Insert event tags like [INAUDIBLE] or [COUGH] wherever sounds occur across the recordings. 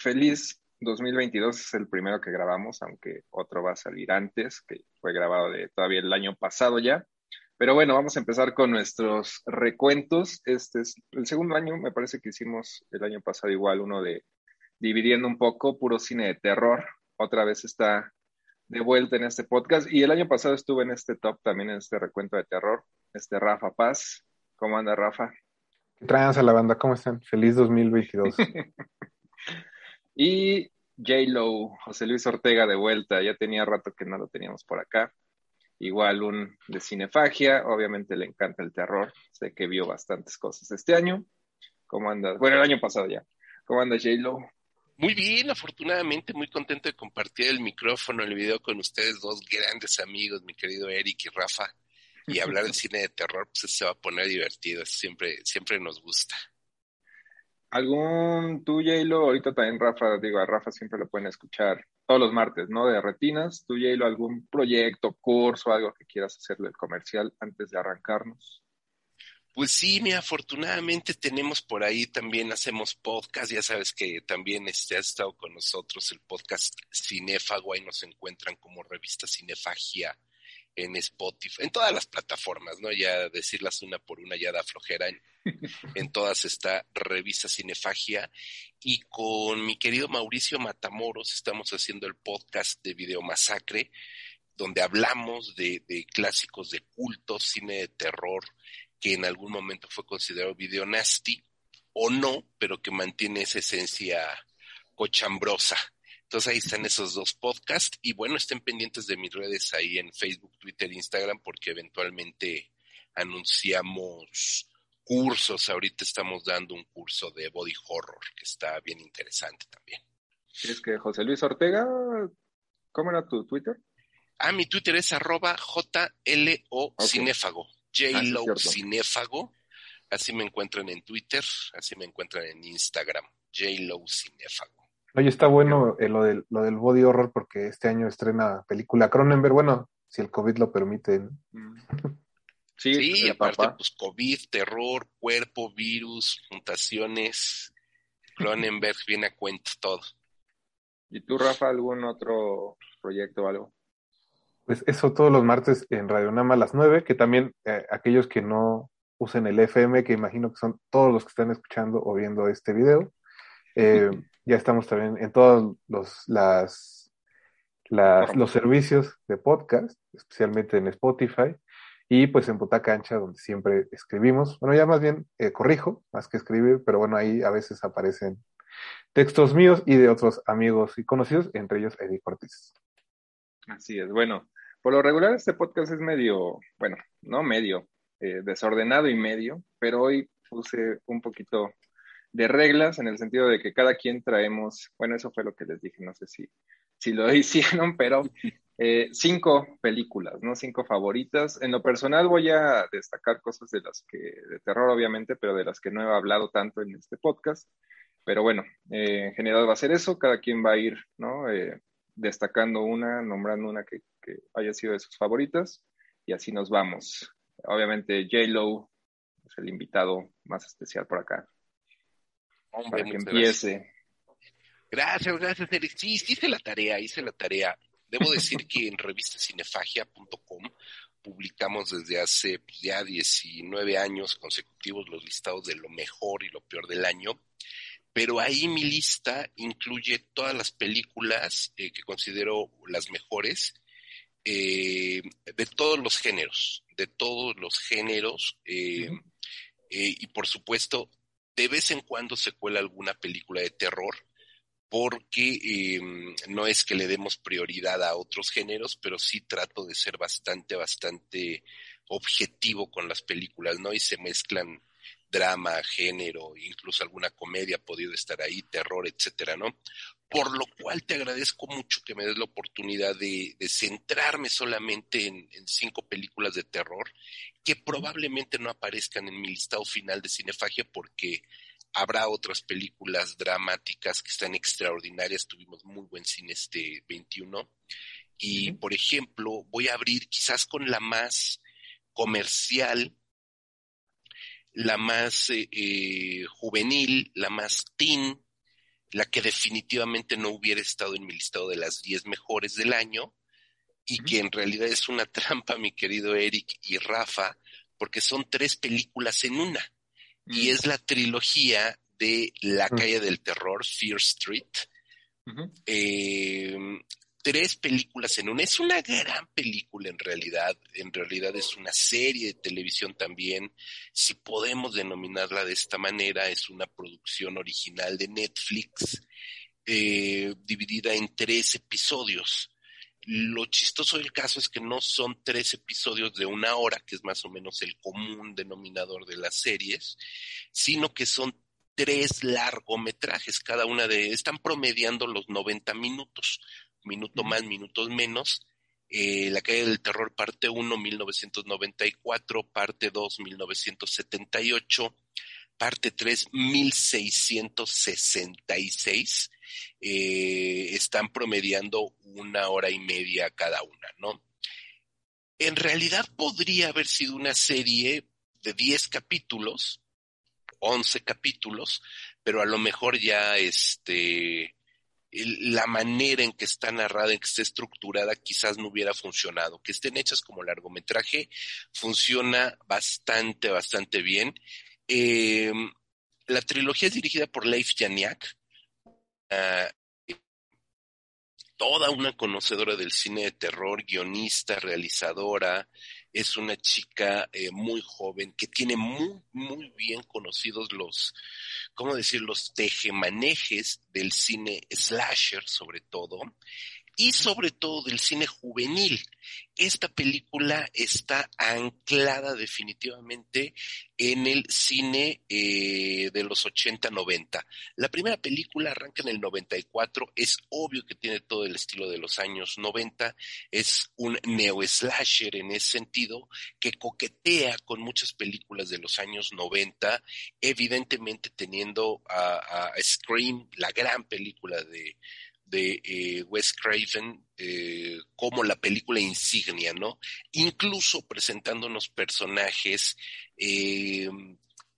feliz 2022 es el primero que grabamos, aunque otro va a salir antes, que fue grabado de todavía el año pasado ya. Pero bueno, vamos a empezar con nuestros recuentos. Este es el segundo año, me parece que hicimos el año pasado igual uno de dividiendo un poco, puro cine de terror. Otra vez está de vuelta en este podcast. Y el año pasado estuve en este top también, en este recuento de terror. Este Rafa Paz. ¿Cómo anda, Rafa? ¿Qué a la banda? ¿Cómo están? Feliz 2022. [LAUGHS] y J-Lo, José Luis Ortega de vuelta. Ya tenía rato que no lo teníamos por acá. Igual un de cinefagia. Obviamente le encanta el terror. Sé que vio bastantes cosas este año. ¿Cómo anda? Bueno, el año pasado ya. ¿Cómo anda, J-Lo? Muy bien, afortunadamente, muy contento de compartir el micrófono, el video con ustedes, dos grandes amigos, mi querido Eric y Rafa. Y hablar de [LAUGHS] cine de terror, pues se va a poner divertido, siempre, siempre nos gusta. ¿Algún tú, Yalo? Ahorita también Rafa, digo, a Rafa siempre lo pueden escuchar todos los martes, ¿no? De retinas. ¿Tú, Yalo, algún proyecto, curso, algo que quieras hacerle el comercial antes de arrancarnos? Pues sí, mira, afortunadamente tenemos por ahí también, hacemos podcast, ya sabes que también este, ha estado con nosotros el podcast Cinéfago, ahí nos encuentran como revista Cinefagia en Spotify, en todas las plataformas, ¿no? Ya decirlas una por una ya da flojera, en, [LAUGHS] en todas está revista Cinefagia y con mi querido Mauricio Matamoros estamos haciendo el podcast de Video Masacre, donde hablamos de, de clásicos de culto, cine de terror, que en algún momento fue considerado video nasty o no, pero que mantiene esa esencia cochambrosa. Entonces ahí están esos dos podcasts y bueno, estén pendientes de mis redes ahí en Facebook, Twitter, Instagram porque eventualmente anunciamos cursos. Ahorita estamos dando un curso de body horror que está bien interesante también. ¿Es que José Luis Ortega? ¿Cómo era tu Twitter? Ah, mi Twitter es arroba JLO Cinéfago. J-Lo ah, Cinéfago. Así me encuentran en Twitter, así me encuentran en Instagram. J-Lo Cinéfago. Oye, está bueno eh, lo, del, lo del body horror porque este año estrena película Cronenberg. Bueno, si el COVID lo permite. Mm. [LAUGHS] Sí, sí aparte, pues COVID, terror, cuerpo, virus, mutaciones. Cronenberg [LAUGHS] viene a cuento todo. ¿Y tú, Rafa, algún otro proyecto o algo? Pues eso todos los martes en Radio Nama a las 9, que también eh, aquellos que no usen el FM, que imagino que son todos los que están escuchando o viendo este video, eh, ya estamos también en todos los, las, los servicios de podcast, especialmente en Spotify, y pues en Butaca Ancha, donde siempre escribimos. Bueno, ya más bien eh, corrijo, más que escribir, pero bueno, ahí a veces aparecen textos míos y de otros amigos y conocidos, entre ellos Eddie Cortés. Así es, bueno, por lo regular este podcast es medio, bueno, no medio, eh, desordenado y medio, pero hoy puse un poquito de reglas en el sentido de que cada quien traemos, bueno, eso fue lo que les dije, no sé si, si lo [LAUGHS] hicieron, pero eh, cinco películas, ¿no? Cinco favoritas. En lo personal voy a destacar cosas de las que, de terror obviamente, pero de las que no he hablado tanto en este podcast. Pero bueno, eh, en general va a ser eso, cada quien va a ir, ¿no? destacando una, nombrando una que, haya sido de sus favoritas y así nos vamos. Obviamente J-Lo es el invitado más especial por acá. Hombre, para que empiece. Gracias. gracias, Eric. Sí, hice la tarea, hice la tarea. Debo decir que en revistacinefagia.com publicamos desde hace pues, ya 19 años consecutivos los listados de lo mejor y lo peor del año pero ahí mi lista incluye todas las películas eh, que considero las mejores eh, de todos los géneros, de todos los géneros, eh, y por supuesto, de vez en cuando se cuela alguna película de terror, porque em, no es que le demos prioridad a otros géneros, pero sí trato de ser bastante, bastante objetivo con las películas, ¿no? Y se mezclan drama, género, incluso alguna comedia ha podido estar ahí, terror, etcétera, ¿no? Por lo cual te agradezco mucho que me des la oportunidad de, centrarme solamente en, cinco películas de terror que probablemente no aparezcan en mi listado final de Cinefagia porque habrá otras películas dramáticas que están extraordinarias. Tuvimos muy buen cine este 21. Y, por ejemplo, voy a abrir quizás con la más comercial, la más eh, eh, juvenil, la más teen, la que definitivamente no hubiera estado en mi listado de las 10 mejores del año y que en realidad es una trampa, mi querido Eric y Rafa, porque son tres películas en una. Y mm. es la trilogía de La mm. calle del terror, Fear Street. eh, tres películas en una. Es una gran película en realidad. En realidad es una serie de televisión también. Si podemos denominarla de esta manera, es una producción original de Netflix, eh, dividida en tres episodios. Lo chistoso del caso es que no son tres episodios de una hora, que es más o menos el común denominador de las series, sino que son tres largometrajes, cada una de están promediando los 90 minutos minuto más, minutos menos. Eh, la calle del terror, parte 1, 1994, parte 2, 1978, parte 3, 1666. Eh, están promediando una hora y media cada una, ¿no? En realidad podría haber sido una serie de 10 capítulos, 11 capítulos, pero a lo mejor ya este la manera en que está narrada, en que está estructurada, quizás no hubiera funcionado. Que estén hechas como largometraje funciona bastante, bastante bien. Eh, la trilogía es dirigida por Leif Janiak, toda una conocedora del cine de terror, guionista, realizadora, es una chica eh, muy joven que tiene muy, muy bien conocidos los, ¿cómo decir?, los tejemanejes del cine slasher sobre todo y sobre todo del cine juvenil. Esta película está anclada definitivamente en el cine eh, de los 80-90. La primera película arranca en el 94, es obvio que tiene todo el estilo de los años 90, es un neo-slasher en ese sentido, que coquetea con muchas películas de los años 90, evidentemente teniendo a Scream, la gran película de de eh, Wes Craven eh, como la película insignia, ¿no? Incluso presentándonos personajes eh,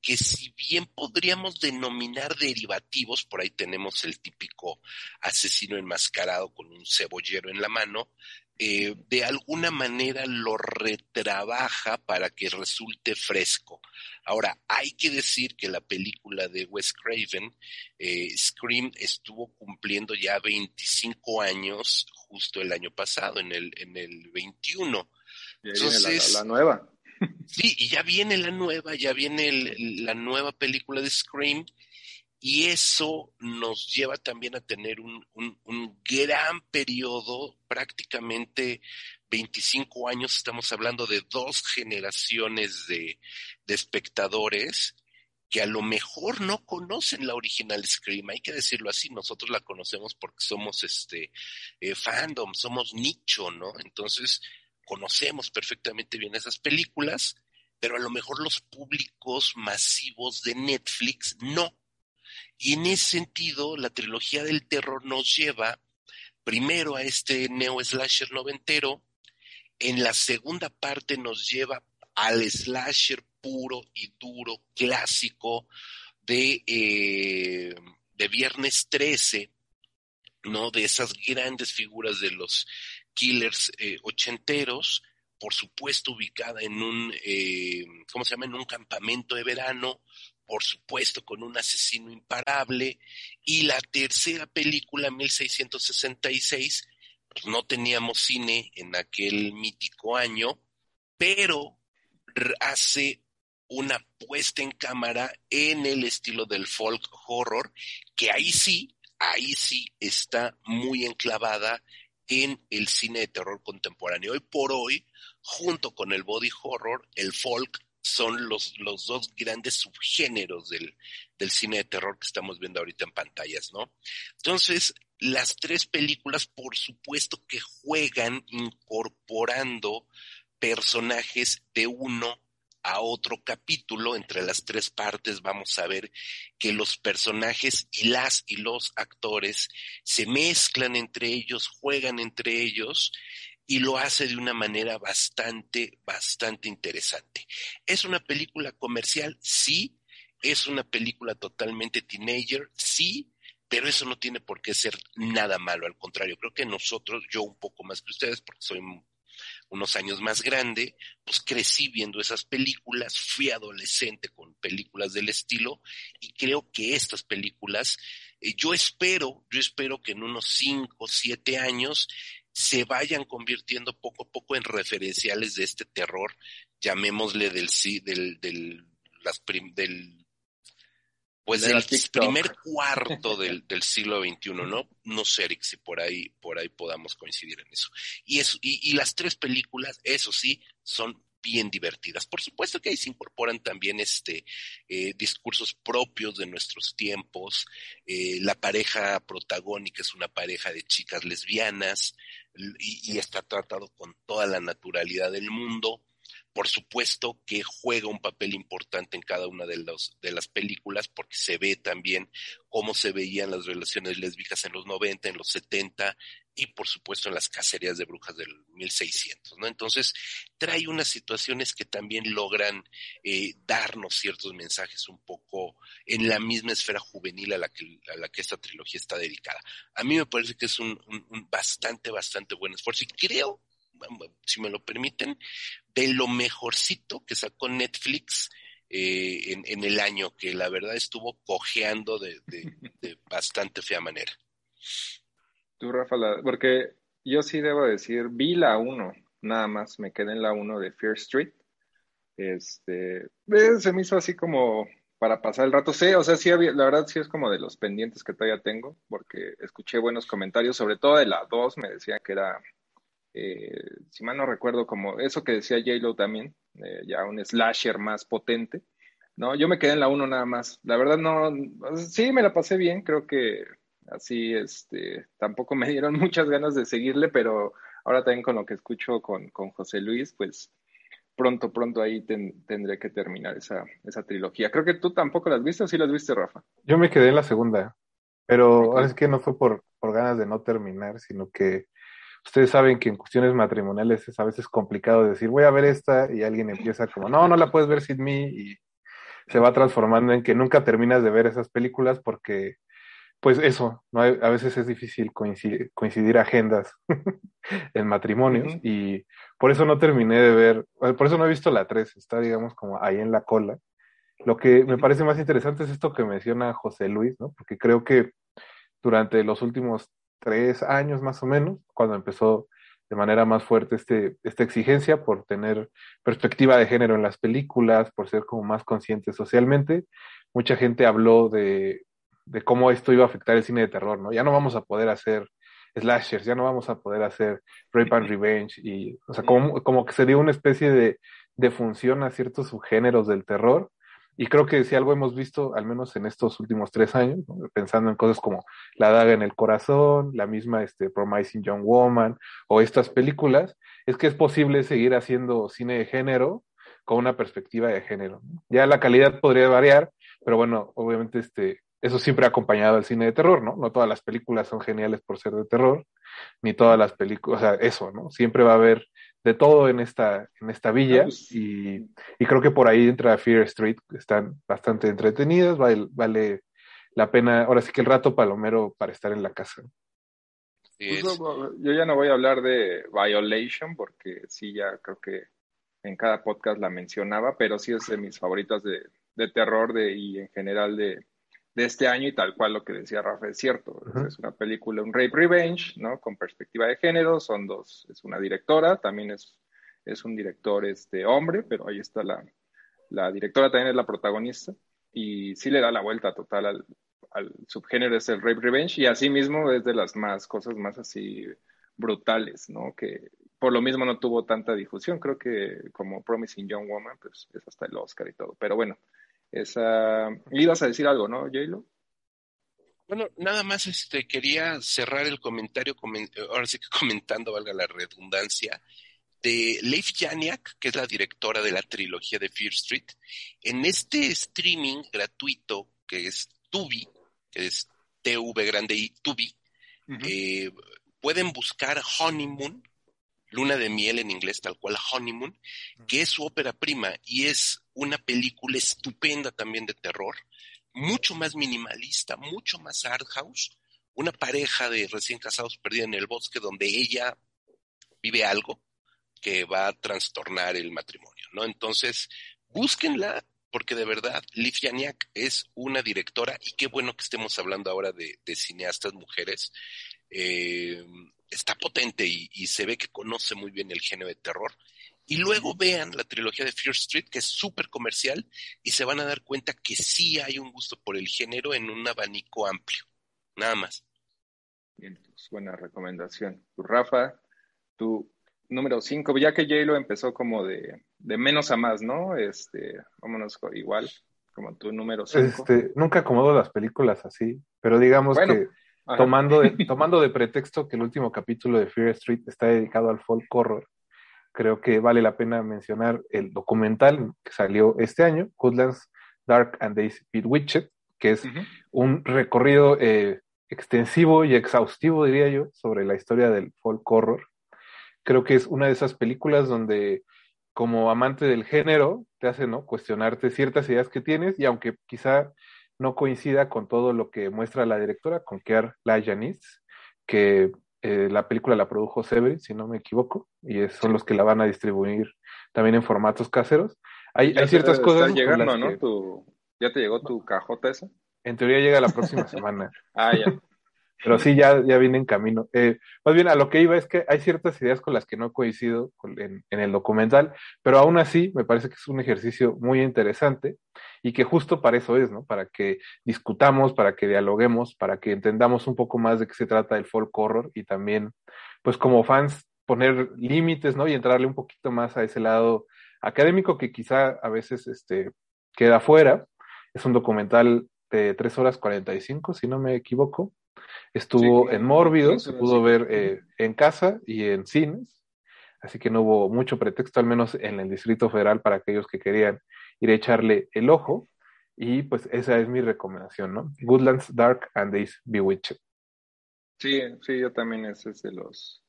que si bien podríamos denominar derivativos, por ahí tenemos el típico asesino enmascarado con un cebollero en la mano, eh, de alguna manera lo retrabaja para que resulte fresco. Ahora, hay que decir que la película de Wes Craven, eh, Scream, estuvo cumpliendo ya 25 años justo el año pasado, en el, en el 21. Entonces, la, nueva. Sí, y ya viene la nueva, ya viene la nueva película de Scream y eso nos lleva también a tener un, gran periodo, prácticamente 25 años, estamos hablando de dos generaciones de, espectadores que a lo mejor no conocen la original Scream, hay que decirlo así, nosotros la conocemos porque somos este eh, fandom, somos nicho, ¿no? Entonces conocemos perfectamente bien esas películas, pero a lo mejor los públicos masivos de Netflix no. Y en ese sentido, la trilogía del terror nos lleva primero a este neo slasher noventero, en la segunda parte nos lleva al slasher puro y duro clásico de, eh, de Viernes 13, ¿no? De esas grandes figuras de los killers eh, ochenteros, por supuesto ubicada en un, eh, ¿cómo se llama? En un campamento de verano, por supuesto, con un asesino imparable. Y la tercera película, 1666, pues no teníamos cine en aquel mítico año, pero hace una puesta en cámara en el estilo del folk horror, que ahí sí, ahí sí está muy enclavada en el cine de terror contemporáneo. Hoy por hoy, junto con el body horror, el folk son los, los dos grandes subgéneros del, del cine de terror que estamos viendo ahorita en pantallas, ¿no? Entonces, las tres películas, por supuesto que juegan incorporando personajes de uno a otro capítulo, entre las tres partes vamos a ver que los personajes y las y los actores se mezclan entre ellos, juegan entre ellos y lo hace de una manera bastante, bastante interesante. ¿Es una película comercial? Sí. ¿Es una película totalmente teenager? Sí. pero eso no tiene por qué ser nada malo, al contrario, creo que nosotros, yo un poco más que ustedes, porque soy unos años más grande, pues crecí viendo esas películas, fui adolescente con películas del estilo y creo que estas películas, eh, yo espero, yo espero que en unos cinco, siete años se vayan convirtiendo poco a poco en referenciales de este terror, llamémosle del, del, del, las del pues del primer cuarto [LAUGHS] del, del, siglo XXI, ¿no? No sé, Eric, si por ahí, por ahí podamos coincidir en eso. Y, eso, y, y las tres películas, eso sí, son bien divertidas. Por supuesto que ahí se incorporan también este eh, discursos propios de nuestros tiempos. Eh, la pareja protagónica es una pareja de chicas lesbianas y, está tratado con toda la naturalidad del mundo por supuesto que juega un papel importante en cada una de, de las películas porque se ve también cómo se veían las relaciones lésbicas en los 90, en los 70 y por supuesto en las cacerías de brujas del 1600, ¿no? Entonces trae unas situaciones que también logran eh, darnos ciertos mensajes un poco en la misma esfera juvenil a la que, a la que esta trilogía está dedicada. A mí me parece que es un, un bastante, bastante buen esfuerzo y creo si me lo permiten, de lo mejorcito que sacó Netflix eh, en, el año, que la verdad estuvo cojeando de, [LAUGHS] bastante fea manera. Rafa, porque yo sí debo decir, vi la 1, nada más, me quedé en la 1 de Fear Street. Este, eh, se me hizo así como para pasar el rato. Sí, o sea, sí, había, la verdad sí es como de los pendientes que todavía tengo, porque escuché buenos comentarios, sobre todo de la 2, me decían que era eh, si mal no recuerdo, como eso que decía J-Lo también, eh, ya un slasher más potente. No, yo me quedé en la 1 nada más. La verdad no, sí me la pasé bien, creo que así, este, tampoco me dieron [LAUGHS] muchas ganas de seguirle, pero ahora también con lo que escucho con, con José Luis, pues pronto, pronto ahí tendré que terminar esa, esa trilogía. Creo que tú tampoco las viste o sí las viste, Rafa. Yo me quedé en la segunda, pero ahora es que no fue por, por ganas de no terminar, sino que Ustedes saben que en cuestiones matrimoniales es a veces complicado decir, voy a ver esta y alguien empieza como, no, no la puedes ver sin mí y se va transformando en que nunca terminas de ver esas películas porque, pues eso, ¿no? a veces es difícil coincidir, coincidir agendas [LAUGHS] en matrimonios y por eso no terminé de ver, por eso no he visto la 3, está digamos como ahí en la cola. Lo que me parece más interesante es esto que menciona José Luis, ¿no? Porque creo que durante los últimos tres años más o menos, cuando empezó de manera más fuerte este, esta exigencia por tener perspectiva de género en las películas, por ser como más conscientes socialmente. Mucha gente habló de, de cómo esto iba a afectar el cine de terror, ¿no? Ya no vamos a poder hacer slashers, ya no vamos a poder hacer rape and revenge y, o sea, como, como que sería una especie de, de función a ciertos subgéneros del terror y creo que si algo hemos visto, al menos en estos últimos tres años, pensando en cosas como La daga en el corazón, la misma este, Promising Young Woman o estas películas, es que es posible seguir haciendo cine de género con una perspectiva de género. Ya la calidad podría variar, pero bueno, obviamente este, eso siempre ha acompañado al cine de terror, ¿no? No todas las películas son geniales por ser de terror, ni todas las películas, o sea, eso, ¿no? Siempre va a haber de todo en esta, en esta villa pues, y, y, creo que por ahí entra Fear Street, están bastante entretenidas, vale, vale la pena, ahora sí que el rato palomero para estar en la casa. Pues, yo ya no voy a hablar de Violation porque sí, ya creo que en cada podcast la mencionaba, pero sí es de mis favoritas de, de terror de, y en general de, de este año y tal cual lo que decía Rafa es cierto. Es una película, un rape revenge, ¿no? Con perspectiva de género, son dos, es una directora, también es, es un director este hombre, pero ahí está la, la directora también es la protagonista y sí le da la vuelta total al, al subgénero es el rape revenge y así mismo es de las más cosas más así brutales, ¿no? Que por lo mismo no tuvo tanta difusión, creo que como Promising Young Woman, pues es hasta el Oscar y todo, pero bueno, esa... Ibas a decir algo, ¿no, Jaylo? Bueno, nada más este, quería cerrar el comentario, ahora sí que comentando, valga la redundancia, de Leif Janiak, que es la directora de la trilogía de Fear Street. En este streaming gratuito, que es Tubi, que es TV grande y Tubi, eh, pueden buscar Honeymoon, Luna de Miel en inglés, tal cual Honeymoon, que es su ópera prima y es una película estupenda también de terror, mucho más minimalista, mucho más art house, una pareja de recién casados perdida en el bosque donde ella vive algo que va a trastornar el matrimonio, ¿no? Entonces, búsquenla, porque de verdad, Liv Yaniak es una directora, y qué bueno que estemos hablando ahora de, cineastas mujeres. Eh, está potente y, y, se ve que conoce muy bien el género de terror. Y luego vean la trilogía de Fear Street, que es súper comercial, y se van a dar cuenta que sí hay un gusto por el género en un abanico amplio. Nada más. Bien, pues, buena recomendación. Tu Rafa, tu número 5, ya que J-Lo empezó como de, menos a más, ¿no? Este, vámonos igual, como tu número 5. Este, nunca acomodo las películas así, pero digamos que tomando de, [LAUGHS] tomando de pretexto que el último capítulo de Fear Street está dedicado al folk horror, creo que vale la pena mencionar el documental que salió este año, Woodlands Dark and Days Bewitched, que es un recorrido eh, extensivo y exhaustivo, diría yo, sobre la historia del folk horror. Creo que es una de esas películas donde como amante del género te hace ¿no? cuestionarte ciertas ideas que tienes y aunque quizá no coincida con todo lo que muestra la directora, con Kier Lajanis, que eh, la película la produjo Severin, si no me equivoco, y son los que la van a distribuir también en formatos caseros. Hay, hay ciertas cosas. Llegando, ¿no? ¿Ya te llegó tu cajota esa? En teoría llega la próxima semana. ah, ya. Pero sí, ya, ya viene en camino. Eh, más bien, a lo que iba es que hay ciertas ideas con las que no coincido en, en, el documental, pero aún así me parece que es un ejercicio muy interesante y que justo para eso es, ¿no? Para que discutamos, para que dialoguemos, para que entendamos un poco más de qué se trata el folk horror y también, pues como fans, poner límites, ¿no? Y entrarle un poquito más a ese lado académico que quizá a veces este, queda fuera. Es un documental de 3 horas 45, si no me equivoco. Estuvo en Mórbido, se pudo ver eh, en casa y en cines, así que no hubo mucho pretexto, al menos en el Distrito Federal, para aquellos que querían ir a echarle el ojo. Y pues esa es mi recomendación, ¿no? Woodlands Dark and Days Bewitched. Sí, sí, yo también ese es de los,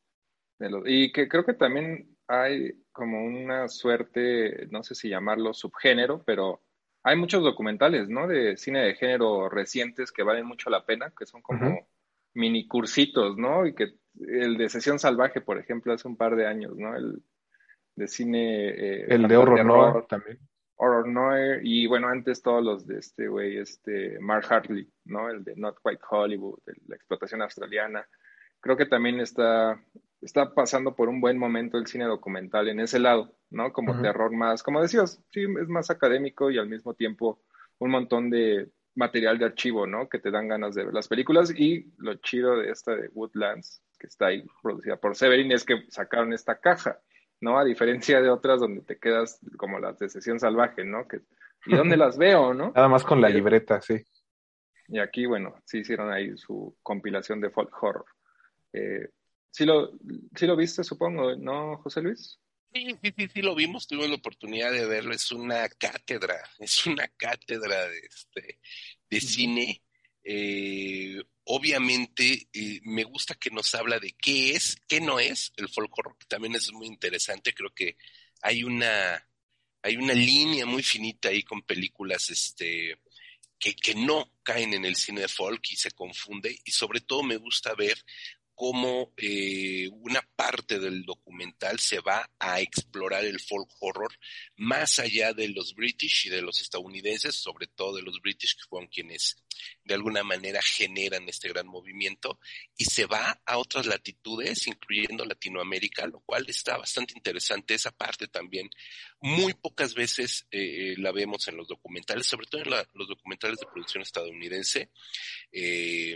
de los. Y que creo que también hay como una suerte, no sé si llamarlo subgénero, pero hay muchos documentales, ¿no? De cine de género recientes que valen mucho la pena, que son como mini cursitos, ¿no? Y que el de Sesión Salvaje, por ejemplo, hace un par de años, ¿no? El de cine... Eh, el de Horror Noir también. Horror Noir, y bueno, antes todos los de este güey, este Mark Hartley, ¿no? El de Not Quite Hollywood, de la explotación australiana. Creo que también está, está pasando por un buen momento el cine documental en ese lado, ¿no? Como terror más, como decías, sí, es más académico y al mismo tiempo un montón de material de archivo, ¿no? Que te dan ganas de ver las películas y lo chido de esta de Woodlands, que está ahí producida por Severin, es que sacaron esta caja, ¿no? A diferencia de otras donde te quedas como las de Sesión Salvaje, ¿no? Que, ¿Y dónde las veo, no? [LAUGHS] Nada más con la libreta, sí. Y aquí, bueno, sí hicieron ahí su compilación de folk horror. Eh, ¿sí, lo, ¿Sí lo viste, supongo, no, José Luis? Sí, sí, sí, sí, lo vimos, tuvimos la oportunidad de verlo, es una cátedra, [LAUGHS] es una cátedra de, este, de cine. Eh, obviamente eh, me gusta que nos habla de qué es, qué no es el folk horror, que también es muy interesante, creo que hay una, hay una línea muy finita ahí con películas este, que, que no caen en el cine de folk y se confunde, y sobre todo me gusta ver cómo eh, una parte del documental se va a explorar el folk horror más allá de los british y de los estadounidenses, sobre todo de los british, que fueron quienes de alguna manera generan este gran movimiento, y se va a otras latitudes, incluyendo Latinoamérica, lo cual está bastante interesante esa parte también. Muy pocas veces eh, la vemos en los documentales, sobre todo en los documentales de producción estadounidense. Eh,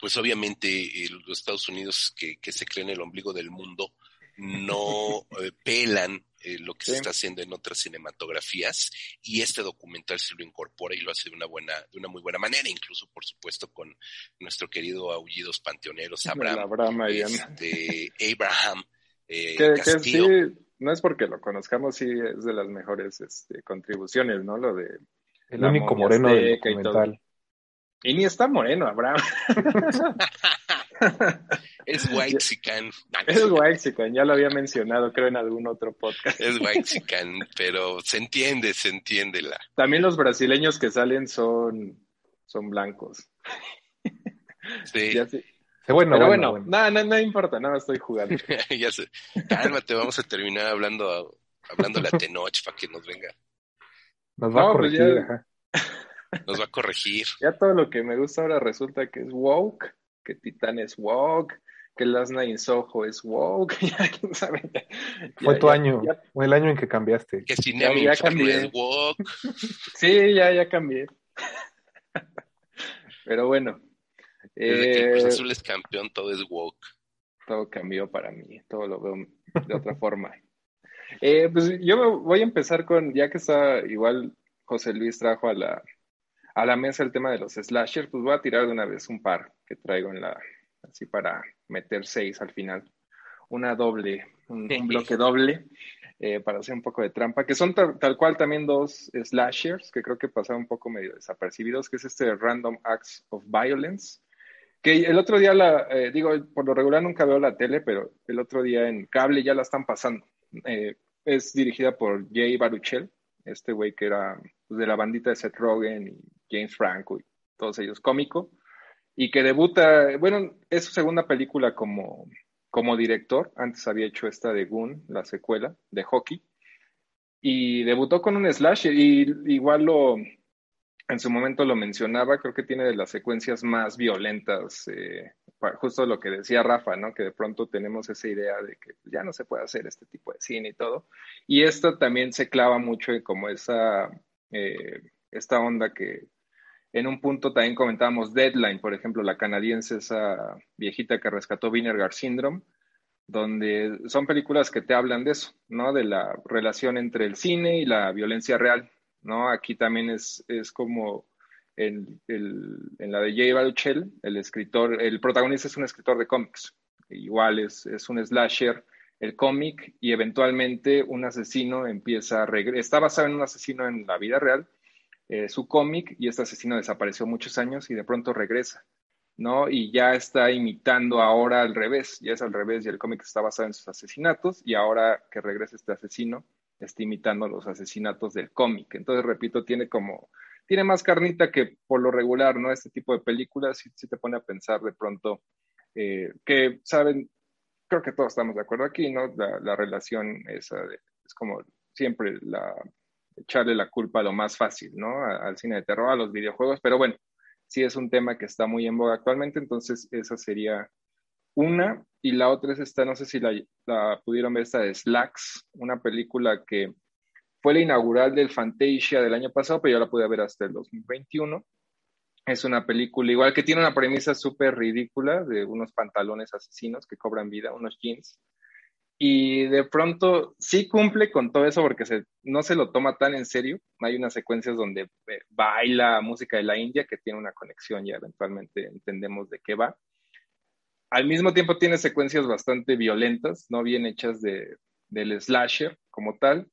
pues obviamente eh, los Estados Unidos que, se creen el ombligo del mundo no [LAUGHS] eh, pelan eh, lo que se está haciendo en otras cinematografías y este documental se lo incorpora y lo hace de una buena, de una muy buena manera, incluso por supuesto con nuestro querido Aullidos Panteoneros Abraham, Abraham, este, Abraham que, no es porque lo conozcamos, sí es de las mejores este, contribuciones, ¿no? Lo de el único moreno del documental. Y ni está moreno, Abraham. [LAUGHS] Es Waxican. [LAUGHS] Es Waxican, ya lo había mencionado, creo, en algún otro podcast. Es Waxican, [LAUGHS] pero se entiende, se entiende la. También los brasileños que salen son, son blancos. Sí. Bueno, pero bueno, No, no, no importa, nada, estoy jugando. ya sé. Cálmate, vamos a terminar hablando, hablando la Tenoch para que nos venga. Nos va a pues corregir, Nos va a corregir. Ya todo lo que me gusta ahora resulta que es woke, que Titán es woke, que Last Night in Soho es woke, [LAUGHS] ya quién sabe. Fue tu año, fue el año en que cambiaste. Que Cinema ya, es woke. [LAUGHS] sí, ya, ya cambié. [LAUGHS] Pero bueno. Desde que el eh, Azul es campeón, todo es woke. Todo cambió para mí, todo lo veo de otra forma. Eh, pues yo voy a empezar con, ya que está igual José Luis trajo a la, a la mesa el tema de los slashers, pues voy a tirar de una vez un par que traigo en la, así para meter seis al final. Una doble, un, bloque doble, eh, para hacer un poco de trampa, que son tal, cual también dos slashers, que creo que pasaron un poco medio desapercibidos, que es este Random Acts of Violence, que el otro día, la, eh, digo, por lo regular nunca veo la tele, pero el otro día en cable ya la están pasando. Eh, es dirigida por Jay Baruchel, este güey que era pues, de la bandita de Seth Rogen y James Franco y todos ellos, cómico, y que debuta, bueno, es su segunda película como, como director, antes había hecho esta de Goon, la secuela de hockey, y debutó con un slasher, y igual lo, en su momento lo mencionaba, creo que tiene de las secuencias más violentas, eh, justo lo que decía Rafa, ¿no? Que de pronto tenemos esa idea de que ya no se puede hacer este tipo de cine y todo. Y esto también se clava mucho en como esa, eh, esta onda que en un punto también comentábamos Deadline, por ejemplo, la canadiense, esa viejita que rescató Vinegar Syndrome, donde son películas que te hablan de eso, ¿no? De la relación entre el cine y la violencia real, ¿no? Aquí también es, es como en, la de Jay Baruchel, el escritor, el protagonista es un escritor de cómics, igual es, es un slasher, el cómic, y eventualmente un asesino empieza a regresar, está basado en un asesino en la vida real, eh, su cómic, y este asesino desapareció muchos años y de pronto regresa. ¿no? Y ya está imitando ahora al revés, ya es al revés, y el cómic está basado en sus asesinatos, y ahora que regresa este asesino, está imitando los asesinatos del cómic. Entonces, repito, tiene como tiene más carnita que por lo regular, ¿no? Este tipo de películas sí, te pone a pensar de pronto eh, que, saben, creo que todos estamos de acuerdo aquí, ¿no? La, relación esa es como siempre la, echarle la culpa a lo más fácil, ¿no? al cine de terror, a los videojuegos, pero bueno, sí es un tema que está muy en boga actualmente, entonces esa sería una. Y la otra es esta, no sé si la, la pudieron ver, esta de Slacks, una película que fue la inaugural del Fantasia del año pasado, pero yo la pude ver hasta el 2021. Es una película igual que tiene una premisa súper ridícula de unos pantalones asesinos que cobran vida, unos jeans. Y de pronto sí cumple con todo eso porque no se lo toma tan en serio. Hay unas secuencias donde eh, baila música de la India que tiene una conexión y eventualmente entendemos de qué va. Al mismo tiempo tiene secuencias bastante violentas, no bien hechas de, del slasher como tal,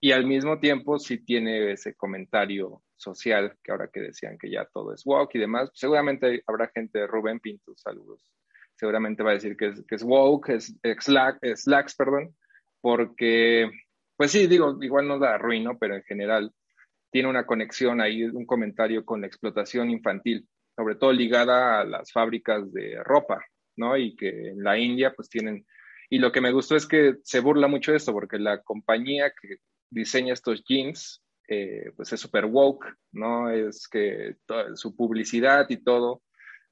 y al mismo tiempo sí tiene ese comentario social, que ahora que decían que ya todo es woke y demás, seguramente habrá gente, Rubén Pinto, saludos, seguramente va a decir que es, que es woke, es, slacks, perdón, porque, pues sí, digo, igual no da ruino, pero en general tiene una conexión ahí, un comentario con la explotación infantil, sobre todo ligada a las fábricas de ropa, ¿no? Y que en la India pues tienen, y lo que me gustó es que se burla mucho de esto, porque la compañía que diseña estos jeans, eh, pues es súper woke, ¿no? Es que su publicidad y todo,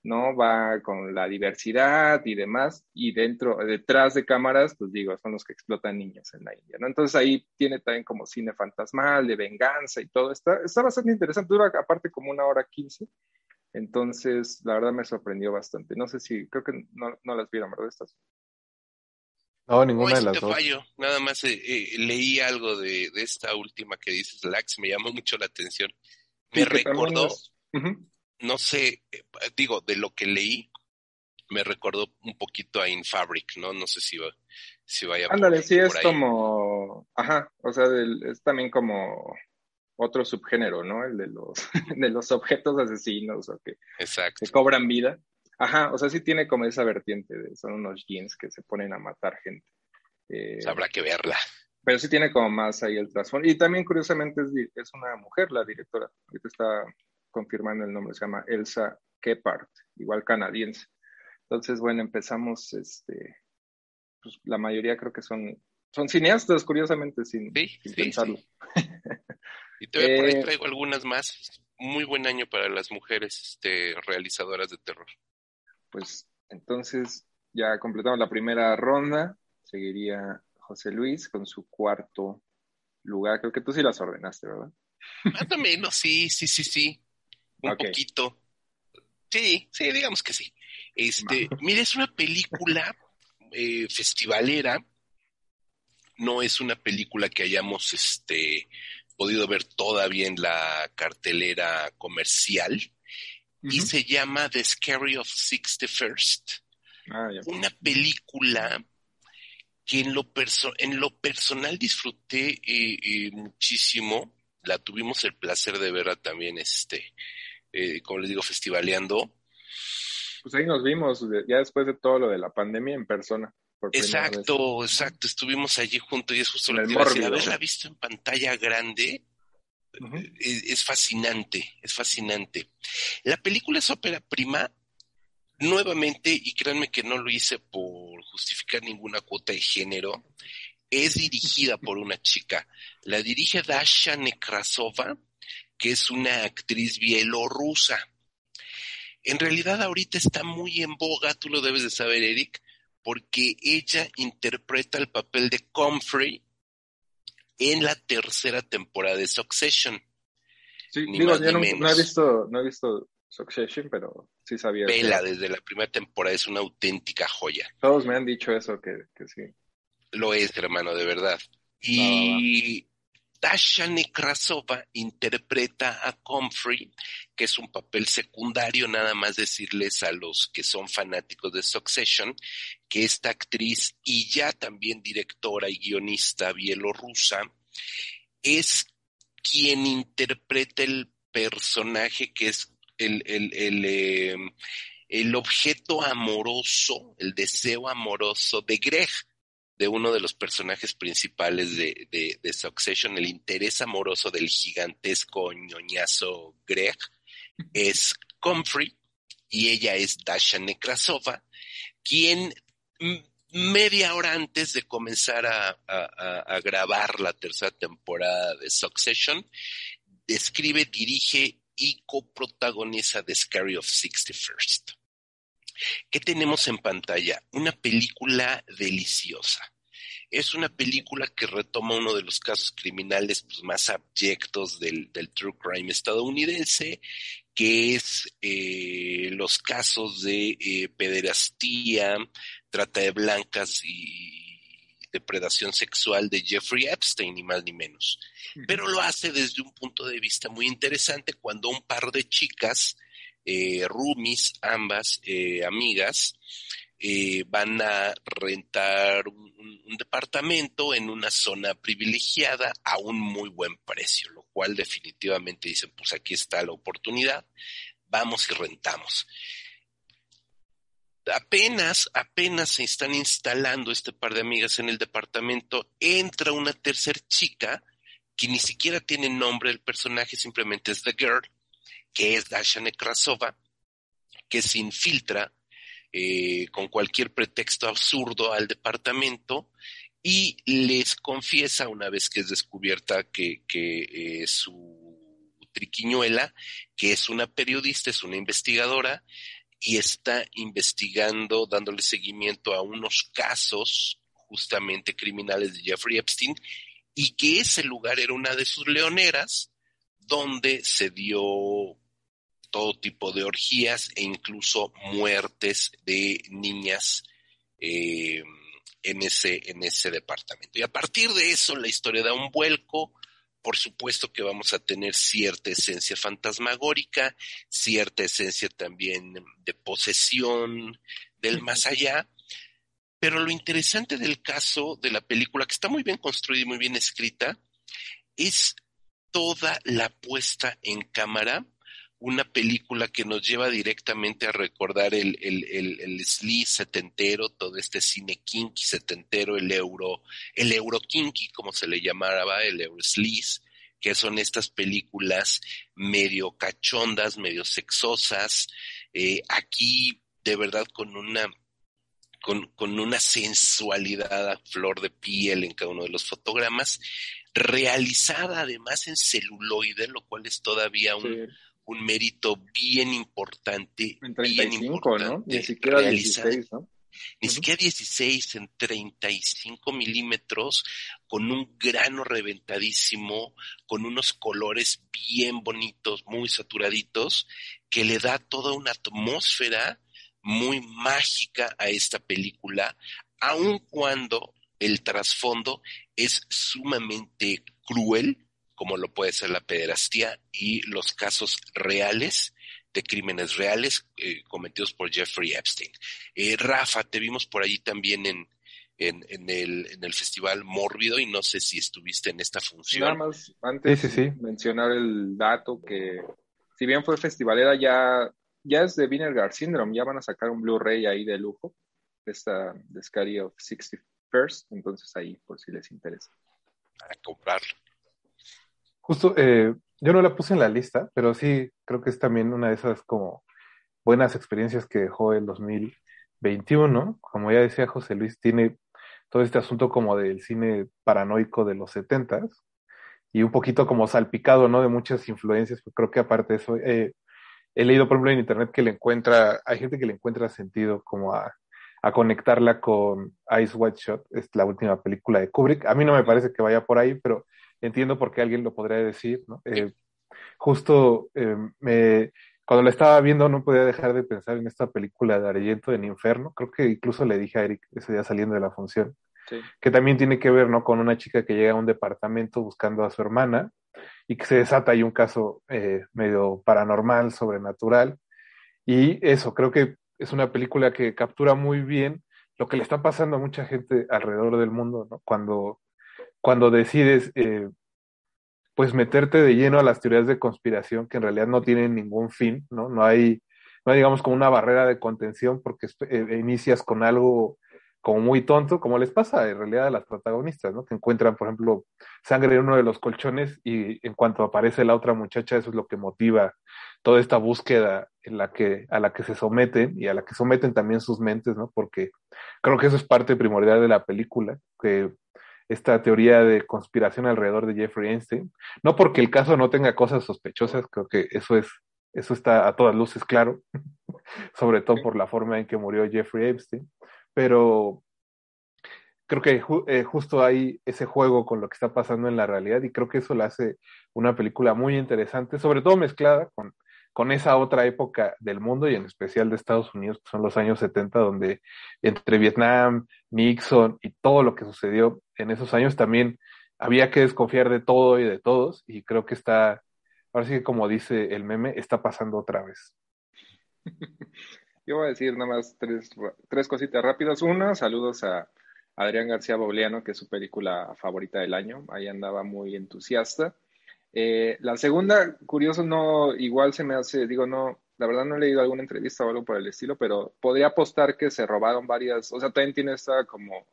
¿no? Va con la diversidad y demás, y dentro, detrás de cámaras, pues digo, son los que explotan niños en la India, ¿no? Entonces ahí tiene también como cine fantasmal, de venganza y todo, está, está bastante interesante, dura aparte como una hora quince, entonces la verdad me sorprendió bastante, no sé si, creo que no, no las vieron, ¿verdad? Estas. No, ninguna de las dos. Nada más eh, eh, leí algo de, esta última que dices, Lax, me llamó mucho la atención. Me recordó, no sé, eh, digo, de lo que leí, me recordó un poquito a Infabric, ¿no? No sé si, va, si vaya Ándale, sí, es como, ajá, o sea, es también como otro subgénero, ¿no? El de los, [LAUGHS] de los objetos asesinos o que, Exacto. que cobran vida. Ajá, o sea, sí tiene como esa vertiente de son unos jeans que se ponen a matar gente. Eh, habrá que verla. Pero sí tiene como más ahí el trasfondo. Y también, curiosamente, es, una mujer la directora. Ahorita está confirmando el nombre, se llama Elsa Kepart, igual canadiense. Entonces, bueno, empezamos, este, pues la mayoría creo que son, son cineastas, curiosamente, sin, pensarlo. y todavía por ahí [LAUGHS] eh, traigo algunas más. Muy buen año para las mujeres este, realizadoras de terror. Pues entonces ya completamos la primera ronda. Seguiría José Luis con su cuarto lugar. Creo que tú sí las ordenaste, ¿verdad? Más o menos, sí, sí, sí, sí. Un poquito. Sí, sí, digamos que sí. Este, mira, es una película eh, festivalera. No es una película que hayamos este, podido ver todavía en la cartelera comercial. Y se llama The Scary of 61st. Ah, una película que en lo, en lo personal disfruté eh, eh, muchísimo. La tuvimos el placer de verla también, este, eh, como les digo, festivaleando. Pues ahí nos vimos, ya después de todo lo de la pandemia, en persona. exacto, exacto. Estuvimos allí juntos y es justo lo que decía. Haberla visto en pantalla grande es, es, fascinante, es fascinante. La película es ópera prima nuevamente, y créanme que no lo hice por justificar ninguna cuota de género, es dirigida por una chica. La dirige Dasha Nekrasova, que es una actriz bielorrusa. En realidad ahorita está muy en boga, tú lo debes de saber, Eric, porque ella interpreta el papel de Comfrey en la tercera temporada de Succession. Sí, digo, yo no, he visto, no he visto Succession, pero sí sabía. Vela desde la primera temporada es una auténtica joya. Todos me han dicho eso, que, sí. Lo es, hermano, de verdad. Y Dasha Nekrasova interpreta a Comfrey, que es un papel secundario, nada más decirles a los que son fanáticos de Succession, que esta actriz y ya también directora y guionista bielorrusa es quien interpreta el personaje que es el, el, em, el, objeto amoroso, el deseo amoroso de Greg, de uno de los personajes principales de, de, Succession, el interés amoroso del gigantesco ñoñazo Greg, es Comfrey, y ella es Dasha Nekrasova, quien media hora antes de comenzar a, a, grabar la tercera temporada de Succession, escribe, dirige y coprotagoniza The Scary of 61st. ¿Qué tenemos en pantalla? Una película deliciosa. Es una película que retoma uno de los casos criminales pues, más abyectos del, true crime estadounidense, que es eh, los casos de eh, pederastía, trata de blancas y depredación sexual de Jeffrey Epstein, ni más ni menos. Pero lo hace desde un punto de vista muy interesante cuando un par de chicas, eh, roomies, ambas eh, amigas, eh, van a rentar un, departamento en una zona privilegiada a un muy buen precio, lo cual definitivamente dicen, pues aquí está la oportunidad, vamos y rentamos apenas, apenas se están instalando este par de amigas en el departamento, entra una tercer chica que ni siquiera tiene nombre del personaje, simplemente es The Girl, que es Dasha Nekrasova, que se infiltra eh, con cualquier pretexto absurdo al departamento y les confiesa, una vez que es descubierta que, que eh, su triquiñuela, que es una periodista, es una investigadora, y está investigando, dándole seguimiento a unos casos justamente criminales de Jeffrey Epstein y que ese lugar era una de sus leoneras donde se dio todo tipo de orgías e incluso muertes de niñas eh, en, ese, en ese departamento. Y a partir de eso la historia da un vuelco, por supuesto que vamos a tener cierta esencia fantasmagórica, cierta esencia también de posesión del más allá, pero lo interesante del caso de la película, que está muy bien construida y muy bien escrita, es toda la puesta en cámara una película que nos lleva directamente a recordar el, el, el, el setentero, todo este cine kinky setentero, el euro, el euro kinky, como se le llamaba, el euro sleaze, que son estas películas medio cachondas, medio sexosas, eh, aquí de verdad con una con, con, una sensualidad a flor de piel en cada uno de los fotogramas, realizada además en celuloide, lo cual es todavía un, un mérito bien importante. En 35, ¿no? Ni siquiera 16, ¿no? Ni siquiera 16 en 35 milímetros, con un grano reventadísimo, con unos colores bien bonitos, muy saturaditos, que le da toda una atmósfera muy mágica a esta película, aun cuando el trasfondo es sumamente cruel, como lo puede ser la pederastía y los casos reales de crímenes reales eh, cometidos por Jeffrey Epstein. Eh, Rafa, te vimos por allí también en, en, el, en el Festival Mórbido y no sé si estuviste en esta función. Nada más, antes mencionar el dato que, si bien fue festivalera, ya, ya es de Vinegar Syndrome, ya van a sacar un Blu-ray ahí de lujo, de esta de Scary of 61st, entonces ahí por si les interesa. A comprarlo. Justo, eh, yo no la puse en la lista, pero sí creo que es también una de esas como buenas experiencias que dejó el 2021. Como ya decía José Luis, tiene todo este asunto como del cine paranoico de los setentas y un poquito como salpicado, ¿no? De muchas influencias, pues creo que aparte de eso, eh, he leído, por ejemplo, en internet que le encuentra, hay gente que le encuentra sentido como a, a conectarla con Ice White Shot, es la última película de Kubrick. A mí no me parece que vaya por ahí, pero entiendo por qué alguien lo podría decir, ¿no? Eh, justo eh, me, cuando la estaba viendo no podía dejar de pensar en esta película de Argento en Inferno, creo que incluso le dije a Eric ese día saliendo de la función, que también tiene que ver, ¿no? Con una chica que llega a un departamento buscando a su hermana y que se desata ahí un caso eh, medio paranormal, sobrenatural, y eso, creo que es una película que captura muy bien lo que le está pasando a mucha gente alrededor del mundo, ¿no? Cuando cuando decides eh, pues meterte de lleno a las teorías de conspiración que en realidad no tienen ningún fin, ¿no? No hay, no hay digamos como una barrera de contención porque eh, inicias con algo como muy tonto, como les pasa en realidad a las protagonistas, ¿no? Que encuentran, por ejemplo, sangre en uno de los colchones y en cuanto aparece la otra muchacha, eso es lo que motiva toda esta búsqueda en la que, a la que se someten y a la que someten también sus mentes, ¿no? Porque creo que eso es parte primordial de la película, que esta teoría de conspiración alrededor de Jeffrey Einstein. No porque el caso no tenga cosas sospechosas, creo que eso es, eso está a todas luces claro, [LAUGHS] sobre todo por la forma en que murió Jeffrey Epstein, pero creo que eh, justo hay ese juego con lo que está pasando en la realidad y creo que eso la hace una película muy interesante, sobre todo mezclada con con esa otra época del mundo y en especial de Estados Unidos, que son los años 70, donde entre Vietnam, Nixon y todo lo que sucedió en esos años también había que desconfiar de todo y de todos y creo que está, ahora sí que como dice el meme, está pasando otra vez. [LAUGHS] Yo voy a decir nada más tres, tres cositas rápidas. Una, saludos a Adrián García Bobleano, que es su película favorita del año. Ahí andaba muy entusiasta. Eh, la segunda, curioso, no, igual se me hace, digo, no, la verdad no he leído alguna entrevista o algo por el estilo, pero podría apostar que se robaron varias, o sea, también tiene esta como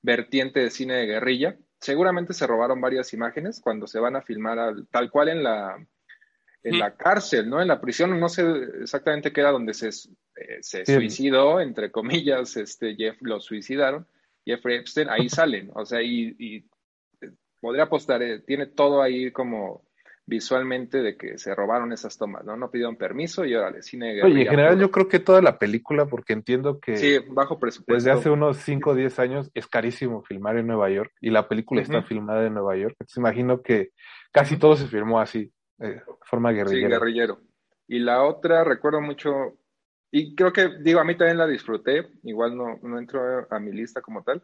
vertiente de cine de guerrilla. Seguramente se robaron varias imágenes cuando se van a filmar tal cual en la, en la cárcel, ¿no? En la prisión, no sé exactamente qué era donde se, eh, se suicidó, entre comillas, este, Jeff, lo suicidaron, Jeffrey Epstein, ahí [LAUGHS] salen, o sea, y, y eh, podría apostar, tiene todo ahí como visualmente de que se robaron esas tomas, ¿no? No pidieron permiso y órale, cine Oye, en general yo creo que toda la película, porque entiendo que sí, bajo presupuesto. desde hace unos 5 o 10 años es carísimo filmar en Nueva York y la película está filmada en Nueva York. Entonces imagino que casi todo se filmó así, de forma guerrillera. Sí, guerrillero. Y la otra, recuerdo mucho, y creo que, digo, a mí también la disfruté, igual no, no entro a mi lista como tal,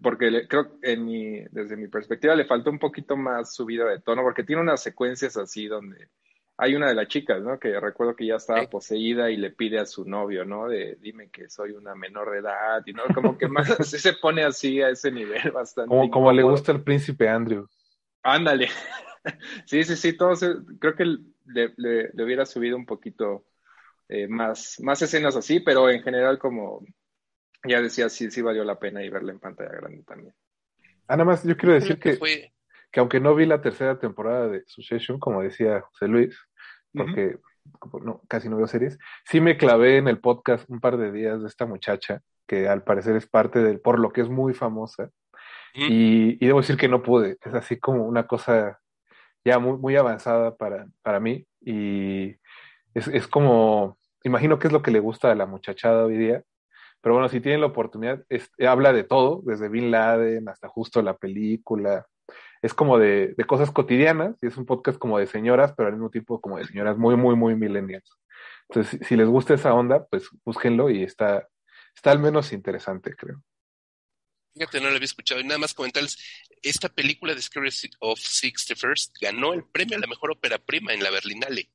porque creo que en mi, desde mi perspectiva le faltó un poquito más subida de tono, porque tiene unas secuencias así donde hay una de las chicas, ¿no? Que recuerdo que ya estaba poseída y le pide a su novio, ¿no? De dime que soy una menor de edad, y no, como que más [LAUGHS] se pone así a ese nivel bastante. Como, como le gusta el príncipe Andrew. Ándale. [LAUGHS] sí, sí, sí, todos, creo que le, hubiera subido un poquito eh, más, más escenas así, pero en general como ya decía, sí, sí valió la pena y verla en pantalla grande también. Ah, nada más yo quiero decir que, que, aunque no vi la tercera temporada de Succession, como decía José Luis, porque no, casi no veo series, sí me clavé en el podcast un par de días de esta muchacha, que al parecer es parte del, por lo que es muy famosa, y, y, debo decir que no pude, es así como una cosa ya muy, muy avanzada para, para mí, y es, es como, imagino que es lo que le gusta a la muchachada hoy día, pero bueno, si tienen la oportunidad, habla de todo, desde Bin Laden hasta justo la película. Es como de, cosas cotidianas y es un podcast como de señoras, pero al mismo tiempo como de señoras muy, muy, muy millennials. Entonces, si, les gusta esa onda, pues búsquenlo y está, está al menos interesante, creo. Fíjate, no lo había escuchado. Y nada más comentarles, esta película de Scary of Sixty First ganó el premio a la mejor ópera prima en la Berlinale,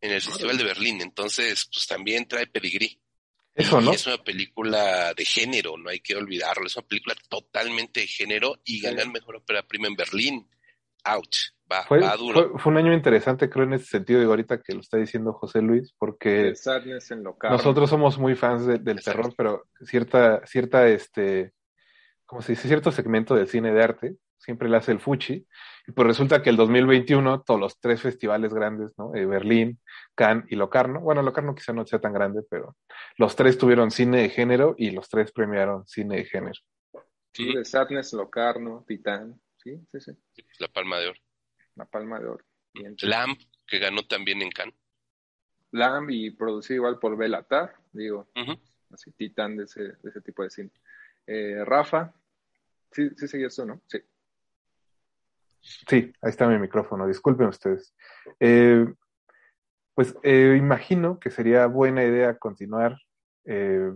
en el Festival de Berlín. Entonces, pues también trae pedigrí. Eso, ¿no? Es una película de género, no hay que olvidarlo. Es una película totalmente de género y ganar mejor ópera prima en Berlín. Ouch, va, fue, duro. Fue, un año interesante, creo, en ese sentido, digo, ahorita que lo está diciendo José Luis, porque nosotros somos muy fans del terror, pero cierta, cierta, este, ¿cómo se dice? Cierto segmento del cine de arte, siempre le hace el Fuchi, y pues resulta que el 2021, todos los tres festivales grandes, ¿no? Eh, Berlín, Cannes y Locarno, bueno, Locarno quizá no sea tan grande, pero los tres tuvieron cine de género y los tres premiaron cine de género. Sí, de Sadness, Locarno, Titán, sí, sí, sí. La Palma de Oro. La Palma de Oro. Lamb, que ganó también en Cannes. Lamb y producido igual por Belatar, digo, así, Titán de ese, de ese tipo de cine. Eh, Rafa, sí, sí seguía eso, ¿no? Sí. Sí, ahí está mi micrófono, disculpen ustedes. Eh, pues eh, imagino que sería buena idea continuar eh,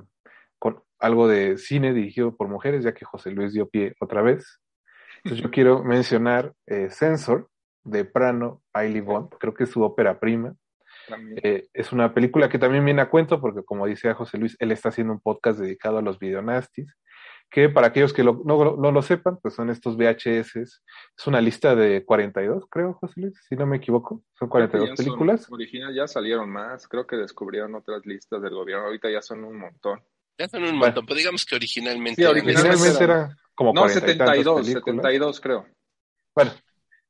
con algo de cine dirigido por mujeres, ya que José Luis dio pie otra vez. Entonces yo quiero [LAUGHS] mencionar Sensor de Prano Ailey Bond, creo que es su ópera prima. es una película que también viene a cuento porque como dice José Luis, él está haciendo un podcast dedicado a los videonastis que para aquellos que no, lo sepan, pues son estos VHS. Es una lista de 42, creo, José Luis, si no me equivoco. Son 42 películas. original ya salieron más, creo que descubrieron otras listas del gobierno, ahorita ya son un montón. Ya son un montón, pero digamos que originalmente... Sí, originalmente era como No, 72, 72 creo. Bueno,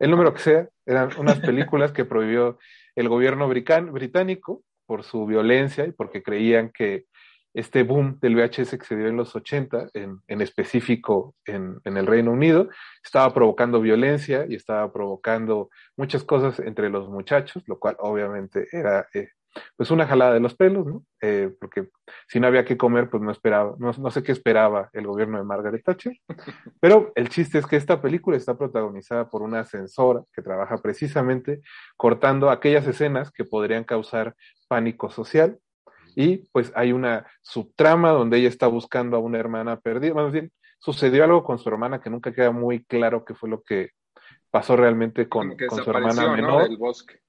el número que sea, eran unas películas que prohibió el gobierno británico por su violencia y porque creían que este boom del VHS que se dio en los 80, en, específico en, el Reino Unido, estaba provocando violencia y estaba provocando muchas cosas entre los muchachos, lo cual obviamente era eh, pues una jalada de los pelos, ¿no? Eh, porque si no había que comer, pues no esperaba, no, no, sé qué esperaba el gobierno de Margaret Thatcher. Pero el chiste es que esta película está protagonizada por una ascensora que trabaja precisamente cortando aquellas escenas que podrían causar pánico social y pues hay una subtrama donde ella está buscando a una hermana perdida. Más bien, sucedió algo con su hermana que nunca queda muy claro qué fue lo que pasó realmente con, su hermana menor. En el bosque.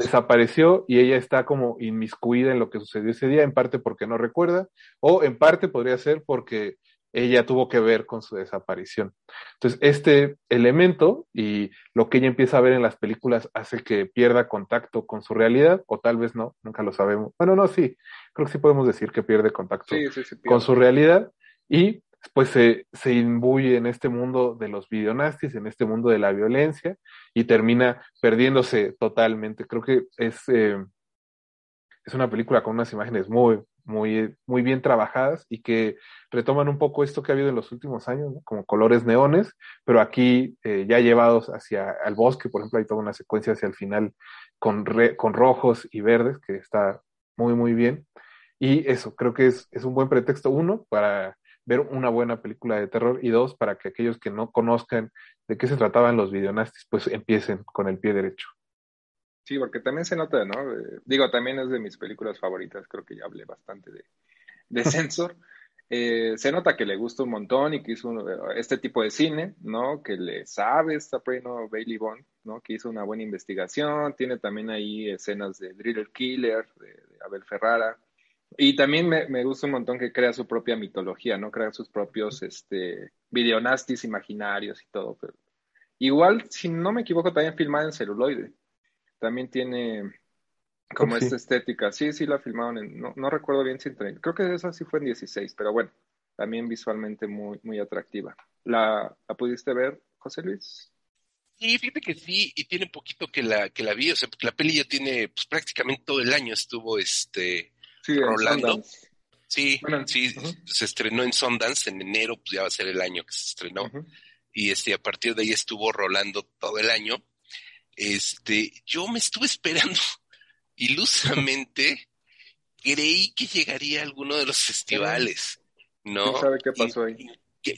Desapareció y ella está como inmiscuida en lo que sucedió ese día, en parte porque no recuerda, o en parte podría ser porque ella tuvo que ver con su desaparición. Entonces, este elemento y lo que ella empieza a ver en las películas hace que pierda contacto con su realidad, o tal vez no, nunca lo sabemos. Bueno, no, sí, creo que sí podemos decir que pierde contacto con su realidad y después se, se imbuye en este mundo de los videonastis, en este mundo de la violencia y termina perdiéndose totalmente. Creo que es, eh, es una película con unas imágenes muy, muy, muy bien trabajadas y que retoman un poco esto que ha habido en los últimos años, como colores neones, pero aquí eh, ya llevados hacia el bosque, por ejemplo, hay toda una secuencia hacia el final con, con rojos y verdes que está muy, muy bien. Y eso, creo que es, es un buen pretexto, uno, para ver una buena película de terror y dos, para que aquellos que no conozcan de qué se trataban los videonastis, pues empiecen con el pie derecho. Sí, porque también se nota, ¿no? Eh, digo, también es de mis películas favoritas, creo que ya hablé bastante de, de [LAUGHS] Censor. Eh, se nota que le gusta un montón y que hizo este tipo de cine, ¿no? Que le sabe esta Preno Bailey Bond, ¿no? Que hizo una buena investigación, tiene también ahí escenas de Driller Killer, de, Abel Ferrara. Y también me, me, gusta un montón que crea su propia mitología, ¿no? Crea sus propios este, videonastis imaginarios y todo. Pero igual, si no me equivoco, también filmada en celuloide. También tiene como esta estética. Sí, sí la filmaron en, no, no recuerdo bien si en creo que esa sí fue en 16, pero bueno, también visualmente muy, muy atractiva. ¿La, ¿La pudiste ver, José Luis? Sí, fíjate que sí, y tiene poquito que la, que la vi, o sea, porque la peli ya tiene, pues prácticamente todo el año estuvo este rolando. Sí, sí, se estrenó en Sundance en enero, pues ya va a ser el año que se estrenó. Y este, a partir de ahí estuvo rolando todo el año. Este, yo me estuve esperando [LAUGHS] ilusamente, creí que llegaría a alguno de los festivales, ¿no? ¿Quién sabe qué pasó ahí?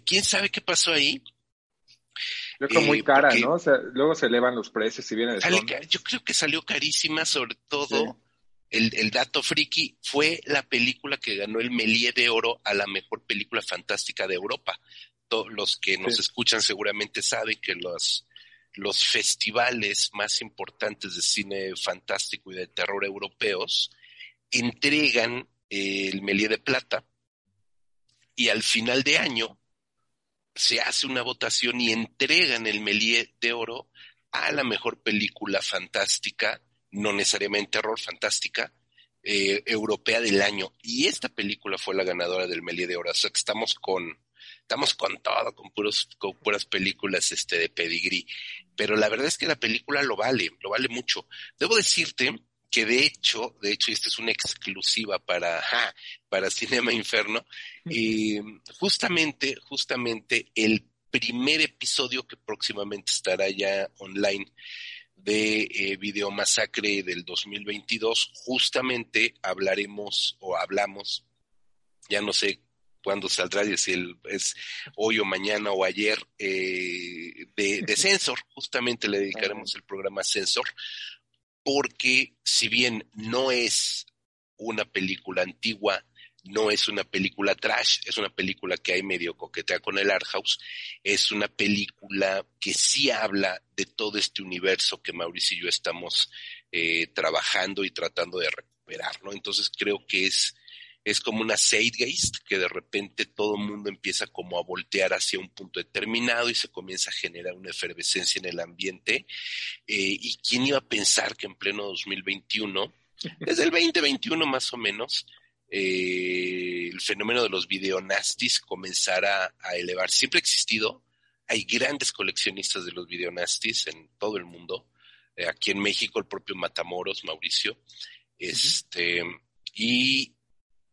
¿Quién sabe qué pasó ahí? Yo creo muy eh, cara, ¿no? O sea, luego se elevan los precios y viene de Yo creo que salió carísima, sobre todo el, dato friki fue la película que ganó el Melie de Oro a la mejor película fantástica de Europa. Todos los que nos escuchan seguramente saben que los, los festivales más importantes de cine fantástico y de terror europeos entregan el Melie de Plata y al final de año se hace una votación y entregan el Melie de Oro a la mejor película fantástica no necesariamente terror, fantástica, eh, europea del año. Y esta película fue la ganadora del Melie de Oro. O sea que estamos con, estamos con todo, con puros, con puras películas este de pedigrí. Pero la verdad es que la película lo vale, lo vale mucho. Debo decirte que de hecho, de hecho, esta es una exclusiva para, para Cinema Inferno. Y justamente, justamente el primer episodio que próximamente estará ya online de eh, Video Masacre del 2022, justamente hablaremos o hablamos, ya no sé cuándo saldrá, si es hoy o mañana o ayer, eh, de, de Sensor, justamente le dedicaremos el programa Sensor, porque si bien no es una película antigua, no es una película trash, es una película que hay medio coquetea con el art house, es una película que sí habla de todo este universo que Mauricio y yo estamos eh, trabajando y tratando de recuperar, ¿no? Entonces creo que es, es como una zeitgeist que de repente todo el mundo empieza como a voltear hacia un punto determinado y se comienza a generar una efervescencia en el ambiente. Eh, ¿Y quién iba a pensar que en pleno 2021, desde el 2021 más o menos, eh, el fenómeno de los videonastis comenzara a elevar. Siempre ha existido, hay grandes coleccionistas de los videonastis en todo el mundo. Eh, aquí en México, el propio Matamoros, Mauricio. Este, Y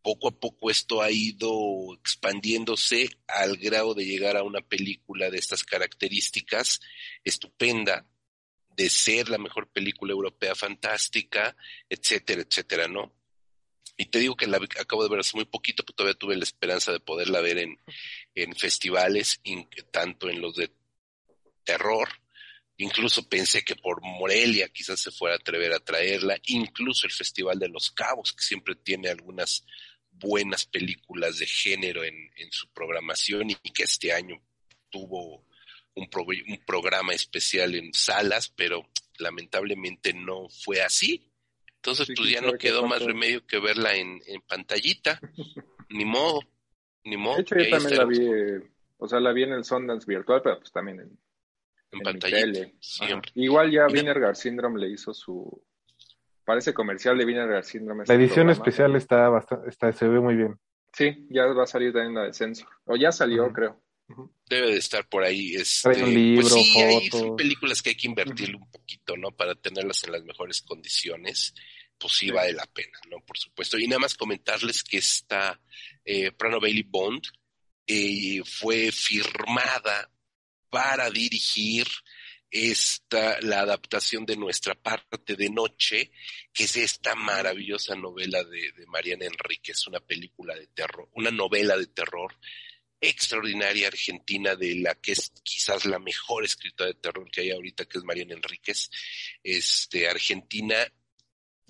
poco a poco esto ha ido expandiéndose al grado de llegar a una película de estas características estupenda, de ser la mejor película europea fantástica, etcétera, etcétera, ¿no? Y te digo que la acabo de ver hace muy poquito, pero todavía tuve la esperanza de poderla ver en, en festivales, tanto en los de terror, incluso pensé que por Morelia quizás se fuera a atrever a traerla, incluso el Festival de los Cabos, que siempre tiene algunas buenas películas de género en, en su programación y que este año tuvo un, un programa especial en salas, pero lamentablemente no fue así. Entonces, pues ya no quedó más remedio que verla en, en pantallita. [LAUGHS] ni modo, ni modo. De hecho, yo también la vi, o sea, la vi en el Sundance virtual, pero pues también en, en, pantallita. Igual ya Vinegar Syndrome le hizo su, parece comercial de Vinegar Syndrome. La edición especial está bastante, está, se ve muy bien. Sí, ya va a salir también la de Sensor. O ya salió, creo. Debe de estar por ahí. Este, un libro, pues sí, hay, son películas que hay que invertirle un poquito, ¿no? Para tenerlas en las mejores condiciones. Pues sí, vale la pena, ¿no? Por supuesto. Y nada más comentarles que esta eh, Prano Bailey Bond eh, fue firmada para dirigir esta, la adaptación de nuestra parte de noche, que es esta maravillosa novela de, de Mariana Enríquez, una película de terror, una novela de terror extraordinaria argentina de la que es quizás la mejor escritora de terror que hay ahorita, que es Mariana Enríquez, este, argentina,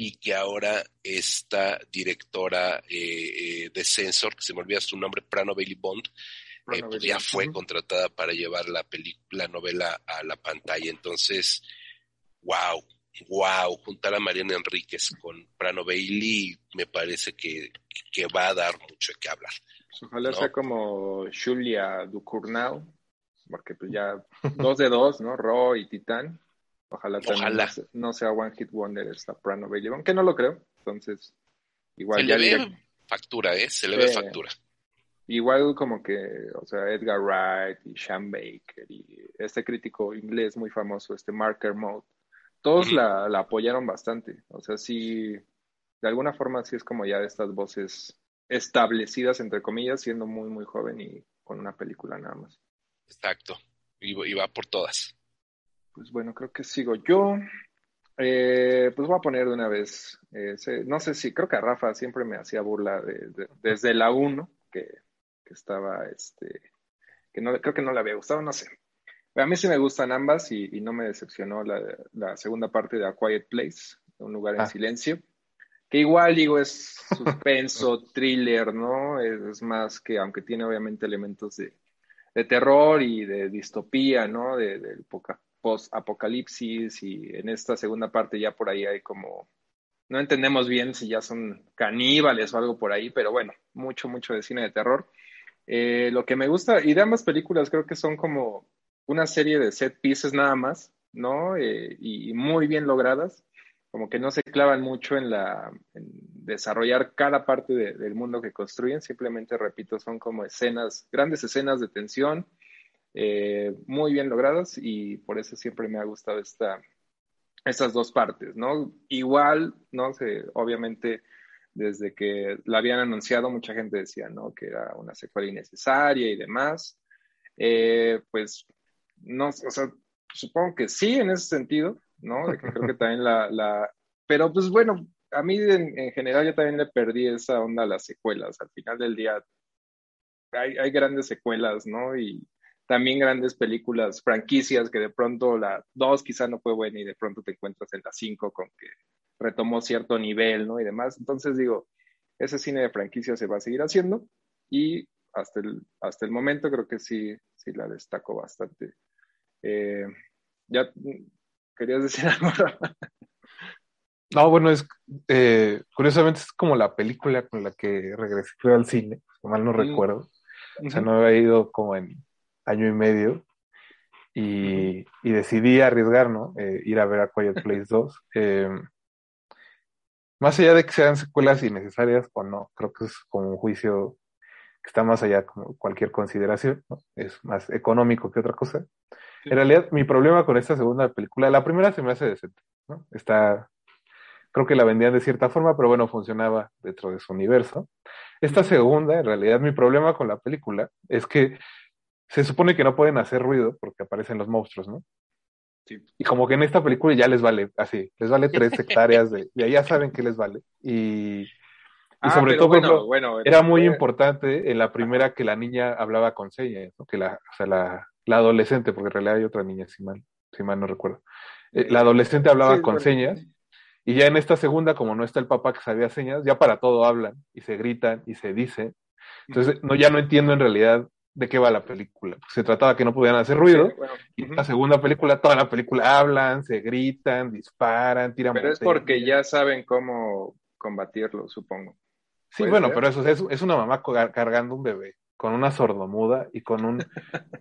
y que ahora esta directora eh, eh, de Censor, que se me olvida su nombre, Prano Bailey Bond, eh, pues ya fue contratada para llevar la película, novela a la pantalla. Entonces, wow, wow, juntar a Mariana Enríquez con Prano Bailey me parece que, que va a dar mucho que hablar. Ojalá sea como Julia Ducournau, porque pues ya dos de dos, ¿no? Ro y Titán. Ojalá, también No, sea One Hit Wonder esta Prano Bailey, aunque no lo creo. Entonces, igual. Se le ve factura, ¿eh? Se le ve factura. Igual como que, o sea, Edgar Wright y Sean Baker y este crítico inglés muy famoso, este Marker Mode, todos la, apoyaron bastante. O sea, sí, de alguna forma sí es como ya de estas voces establecidas, entre comillas, siendo muy, muy joven y con una película nada más. Exacto, y, va por todas. Pues bueno, creo que sigo yo. Eh, pues voy a poner de una vez, eh, no sé si, creo que a Rafa siempre me hacía burla desde la 1, que, estaba, este, que no, creo que no le había gustado, no sé. a mí sí me gustan ambas y, no me decepcionó la, segunda parte de A Quiet Place, Un lugar en ah. silencio que igual digo es suspenso, [LAUGHS] thriller, ¿no? Es, más que, aunque tiene obviamente elementos de, terror y de distopía, ¿no? Del de, post-apocalipsis y en esta segunda parte ya por ahí hay como, no entendemos bien si ya son caníbales o algo por ahí, pero bueno, mucho, mucho de cine de terror. Eh, lo que me gusta, y de ambas películas creo que son como una serie de set pieces nada más, ¿no? Eh, y muy bien logradas como que no se clavan mucho en la desarrollar cada parte del mundo que construyen, simplemente, repito, son como escenas, grandes escenas de tensión, eh, muy bien logradas y por eso siempre me ha gustado esta, estas dos partes, ¿no? Igual, ¿no? sé obviamente, desde que la habían anunciado, mucha gente decía, ¿no? Que era una secuela innecesaria y demás. Eh, pues, no, o sea, supongo que sí en ese sentido, ¿no? creo que [LAUGHS] también la, la... Pero pues bueno, a mí en, general yo también le perdí esa onda a las secuelas. Al final del día hay, hay grandes secuelas, ¿no? Y también grandes películas, franquicias que de pronto la 2 quizá no fue buena y de pronto te encuentras en la 5 con que retomó cierto nivel, ¿no? Y demás. Entonces digo, ese cine de franquicia se va a seguir haciendo y hasta el, hasta el momento creo que sí, sí la destaco bastante. Eh, ya ¿Querías decir [LAUGHS] algo? no, bueno, es eh, curiosamente es como la película con la que regresé al cine, si mal no mm. recuerdo. O sea, no había ido como en año y medio y, decidí arriesgar, ¿no? Eh, ir a ver a Quiet Place 2. Em, más allá de que sean secuelas innecesarias o no, creo que es como un juicio que está más allá de cualquier consideración, ¿no? Es más económico que otra cosa. En realidad, mi problema con esta segunda película, la primera se me hace decente, ¿no? Está, creo que la vendían de cierta forma, pero bueno, funcionaba dentro de su universo. Esta segunda, en realidad, mi problema con la película es que se supone que no pueden hacer ruido porque aparecen los monstruos, ¿no? Sí. Y como que en esta película ya les vale, así, les vale tres hectáreas de, y ya saben que les vale. Y, y ah, sobre todo, bueno, era muy importante en la primera que la niña hablaba con señas, ¿no? que la, o sea, la, la adolescente, porque en realidad hay otra niña, si mal, si mal no recuerdo. Eh, la adolescente hablaba con señas y ya en esta segunda, como no está el papá que sabía señas, ya para todo hablan y se gritan y se dicen. Entonces, no, ya no entiendo en realidad de qué va la película. Se trataba que no podían hacer ruido. Y en la segunda película, toda la película hablan, se gritan, disparan, tiran. Pero es porque ya saben cómo combatirlo, supongo. Sí, bueno, pero eso es, es, una mamá cargando un bebé con una sordomuda y con un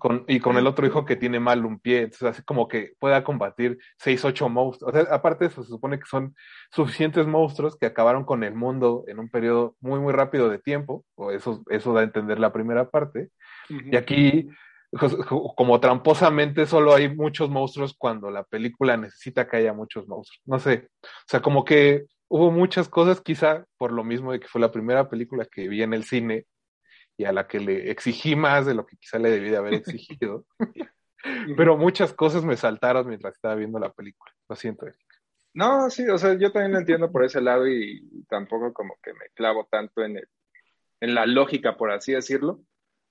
con, y con el otro hijo que tiene mal un pie, entonces así como que pueda combatir seis, ocho monstruos. O sea, aparte de eso, se supone que son suficientes monstruos que acabaron con el mundo en un periodo muy, muy rápido de tiempo, o eso, eso da a entender la primera parte. Y aquí, pues, como tramposamente, solo hay muchos monstruos cuando la película necesita que haya muchos monstruos. No sé, o sea, como que hubo muchas cosas, quizá por lo mismo de que fue la primera película que vi en el cine, y a la que le exigí más de lo que quizá le debí de haber exigido. [LAUGHS] Pero muchas cosas me saltaron mientras estaba viendo la película. Lo siento, Eric. No, sí, o sea, yo también lo entiendo por ese lado y tampoco como que me clavo tanto en, el, en la lógica, por así decirlo,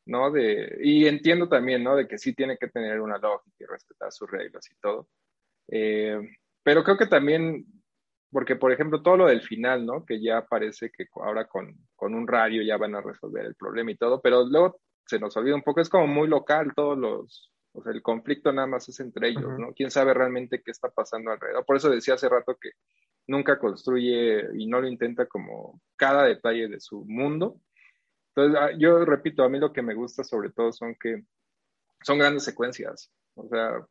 ¿no? De, y entiendo también, ¿no? De que sí tiene que tener una lógica y respetar sus reglas y todo. Eh, pero creo que también porque, por ejemplo, todo lo del final, ¿no? Que ya parece que ahora con, un radio ya van a resolver el problema y todo, pero luego se nos olvida un poco, es como muy local, todos los, o sea, el conflicto nada más es entre ellos, ¿no? ¿Quién sabe realmente qué está pasando alrededor? Por eso decía hace rato que nunca construye y no lo intenta como cada detalle de su mundo. Entonces, ah, yo repito, a mí lo que me gusta sobre todo son que son grandes secuencias, o sea,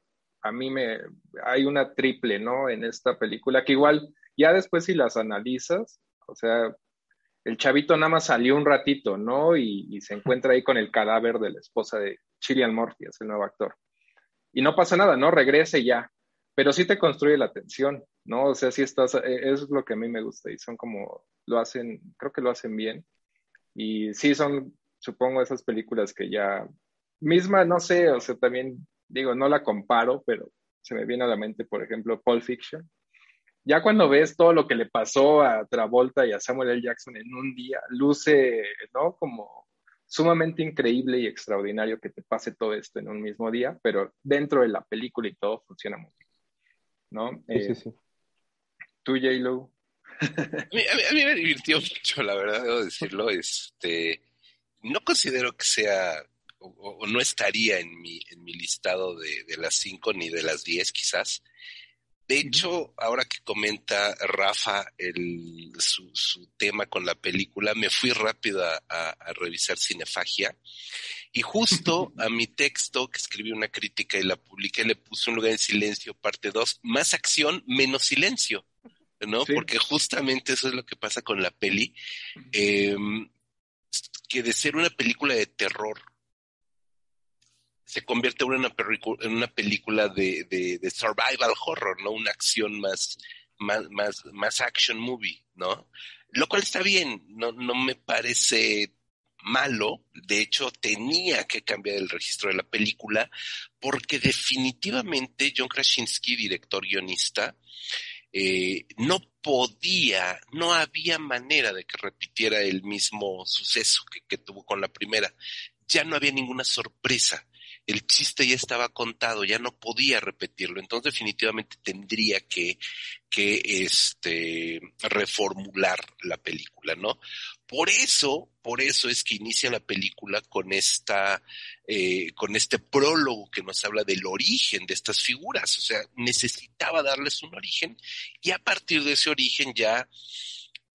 a mí me, hay una triple, ¿no? En esta película, que igual, ya después si las analizas, o sea, el chavito nada más salió un ratito, ¿no? Y, se encuentra ahí con el cadáver de la esposa de Cillian Murphy, es el nuevo actor. Y no pasa nada, ¿no? Regrese ya. Pero sí te construye la tensión, ¿no? O sea, sí estás, e, es lo que a mí me gusta y son como, lo hacen, creo que lo hacen bien. Y sí son, supongo, esas películas que ya, misma, no sé, o sea, también digo, no la comparo, pero se me viene a la mente, por ejemplo, Pulp Fiction ya cuando ves todo lo que le pasó a Travolta y a Samuel L. Jackson en un día, luce, ¿no? Como sumamente increíble y extraordinario que te pase todo esto en un mismo día, pero dentro de la película y todo funciona muy bien, ¿no? Sí, sí, eh, sí. ¿Tú, J-Lo? a, mí, a, mí, me divirtió mucho, la verdad, debo decirlo. Este, no considero que sea o, no estaría en mi, en mi listado de, de las cinco ni de las diez quizás. De hecho, ahora que comenta Rafa el, su, su, tema con la película, me fui rápido a, revisar Cinefagia. Y justo [LAUGHS] a mi texto, que escribí una crítica y la publiqué, le puse un lugar en silencio, parte 2, más acción, menos silencio, ¿no? Porque justamente eso es lo que pasa con la peli, em, que de ser una película de terror, se convierte en una, en una película de, de, survival horror, ¿no? Una acción más, más, más, action movie, ¿no? Lo cual está bien, no, no me parece malo, de hecho tenía que cambiar el registro de la película, porque definitivamente John Krasinski, director guionista, eh, no podía, no había manera de que repitiera el mismo suceso que, que tuvo con la primera. Ya no había ninguna sorpresa el chiste ya estaba contado, ya no podía repetirlo, entonces definitivamente tendría que, que este, reformular la película, ¿no? Por eso, por eso es que inicia la película con esta, eh, con este prólogo que nos habla del origen de estas figuras, o sea, necesitaba darles un origen y a partir de ese origen ya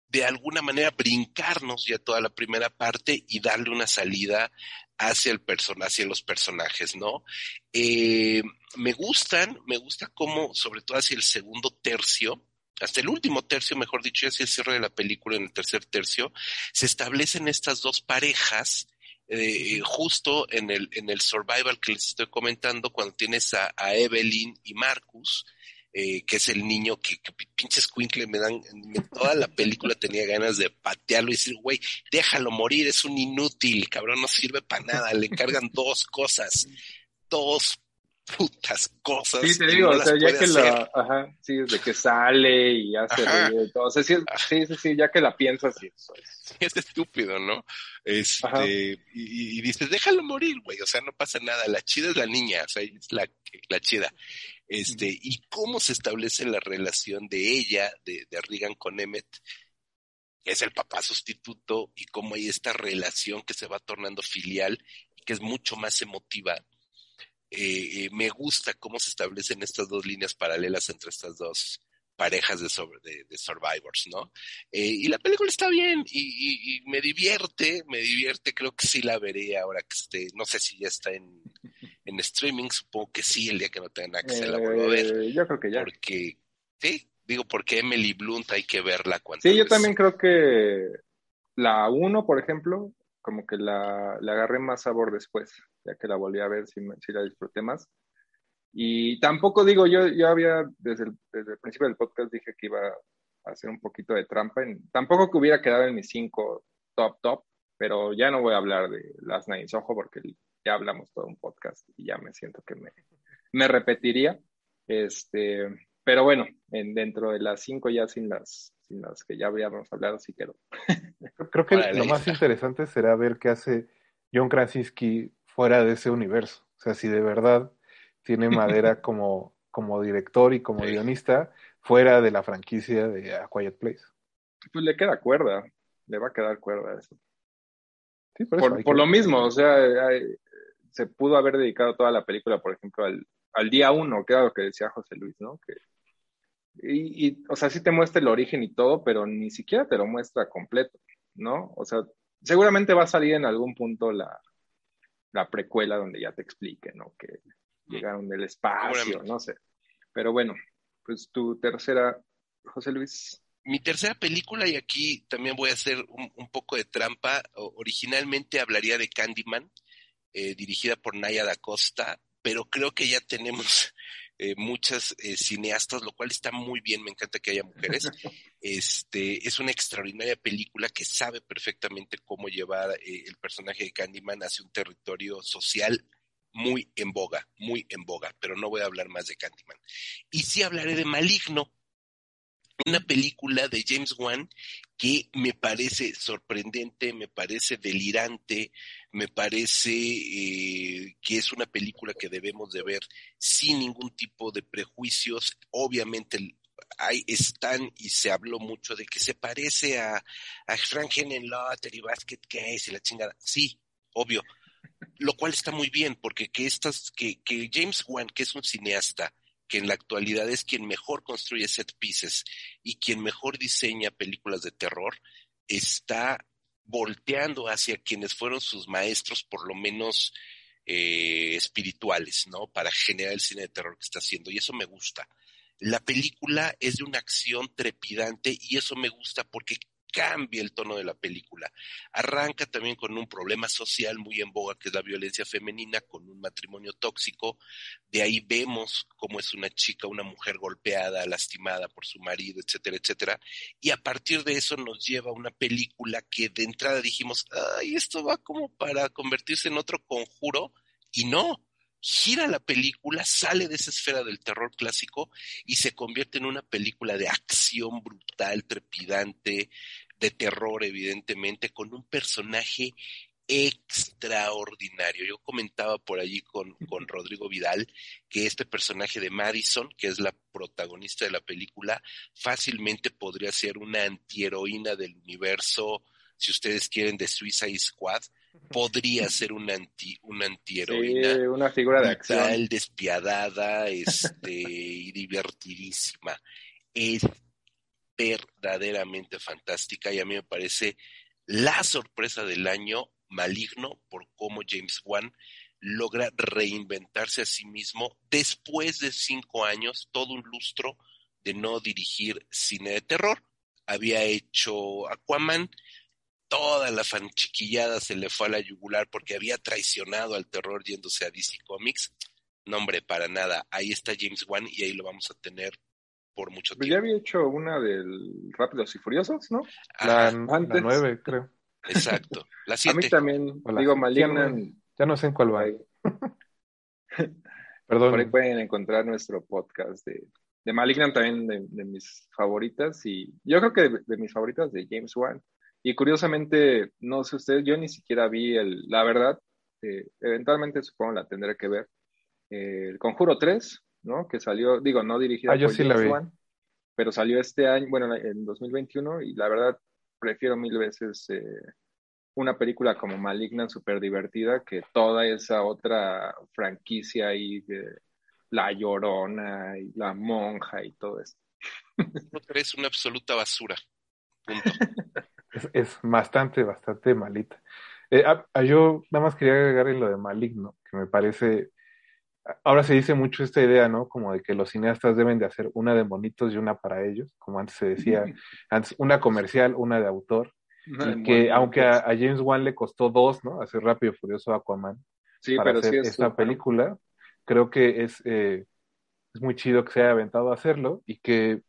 de alguna manera brincarnos ya toda la primera parte y darle una salida hacia el hacia los personajes, ¿no? Eh, me gustan, me gusta cómo, sobre todo hacia el segundo tercio, hasta el último tercio, mejor dicho, hacia el cierre de la película, en el tercer tercio, se establecen estas dos parejas, eh, justo en el, en el survival que les estoy comentando, cuando tienes a, a Evelyn y Marcus, eh, que es el niño que, que pinches Quinkle me dan, toda la película tenía ganas de patearlo y decir, güey, déjalo morir, es un inútil, cabrón, no sirve para nada, le encargan dos cosas, dos putas cosas. Sí, te digo, o sea, ya que la, ajá, sí, desde que sale y hace todo, o sea, sí, sí, sí, ya que la piensas, sí, eso es. es estúpido, ¿no? Este, y, y, dices, déjalo morir, güey, o sea, no pasa nada, la chida es la niña, o sea, es la, la chida este, y cómo se establece la relación de ella, de, de Regan con Emmett, que es el papá sustituto, y cómo hay esta relación que se va tornando filial y que es mucho más emotiva. Eh, eh, me gusta cómo se establecen estas dos líneas paralelas entre estas dos parejas de, sobre, de, survivors, ¿no? Eh, y la película está bien y, y, me divierte, me divierte, creo que sí la veré ahora que esté, no sé si ya está en, en streaming, supongo que sí, el día que no tengan acceso la vuelvo a ver. Eh, yo creo que ya. Porque, sí, digo, porque Emily Blunt hay que verla cuando. Sí, yo también creo que la 1, por ejemplo, como que la, la, agarré más sabor después, ya que la volví a ver, si, si la disfruté más. Y tampoco digo, yo, yo había, desde el, desde el principio del podcast dije que iba a hacer un poquito de trampa. En, tampoco que hubiera quedado en mis cinco top top, pero ya no voy a hablar de Last Night Ojo porque ya hablamos todo un podcast y ya me siento que me, me repetiría. Este, pero bueno, en, dentro de las cinco ya sin las, sin las que ya habíamos hablado, sí quedó. [LAUGHS] [LAUGHS] Creo que lo más interesante será ver qué hace John Krasinski fuera de ese universo. O sea, si de verdad tiene madera [LAUGHS] como, como director y como guionista fuera de la franquicia de A Quiet Place. Pues le queda cuerda, le va a quedar cuerda eso. Sí, por, por, lo mismo, o sea, se pudo haber dedicado toda la película, por ejemplo, al, al día uno, que era lo que decía José Luis, ¿no? Que, y, o sea, sí te muestra el origen y todo, pero ni siquiera te lo muestra completo, ¿no? O sea, seguramente va a salir en algún punto la, la precuela donde ya te explique, ¿no? Que llegaron del espacio, no sé. Pero bueno, pues tu tercera, José Luis. Mi tercera película, y aquí también voy a hacer un, poco de trampa, originalmente hablaría de Candyman, eh, dirigida por Naya da Costa, pero creo que ya tenemos eh, muchas eh, cineastas, lo cual está muy bien, me encanta que haya mujeres. [LAUGHS] Este, es una extraordinaria película que sabe perfectamente cómo llevar eh, el personaje de Candyman hacia un territorio social muy en boga, muy en boga, pero no voy a hablar más de Candyman. Y sí hablaré de Maligno, una película de James Wan que me parece sorprendente, me parece delirante, me parece eh, que es una película que debemos de ver sin ningún tipo de prejuicios. Obviamente hay, están y se habló mucho de que se parece a, a Frank Henenlotter y Basket Case y la chingada. Sí, obvio. Lo cual está muy bien porque que estas, que, que James Wan, que es un cineasta, que en la actualidad es quien mejor construye set pieces y quien mejor diseña películas de terror, está volteando hacia quienes fueron sus maestros, por lo menos eh, espirituales, ¿no? Para generar el cine de terror que está haciendo. Y eso me gusta. La película es de una acción trepidante y eso me gusta porque cambia el tono de la película. Arranca también con un problema social muy en boga, que es la violencia femenina, con un matrimonio tóxico. De ahí vemos cómo es una chica, una mujer golpeada, lastimada por su marido, etcétera, etcétera. Y a partir de eso nos lleva a una película que de entrada dijimos, ay, esto va como para convertirse en otro conjuro. Y no, gira la película, sale de esa esfera del terror clásico y se convierte en una película de acción brutal, trepidante, de terror, evidentemente, con un personaje extraordinario. Yo comentaba por allí con, con, Rodrigo Vidal que este personaje de Madison, que es la protagonista de la película, fácilmente podría ser una antiheroína del universo, si ustedes quieren, de Suicide Squad. Podría ser una anti, una antiheroína. una figura de acción. despiadada, este, [LAUGHS] y divertidísima. Es verdaderamente fantástica y a mí me parece la sorpresa del año maligno por cómo James Wan logra reinventarse a sí mismo después de cinco años, todo un lustro de no dirigir cine de terror. Había hecho Aquaman, toda la fanchiquillada se le fue a la yugular porque había traicionado al terror yéndose a DC Comics. No, hombre, para nada. Ahí está James Wan y ahí lo vamos a tener por mucho tiempo. ya había hecho una del Rápidos y Furiosos, ¿no? La, antes. nueve, creo. Exacto. La siete. A mí también, digo, Maligna. Ya no, sé en cuál va. [LAUGHS] Perdón. Por ahí pueden encontrar nuestro podcast de, de Malignan, también de, mis favoritas. Y yo creo que de, mis favoritas de James Wan. Y curiosamente, no sé ustedes, yo ni siquiera vi el, la verdad, eh, eventualmente supongo la tendré que ver. Eh, el Conjuro 3, ¿no? Que salió, digo, no dirigida ah, por James Wan, pero salió este año, bueno, en 2021, y la verdad prefiero mil veces eh, una película como Maligna, súper divertida, que toda esa otra franquicia ahí de La Llorona y La Monja y todo esto. Es una absoluta basura. [LAUGHS] es, bastante, bastante malita. Eh, ah, ah, yo nada más quería agregar en lo de Maligno, que me parece ahora se dice mucho esta idea, ¿no? Como de que los cineastas deben de hacer una de bonitos y una para ellos, como antes se decía, antes una comercial, una de autor, y que aunque a, James Wan le costó dos, ¿no? Hacer Rápido y Furioso Aquaman para hacer esta película, creo que es, eh, es muy chido que se haya aventado a hacerlo y que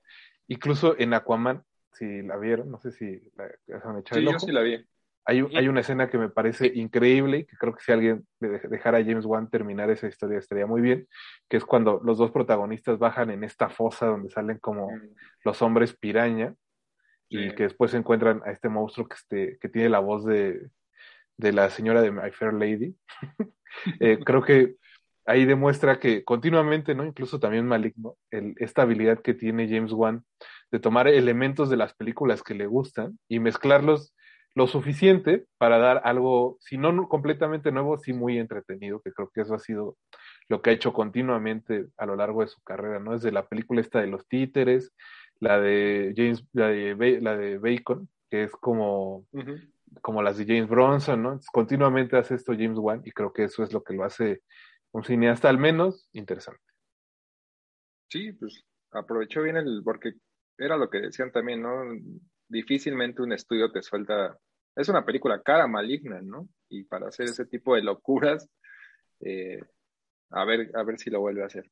incluso en Aquaman, si la vieron, no sé si la, han echado sí, yo sí la vi. Hay, hay, una escena que me parece increíble y que creo que si alguien dejara a James Wan terminar esa historia estaría muy bien, que es cuando los dos protagonistas bajan en esta fosa donde salen como mm. los hombres piraña y que después se encuentran a este monstruo que, este, que tiene la voz de, de la señora de My Fair Lady. [LAUGHS] Eh, creo que ahí demuestra que continuamente, ¿no? Incluso también Maligno, el, esta habilidad que tiene James Wan de tomar elementos de las películas que le gustan y mezclarlos lo suficiente para dar algo, si no completamente nuevo, sí muy entretenido, que creo que eso ha sido lo que ha hecho continuamente a lo largo de su carrera, ¿no? Desde la película esta de los títeres, la de James, la de, la de Bacon, que es como, como las de James Bronson, ¿no? continuamente hace esto James Wan y creo que eso es lo que lo hace un cineasta al menos interesante. Sí, pues aprovechó bien el, porque era lo que decían también, ¿no? Difícilmente un estudio te suelta, es una película cara, maligna, ¿no? Y para hacer ese tipo de locuras, eh, a ver, a ver si lo vuelve a hacer.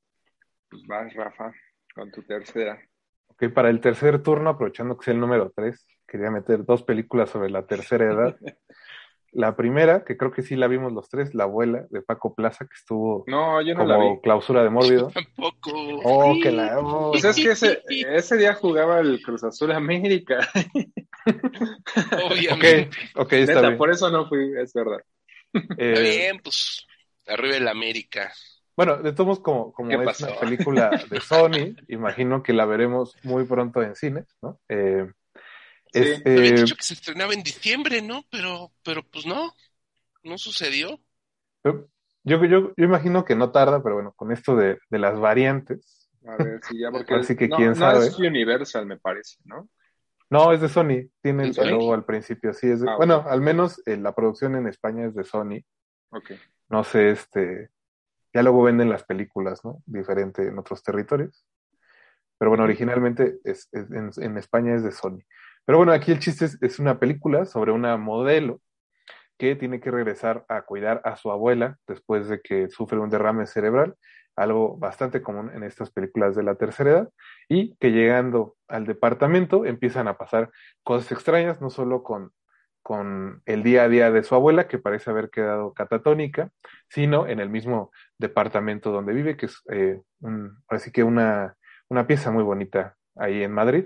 Pues vas, Rafa, con tu tercera. Ok, para el tercer turno, aprovechando que es el número tres, quería meter dos películas sobre la tercera edad. [LAUGHS] La primera, que creo que sí la vimos los tres, La abuela de Paco Plaza, que estuvo no, yo no como la vi. clausura de Mórbido. [LAUGHS] tampoco. Oh, que la. oh. Pues es que ese, ese día jugaba el Cruz Azul América. [LAUGHS] Obviamente. Ok, ok, está Neta, bien. por eso no fui, es verdad. Eh, Está bien, pues. Arriba el América. Bueno, de todos modos, como, como ¿Qué es pasó? una película [LAUGHS] de Sony, imagino que la veremos muy pronto en cines, ¿no? Eh, Sí, es, Me habían eh, dicho que se estrenaba en diciembre, ¿no? Pero, pero pues no. No sucedió. yo, yo, yo imagino que no tarda, pero bueno, con esto de, de las variantes. A ver si ya, [LAUGHS] porque Así que no, quién no sabe. es Universal, me parece, ¿no? No, es de Sony, tiene el ¿En Sony? logo al principio, sí, es de- Ah, bueno, al menos eh, la producción en España es de Sony, Ok. no sé, este, ya luego venden las películas, ¿no? Diferente en otros territorios. Pero bueno, originalmente es, es- en, en España es de Sony. Pero bueno, aquí el chiste es, es una película sobre una modelo que tiene que regresar a cuidar a su abuela después de que sufre un derrame cerebral, algo bastante común en estas películas de la tercera edad, y que llegando al departamento empiezan a pasar cosas extrañas, no solo con, con el día a día de su abuela, que parece haber quedado catatónica, sino en el mismo departamento donde vive, que es eh, así que una, una pieza muy bonita ahí en Madrid.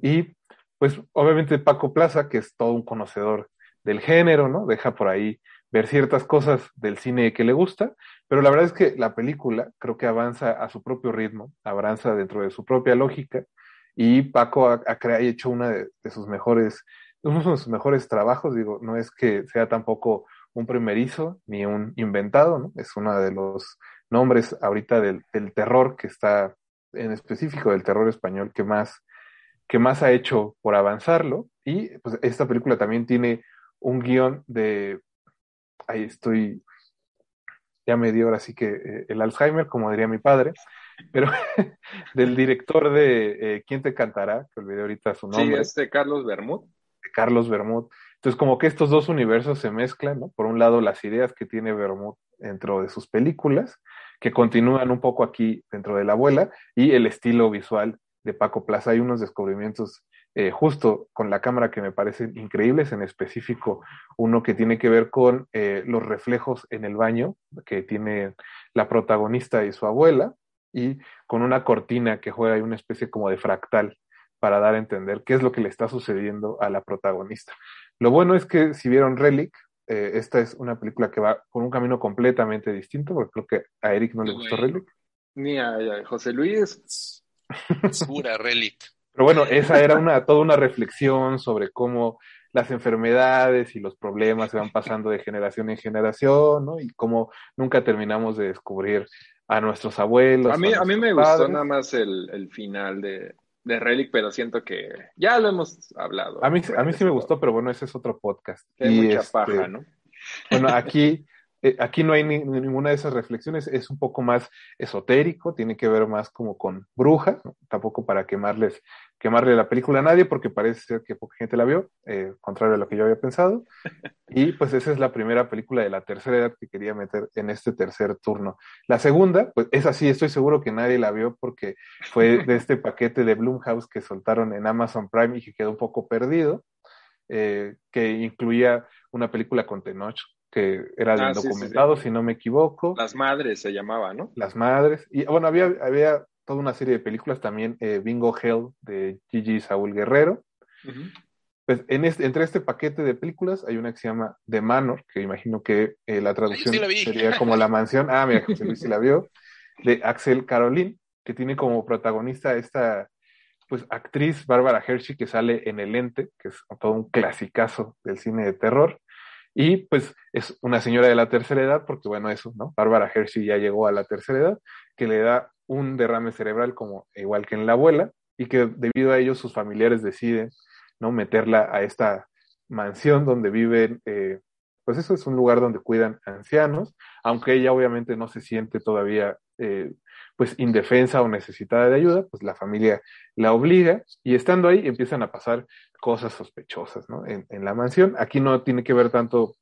Y pues obviamente Paco Plaza, que es todo un conocedor del género, ¿no? Deja por ahí ver ciertas cosas del cine que le gusta, pero la verdad es que la película creo que avanza a su propio ritmo, avanza dentro de su propia lógica, y Paco ha, ha hecho una de, sus mejores, uno de sus mejores trabajos, digo, no es que sea tampoco un primerizo ni un inventado. Es uno de los nombres ahorita del, del terror que está, en específico del terror español, que más, que más ha hecho por avanzarlo. Y pues esta película también tiene un guion de, ahí estoy, ya me dio ahora sí que eh, el Alzheimer, como diría mi padre, pero [LAUGHS] del director de eh, ¿Quién te cantará? Que olvidé ahorita su Sí, nombre este Carlos Bermud. de Carlos Bermud. Entonces, como que estos dos universos se mezclan, ¿no? Por un lado, las ideas que tiene Bermud dentro de sus películas, que continúan un poco aquí dentro de la abuela, y el estilo visual de Paco Plaza. Hay unos descubrimientos eh, justo con la cámara que me parecen increíbles, en específico uno que tiene que ver con eh, los reflejos en el baño que tiene la protagonista y su abuela, y con una cortina que juega ahí una especie como de fractal para dar a entender qué es lo que le está sucediendo a la protagonista. Lo bueno es que si vieron Relic, eh, esta es una película que va por un camino completamente distinto, porque creo que a Eric no le gustó. Relic. Ni a, a José Luis. Es pura relic. Pero bueno, esa era una, toda una reflexión sobre cómo las enfermedades y los problemas se van pasando de generación en generación, ¿no? Y cómo nunca terminamos de descubrir a nuestros abuelos. A mí, a mí nuestros me gustó nada más el, el final de, de Relic, pero siento que ya lo hemos hablado. A mí, a mí sí me gustó, pero bueno, ese es otro podcast. Y, mucha este, paja, ¿no? Bueno, aquí, eh, aquí no hay ni- ninguna de esas reflexiones, es un poco más esotérico, tiene que ver más como con bruja, ¿no? tampoco para quemarles, quemarle la película a nadie, porque parece ser que poca gente la vio, eh, contrario a lo que yo había pensado. [LAUGHS] Y pues esa es la primera película de la tercera edad que quería meter en este tercer turno. La segunda, pues esa sí, estoy seguro que nadie la vio porque fue de este paquete de Blumhouse que soltaron en Amazon Prime y que quedó un poco perdido, eh, que incluía una película con Tenoch, que era de Ah, sí, sí, documentado, si no me equivoco, Las madres se llamaba, ¿no? Las Madres, y bueno, había, había toda una serie de películas también, eh, Bingo Hell de Gigi Saúl Guerrero. Pues en este, entre este paquete de películas hay una que se llama The Manor, que imagino que eh, la traducción sería como La Mansión. Ah, mira, José Luis sí la vio. De Axel Caroline, que tiene como protagonista esta pues actriz Bárbara Hershey que sale en El Ente, que es todo un clasicazo del cine de terror. Y pues es una señora de la tercera edad, porque bueno, eso, ¿no? Bárbara Hershey ya llegó a la tercera edad, que le da un derrame cerebral como igual que en la abuela, y que debido a ello sus familiares deciden, ¿no? Meterla a esta mansión donde viven eh, pues eso es un lugar donde cuidan ancianos, aunque ella obviamente no se siente todavía eh, pues indefensa o necesitada de ayuda, pues la familia la obliga y estando ahí empiezan a pasar cosas sospechosas, ¿no? En, en la mansión. Aquí no tiene que ver tanto,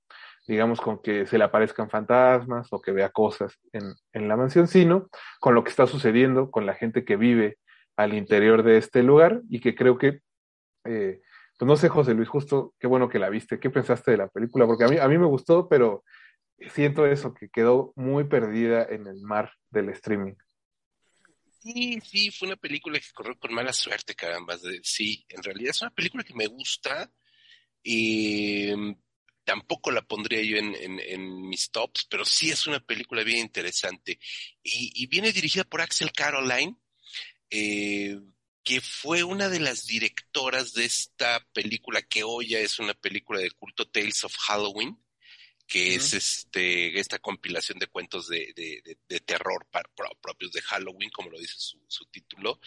digamos, con que se le aparezcan fantasmas o que vea cosas en, en la mansión, sino con lo que está sucediendo con la gente que vive al interior de este lugar y que creo que eh, pues no sé, José Luis, justo qué bueno que la viste. ¿Qué pensaste de la película? Porque a mí, a mí me gustó, pero siento eso, que quedó muy perdida en el mar del streaming. Sí, sí, fue una película que corrió con mala suerte, caramba. Sí, en realidad es una película que me gusta. Y mm, tampoco la pondría yo en, mis tops, pero sí es una película bien interesante. Y, viene dirigida por Axel Caroline, eh, que fue una de las directoras de esta película que hoy ya es una película de culto Tales of Halloween, que es este esta compilación de cuentos de, de, terror propios de Halloween, como lo dice su, su, título,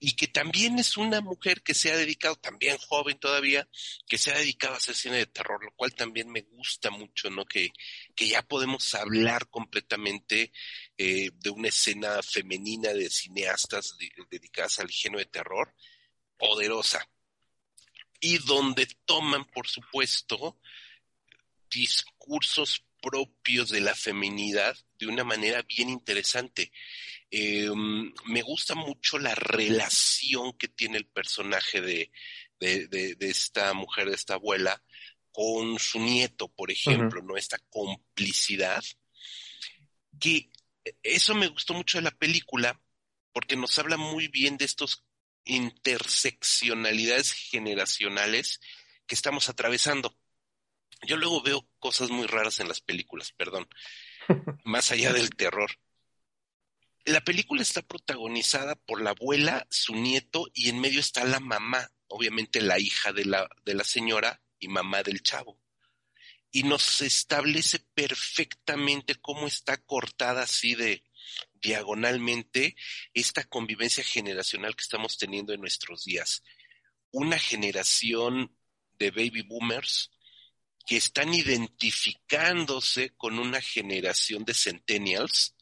y que también es una mujer que se ha dedicado, también joven todavía, que se ha dedicado a hacer cine de terror, lo cual también me gusta mucho, ¿no? Que, que ya podemos hablar completamente eh, de una escena femenina de cineastas dedicadas al género de terror, poderosa. Y donde toman, por supuesto, discursos propios de la feminidad de una manera bien interesante. Em, me gusta mucho la relación que tiene el personaje de, de, esta mujer, de esta abuela, con su nieto, por ejemplo, ¿no? Esta complicidad. Que eso me gustó mucho de la película, porque nos habla muy bien de estos interseccionalidades generacionales que estamos atravesando. Yo luego veo cosas muy raras en las películas, perdón, [LAUGHS] más allá del terror. La película está protagonizada por la abuela, su nieto y en medio está la mamá, obviamente la hija de la, de la señora y mamá del chavo. Y nos establece perfectamente cómo está cortada así de diagonalmente esta convivencia generacional que estamos teniendo en nuestros días. Una generación de baby boomers que están identificándose con una generación de centennials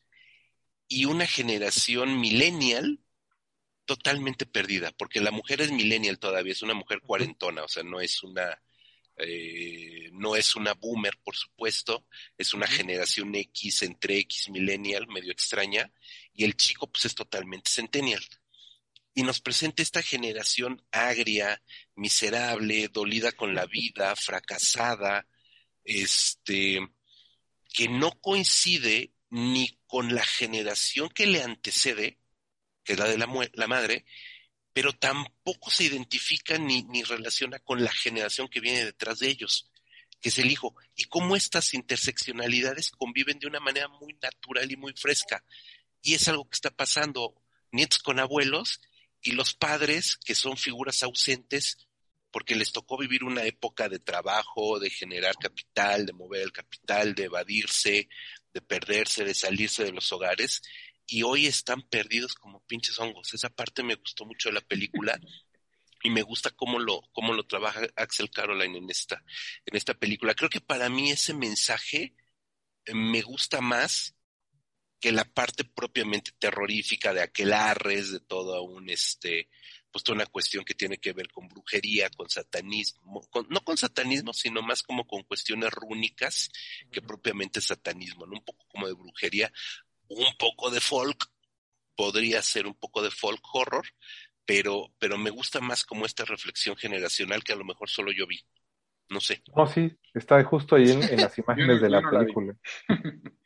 y una generación millennial totalmente perdida, porque la mujer es millennial todavía, es una mujer cuarentona, o sea, no es una, eh, no es una boomer, por supuesto, es una generación X entre X millennial, medio extraña, y el chico pues es totalmente centennial y nos presenta esta generación agria, miserable, dolida con la vida, fracasada, este, que no coincide ni con la generación que le antecede, que es la de la, la madre, pero tampoco se identifica ni, ni relaciona con la generación que viene detrás de ellos, que es el hijo, y cómo estas interseccionalidades conviven de una manera muy natural y muy fresca. Y es algo que está pasando nietos con abuelos y los padres, que son figuras ausentes, porque les tocó vivir una época de trabajo, de generar capital, de mover el capital, de evadirse, de perderse, de salirse de los hogares, y hoy están perdidos como pinches hongos. Esa parte me gustó mucho de la película y me gusta cómo lo, cómo lo trabaja Axel Caroline en esta, en esta película. Creo que para mí ese mensaje me gusta más que la parte propiamente terrorífica de aquel arres, de todo un, este, pues toda una cuestión que tiene que ver con brujería, con satanismo, no con satanismo, sino más como con cuestiones rúnicas que propiamente satanismo, ¿no? Un poco como de brujería, un poco de folk, podría ser un poco de folk horror, pero, pero me gusta más como esta reflexión generacional que a lo mejor solo yo vi. No sé. No, sí, está justo ahí en, las [LAUGHS] imágenes de la película. [LAUGHS]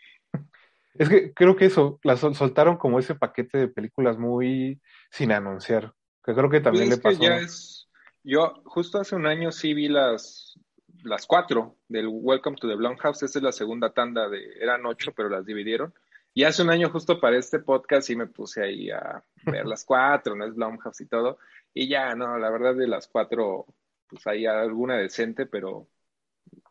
Es que creo que eso, la soltaron como ese paquete de películas muy sin anunciar, que creo que también pues le pasó. ya es, yo justo hace un año sí vi las, las cuatro del Welcome to the Blumhouse, esa es la segunda tanda de, eran ocho, pero las dividieron. Y hace un año justo para este podcast sí me puse ahí a ver las cuatro, ¿no? Es Blumhouse y todo. Y ya, no, la verdad de las cuatro, pues hay alguna decente, pero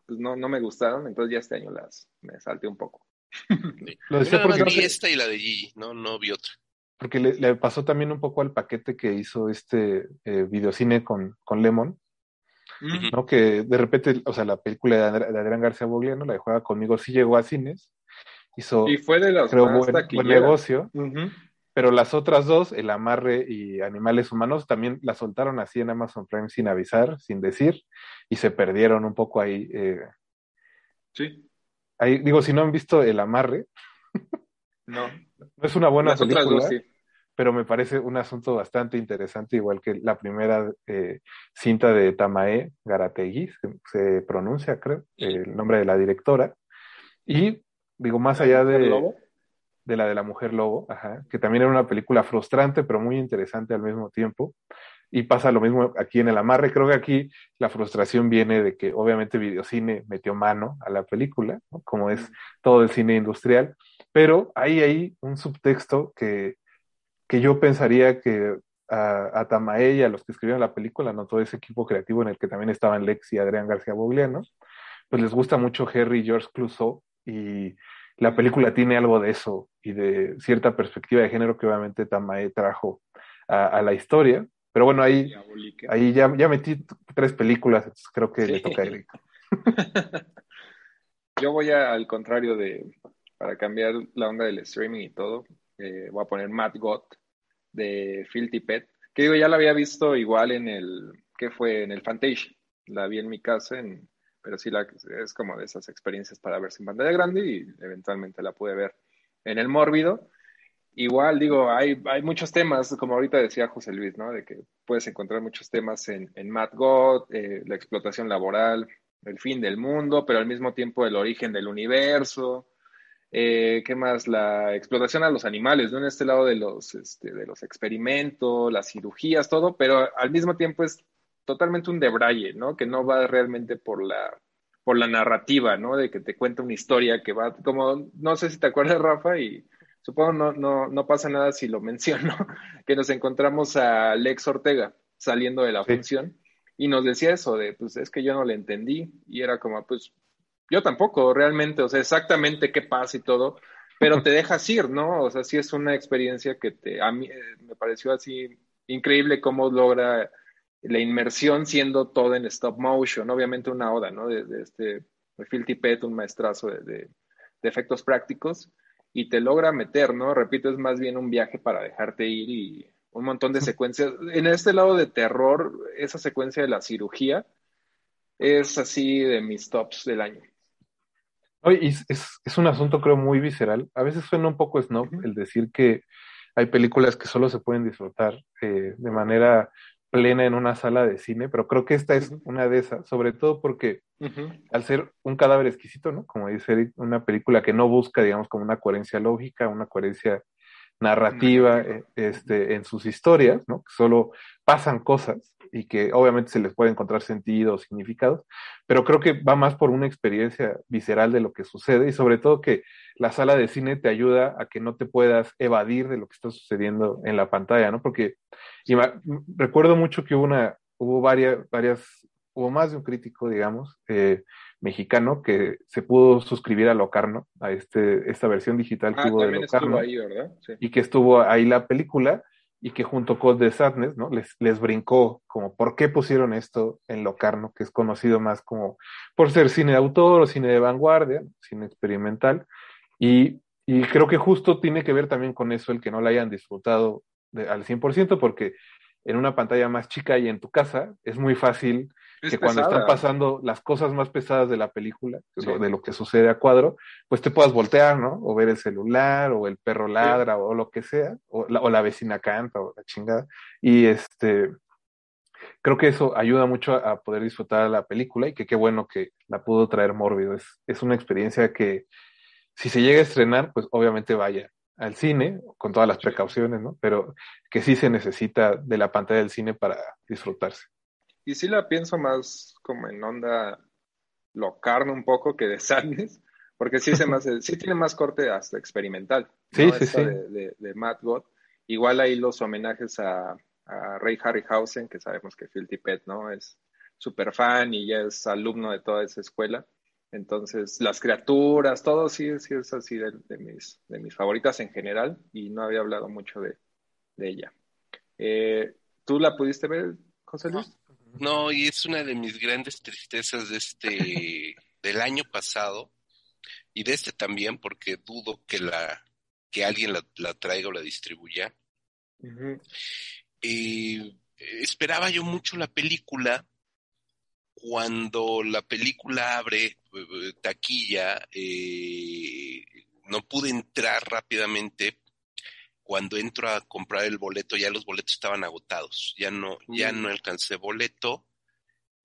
pues no, no me gustaron, entonces ya este año las me salté un poco. [LAUGHS] Lo decía porque vi esta y la de Gigi, no, no vi otra. Porque le, pasó también un poco al paquete que hizo este eh, videocine con, con Lemon, ¿no? Que de repente, o sea, la película de, Adrián García Bogliano, la de Juega conmigo, sí llegó a cines, hizo, y fue de creo, buen, negocio, pero las otras dos, El Amarre y Animales Humanos, también la soltaron así en Amazon Prime sin avisar, sin decir, y se perdieron un poco ahí. Eh. sí. Ahí, digo, si no han visto El Amarre, no. no es una buena película pero me parece un asunto bastante interesante, igual que la primera eh, cinta de Tamae Garategui, se, pronuncia, creo, el nombre de la directora. Y digo, más allá de, de la de la mujer lobo, que también era una película frustrante, pero muy interesante al mismo tiempo. Y pasa lo mismo aquí en El Amarre. Creo que aquí la frustración viene de que obviamente Videocine metió mano a la película, como es todo el cine industrial, pero hay ahí un subtexto que que yo pensaría que a, Tamae y a los que escribieron la película, no todo ese equipo creativo en el que también estaban Lex y Adrián García Bogliano, pues les gusta mucho Harry y George Clouseau y la película tiene algo de eso y de cierta perspectiva de género que obviamente Tamae trajo a, la historia. Pero bueno, ahí, ahí ya, ya metí tres películas, entonces creo que le toca a Eric. [LAUGHS] Yo voy al contrario de, para cambiar la onda del streaming y todo, eh, voy a poner Matt Gott de Filthy Pet, que digo, ya la había visto igual en el, ¿qué fue? En el Fantasia, la vi en mi casa, en, pero sí la, es como de esas experiencias para verse en pantalla grande y eventualmente la pude ver en el mórbido. Igual, digo, hay, hay muchos temas, como ahorita decía José Luis, ¿no? De que puedes encontrar muchos temas en, en Matt God, eh, la explotación laboral, el fin del mundo, pero al mismo tiempo el origen del universo, eh, ¿Qué más? La explotación a los animales, ¿no? En este lado de los, este, de los experimentos, las cirugías, todo, pero al mismo tiempo es totalmente un debraye, ¿no? Que no va realmente por la, por la narrativa, ¿no? De que te cuenta una historia que va, como, no sé si te acuerdas, Rafa, y supongo no, no, no pasa nada si lo [LAUGHS] menciono, que nos encontramos a Lex Ortega saliendo de la función y nos decía eso de, pues es que yo no le entendí y era como, pues yo tampoco, realmente, o sea, exactamente qué pasa y todo, pero te [LAUGHS] dejas ir, ¿no? O sea, sí es una experiencia que te, a mí eh, me pareció así increíble cómo logra la inmersión siendo todo en stop motion, obviamente una oda, ¿no? De, este, de Phil Tippett, un maestrazo de, de, efectos prácticos, y te logra meter, ¿no? Repito, es más bien un viaje para dejarte ir y un montón de secuencias. En este lado de terror, esa secuencia de la cirugía es así de mis tops del año. Es, es, un asunto, creo, muy visceral. A veces suena un poco snob el decir que hay películas que solo se pueden disfrutar eh, de manera plena en una sala de cine, pero creo que esta es una de esas, sobre todo porque al ser un cadáver exquisito, ¿no? Como dice Eric, una película que no busca, digamos, como una coherencia lógica, una coherencia narrativa eh, este, en sus historias, ¿no? Que solo pasan cosas y que obviamente se les puede encontrar sentido o significados, pero creo que va más por una experiencia visceral de lo que sucede y sobre todo que la sala de cine te ayuda a que no te puedas evadir de lo que está sucediendo en la pantalla, ¿no? Porque recuerdo mucho que hubo una, hubo varias, varias, hubo más de un crítico, digamos, eh, mexicano que se pudo suscribir a Locarno, a este, esta versión digital que ah, hubo de Locarno. Ahí, ¿verdad? Y que estuvo ahí la película y que junto con The Sadness, ¿no? Les, les brincó como por qué pusieron esto en Locarno, que es conocido más como por ser cine de autor o cine de vanguardia, cine experimental. Y, y creo que justo tiene que ver también con eso el que no la hayan disfrutado de, al 100%, porque en una pantalla más chica y en tu casa es muy fácil que cuando están pasando las cosas más pesadas de la película, de lo que sucede a cuadro, pues te puedas voltear, ¿no? O ver el celular, o el perro ladra, o lo que sea, o la, o la, vecina canta, o la chingada. Y este, creo que eso ayuda mucho a, poder disfrutar la película y que qué bueno que la pudo traer Mórbido. Es, es una experiencia que si se llega a estrenar, pues obviamente vaya al cine, con todas las precauciones, ¿no? Pero que sí se necesita de la pantalla del cine para disfrutarse. Y sí la pienso más como en onda locarno un poco que de [LAUGHS] Sadness, porque sí, se más, sí tiene más corte hasta experimental. Sí, sí, sí. De, de, Matt God. Igual ahí los homenajes a, a Ray Harryhausen, que sabemos que Phil Tippett, ¿no? Es súper fan y ya es alumno de toda esa escuela. Entonces, las criaturas, todo sí, sí es así de, mis, de mis favoritas en general y no había hablado mucho de, de ella. Eh, ¿Tú la pudiste ver, José Luis? No, y es una de mis grandes tristezas de este, [LAUGHS] del año pasado, y de este también, porque dudo que la, que alguien la, traiga o la distribuya. y esperaba yo mucho la película. Cuando la película abre eh, taquilla, eh, no pude entrar rápidamente. Cuando entro a comprar el boleto, ya los boletos estaban agotados. Ya no, ya no alcancé boleto.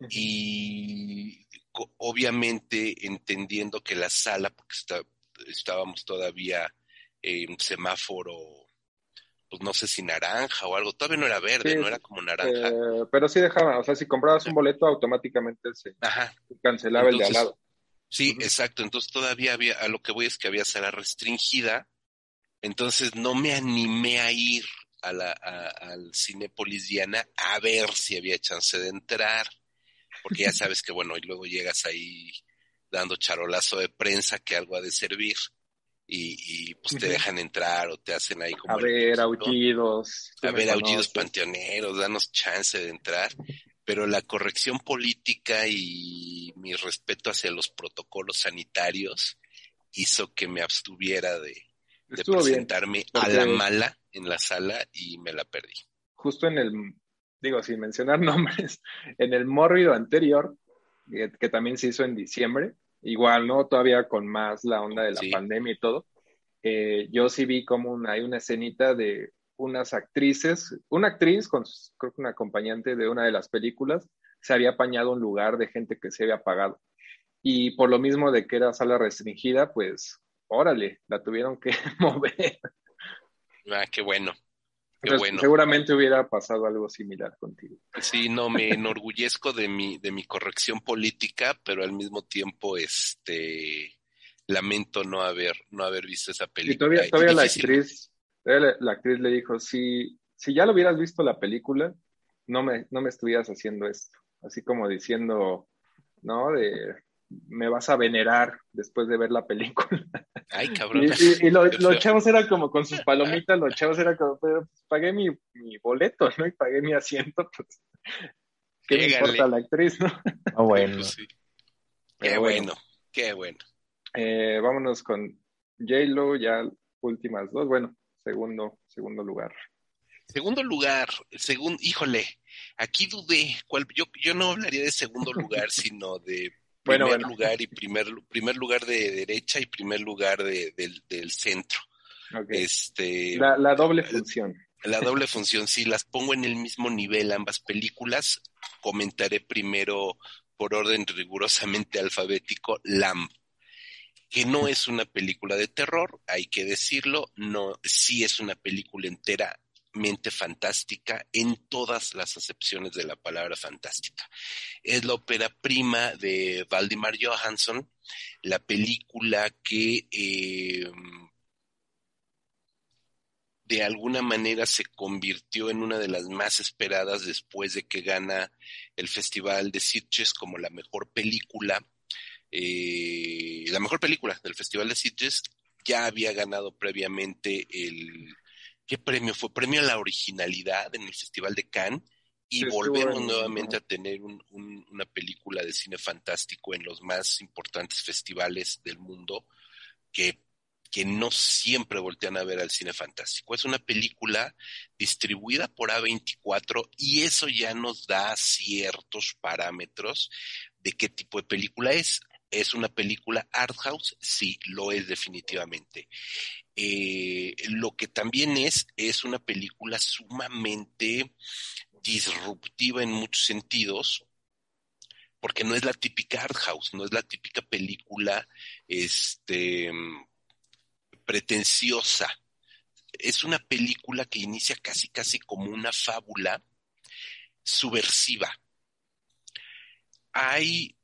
Y obviamente entendiendo que la sala, porque estábamos todavía en semáforo, pues no sé si naranja o algo, todavía no era verde, no era como naranja. Eh, pero sí dejaban, o sea, si comprabas un boleto automáticamente se, cancelaba el de al lado. Sí, exacto. Entonces todavía había, a lo que voy es que había sala restringida. Entonces no me animé a ir a la, al Cinepolis Diana a ver si había chance de entrar. Porque ya [LAUGHS] sabes que, bueno, y luego llegas ahí dando charolazo de prensa que algo ha de servir. Y, pues te dejan entrar o te hacen ahí como... A ver, aullidos. A ver, aullidos panteoneros, danos chance de entrar pero la corrección política y mi respeto hacia los protocolos sanitarios hizo que me abstuviera de, presentarme a la mala en la sala y me la perdí. Justo en el, digo, sin mencionar [LAUGHS] nombres, en el mórbido anterior, que, también se hizo en diciembre, igual, ¿no? Todavía con más la onda de la pandemia y todo. Eh, yo sí vi como hay una escenita de unas actrices, una actriz con creo que una acompañante de una de las películas, se había apañado un lugar de gente que se había pagado. Y por lo mismo de que era sala restringida, pues órale, la tuvieron que [LAUGHS] mover. Ah, qué bueno. Qué bueno. Seguramente hubiera pasado algo similar contigo. Sí, no, me enorgullezco de mi, de mi corrección política, pero al mismo tiempo, este, lamento no haber, no haber visto esa película. Y todavía, todavía la actriz, la, actriz le dijo, si, si ya lo hubieras visto la película, no me, no me estuvieras haciendo esto. Así como diciendo, ¿no? De, me vas a venerar después de ver la película. Ay, [LAUGHS] cabrón. Y, [LAUGHS] los chavos eran como con sus palomitas, los chavos eran como, pero pues, pagué mi, mi, boleto, ¿no? Y pagué mi asiento, pues, ¿qué me importa la actriz, no? Ah, bueno. Pues qué bueno, qué bueno. Eh, vámonos con J-Lo, ya últimas dos. Bueno, segundo, segundo lugar. Segundo lugar, segundo, híjole, aquí dudé, cuál, yo, yo no hablaría de segundo lugar, [LAUGHS] sino de primer lugar y primer, primer lugar de derecha y primer lugar de, del, centro. Este, la, la doble función. La doble función, si las pongo en el mismo nivel ambas películas, comentaré primero por orden rigurosamente alfabético LAMP que no es una película de terror, hay que decirlo, no, sí es una película enteramente fantástica en todas las acepciones de la palabra fantástica. Es la ópera prima de Valdimar Johansson, la película que eh, de alguna manera se convirtió en una de las más esperadas después de que gana el Festival de Sitges como la mejor película eh, la mejor película del Festival de Sitges ya había ganado previamente el ¿qué premio fue? Premio a la originalidad en el Festival de Cannes y volvemos nuevamente a tener una película de cine fantástico en los más importantes festivales del mundo que, que no siempre voltean a ver al cine fantástico. Es una película distribuida por A24 y eso ya nos da ciertos parámetros de qué tipo de película es. ¿Es una película art house? Sí, lo es definitivamente. Eh, lo que también es, es una película sumamente disruptiva en muchos sentidos, porque no es la típica art house, no es la típica película este, pretenciosa. Es una película que inicia casi, casi como una fábula subversiva. Hay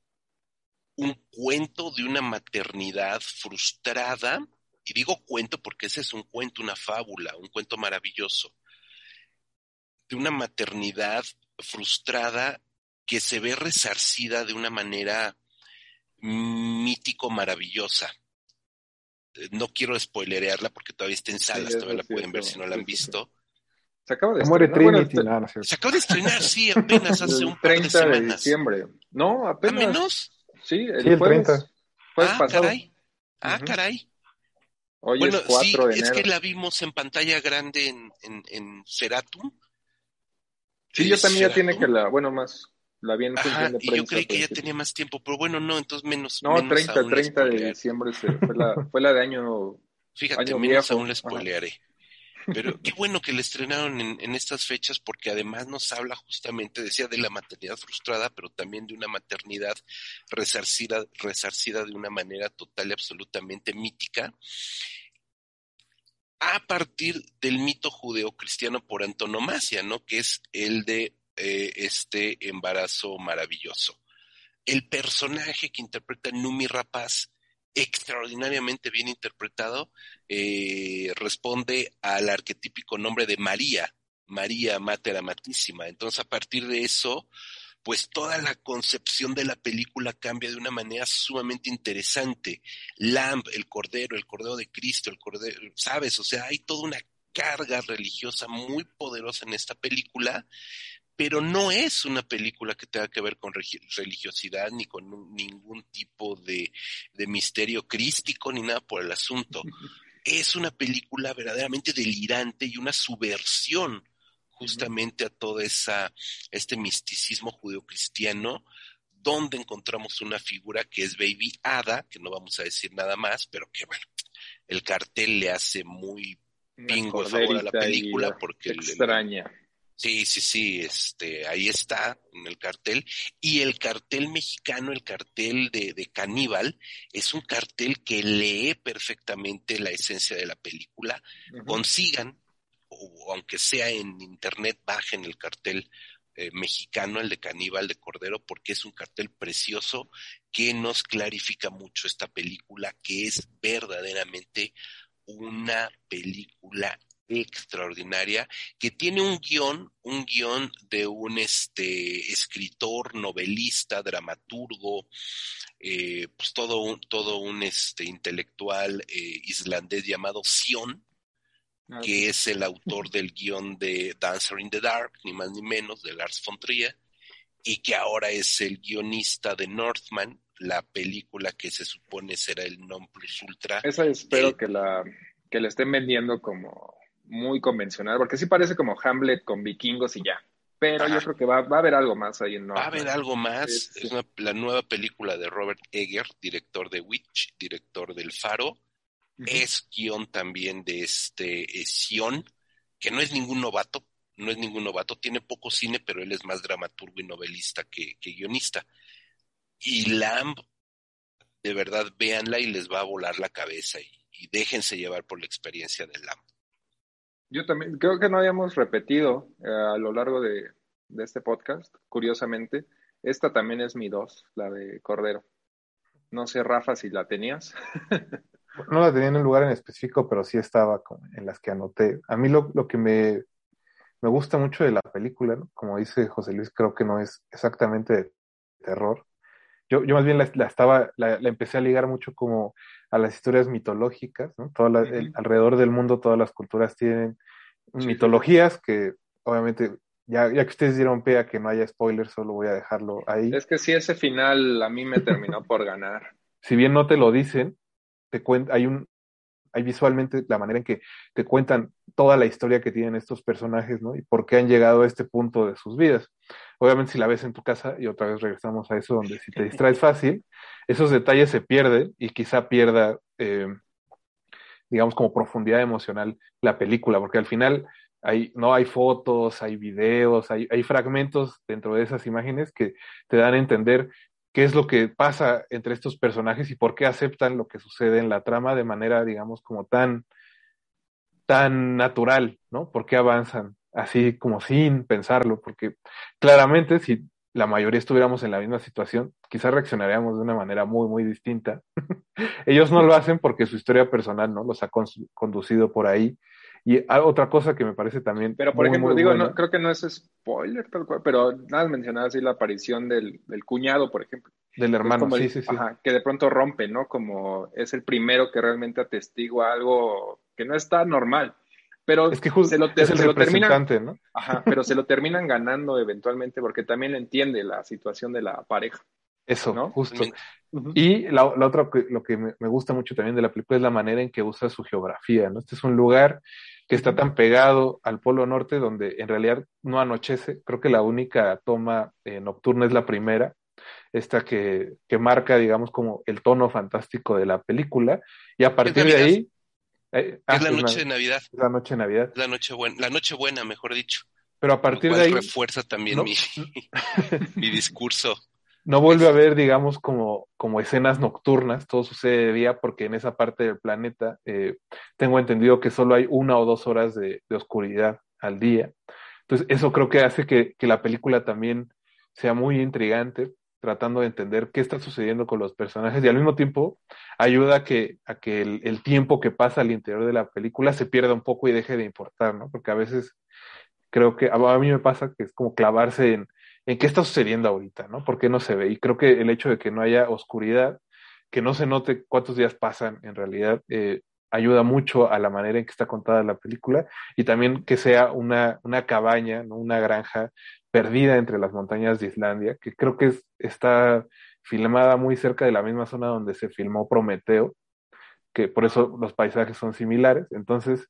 un cuento de una maternidad frustrada, y digo cuento porque ese es un cuento, una fábula, un cuento maravilloso, de una maternidad frustrada que se ve resarcida de una manera mítico maravillosa. No quiero spoilerearla porque todavía está en salas, todavía la pueden ver si no la han visto. Se acaba de Muere estrenar. Trinity, se acaba de estrenar, sí, apenas [LAUGHS] hace un par 30 de semanas. de diciembre. No, apenas. ¿A menos? Sí, el, sí, el 30. ah, caray. Ah, caray. Hoy bueno, es 4 sí, de enero. es que la vimos en pantalla grande en, en, en Ceratum. Sí, yo también ya tiene que la, bueno, más, la vi en Ajá, de prensa. Y yo creí que ya tenía más tiempo, pero bueno, no, entonces menos. No, menos 30, 30 de diciembre fue, la, fue la de año. Fíjate, año menos aún la spoilearé. Pero qué bueno que le estrenaron en, en, estas fechas porque además nos habla justamente, decía, de la maternidad frustrada, pero también de una maternidad resarcida, resarcida de una manera total y absolutamente mítica a partir del mito judeocristiano por antonomasia, ¿no? Que es el de eh, este embarazo maravilloso. El personaje que interpreta Numi Rapaz, extraordinariamente bien interpretado, eh, responde al arquetípico nombre de María, María Mater Amatísima. Entonces, a partir de eso, pues toda la concepción de la película cambia de una manera sumamente interesante. Lamb, el Cordero, el Cordero de Cristo, el Cordero, ¿sabes? O sea, hay toda una carga religiosa muy poderosa en esta película, pero no es una película que tenga que ver con religiosidad ni con ningún tipo de, de misterio crístico ni nada por el asunto. [LAUGHS] Es una película verdaderamente delirante y una subversión justamente a todo esa, este misticismo judeocristiano, donde encontramos una figura que es Baby Ada, que no vamos a decir nada más, pero que bueno, el cartel le hace muy pingo a favor a la película porque extraña. Sí, sí, sí, este, ahí está en el cartel. Y el cartel mexicano, el cartel de, de Caníbal, es un cartel que lee perfectamente la esencia de la película. Consigan o aunque sea en internet, bajen el cartel eh, mexicano, el de Caníbal de Cordero, porque es un cartel precioso que nos clarifica mucho esta película, que es verdaderamente una película extraordinaria que tiene un guion, un guion de un este escritor, novelista, dramaturgo, eh, pues todo un, todo un este intelectual eh, islandés llamado Sion, Ah, que es el autor del guion de Dancer in the Dark, ni más ni menos, de Lars von Trier, y que ahora es el guionista de Northman, la película que se supone será el non plus ultra. Esa espero que la que le estén vendiendo como muy convencional, porque sí parece como Hamlet con vikingos y ya. Pero yo creo que va, va, a haber algo más ahí en Northman. Va a haber algo más. Es, la nueva película de Robert Egger, director de Witch, director del Faro, es guion también de este eh, Sion, que no es ningún novato, no es ningún novato, tiene poco cine, pero él es más dramaturgo y novelista que, guionista. Y Lamb, de verdad, véanla y les va a volar la cabeza y, déjense llevar por la experiencia de Lamb. Yo también, creo que no habíamos repetido eh, a lo largo de, este podcast, curiosamente. Esta también es mi dos, la de Cordero. No sé, Rafa, si la tenías. [LAUGHS] No la tenía en un lugar en específico, pero sí estaba en las que anoté. A mí lo, lo que me, me, gusta mucho de la película, como dice José Luis, creo que no es exactamente de terror. Yo, yo más bien la, estaba, la, empecé a ligar mucho como a las historias mitológicas, ¿no? alrededor del mundo todas las culturas tienen mitologías que obviamente ya, ya que ustedes dieron pie a que no haya spoilers, solo voy a dejarlo ahí. Es que sí, ese final a mí me terminó por ganar. Si bien no te lo dicen, te hay un, hay visualmente la manera en que te cuentan toda la historia que tienen estos personajes, ¿no? Y por qué han llegado a este punto de sus vidas. Obviamente si la ves en tu casa, y otra vez regresamos a eso, donde si te [LAUGHS] distraes fácil, esos detalles se pierden y quizá pierda, eh, digamos, como profundidad emocional la película, porque al final hay, no hay fotos, hay videos, hay, hay fragmentos dentro de esas imágenes que te dan a entender qué es lo que pasa entre estos personajes y por qué aceptan lo que sucede en la trama de manera, digamos, como tan, tan natural, ¿no? ¿Por qué avanzan así como sin pensarlo? Porque claramente si la mayoría estuviéramos en la misma situación, quizás reaccionaríamos de una manera muy, muy distinta. [LAUGHS] Ellos no lo hacen porque su historia personal, ¿no? Los ha conducido por ahí y otra cosa que me parece también. Pero, por ejemplo, digo, no, creo que no es spoiler tal cual, pero nada mencionaba así la aparición del, del cuñado, por ejemplo. Del hermano, sí, sí, sí. Ajá, que de pronto rompe, ¿no? Como es el primero que realmente atestigua algo que no está normal. pero es que se lo, es el representante, ¿no? Ajá, pero se lo terminan ganando eventualmente porque también entiende la situación de la pareja. Eso, ¿no? justo. Y la, otra, lo que me, gusta mucho también de la película es la manera en que usa su geografía, ¿no? Este es un lugar que está tan pegado al Polo Norte donde en realidad no anochece. Creo que la única toma eh, nocturna es la primera, esta que, que, marca, digamos, como el tono fantástico de la película. Y a partir de ahí... Eh, es la noche de Navidad. La noche de Navidad. La noche buena, la noche buena, mejor dicho. Pero a partir de ahí... refuerza también mi, [LAUGHS] mi discurso no vuelve a haber, digamos, como, como escenas nocturnas, todo sucede de día porque en esa parte del planeta eh, tengo entendido que solo hay una o dos horas de, oscuridad al día. Entonces, eso creo que hace que, la película también sea muy intrigante, tratando de entender qué está sucediendo con los personajes y al mismo tiempo ayuda a que, a que el, el tiempo que pasa al interior de la película se pierda un poco y deje de importar, ¿no? Porque a veces creo que a mí me pasa que es como clavarse en en qué está sucediendo ahorita, ¿no? ¿Por qué no se ve? Y creo que el hecho de que no haya oscuridad, que no se note cuántos días pasan en realidad, eh, ayuda mucho a la manera en que está contada la película y también que sea una, una cabaña, ¿no? una granja perdida entre las montañas de Islandia, que creo que está filmada muy cerca de la misma zona donde se filmó Prometeo, que por eso los paisajes son similares. Entonces,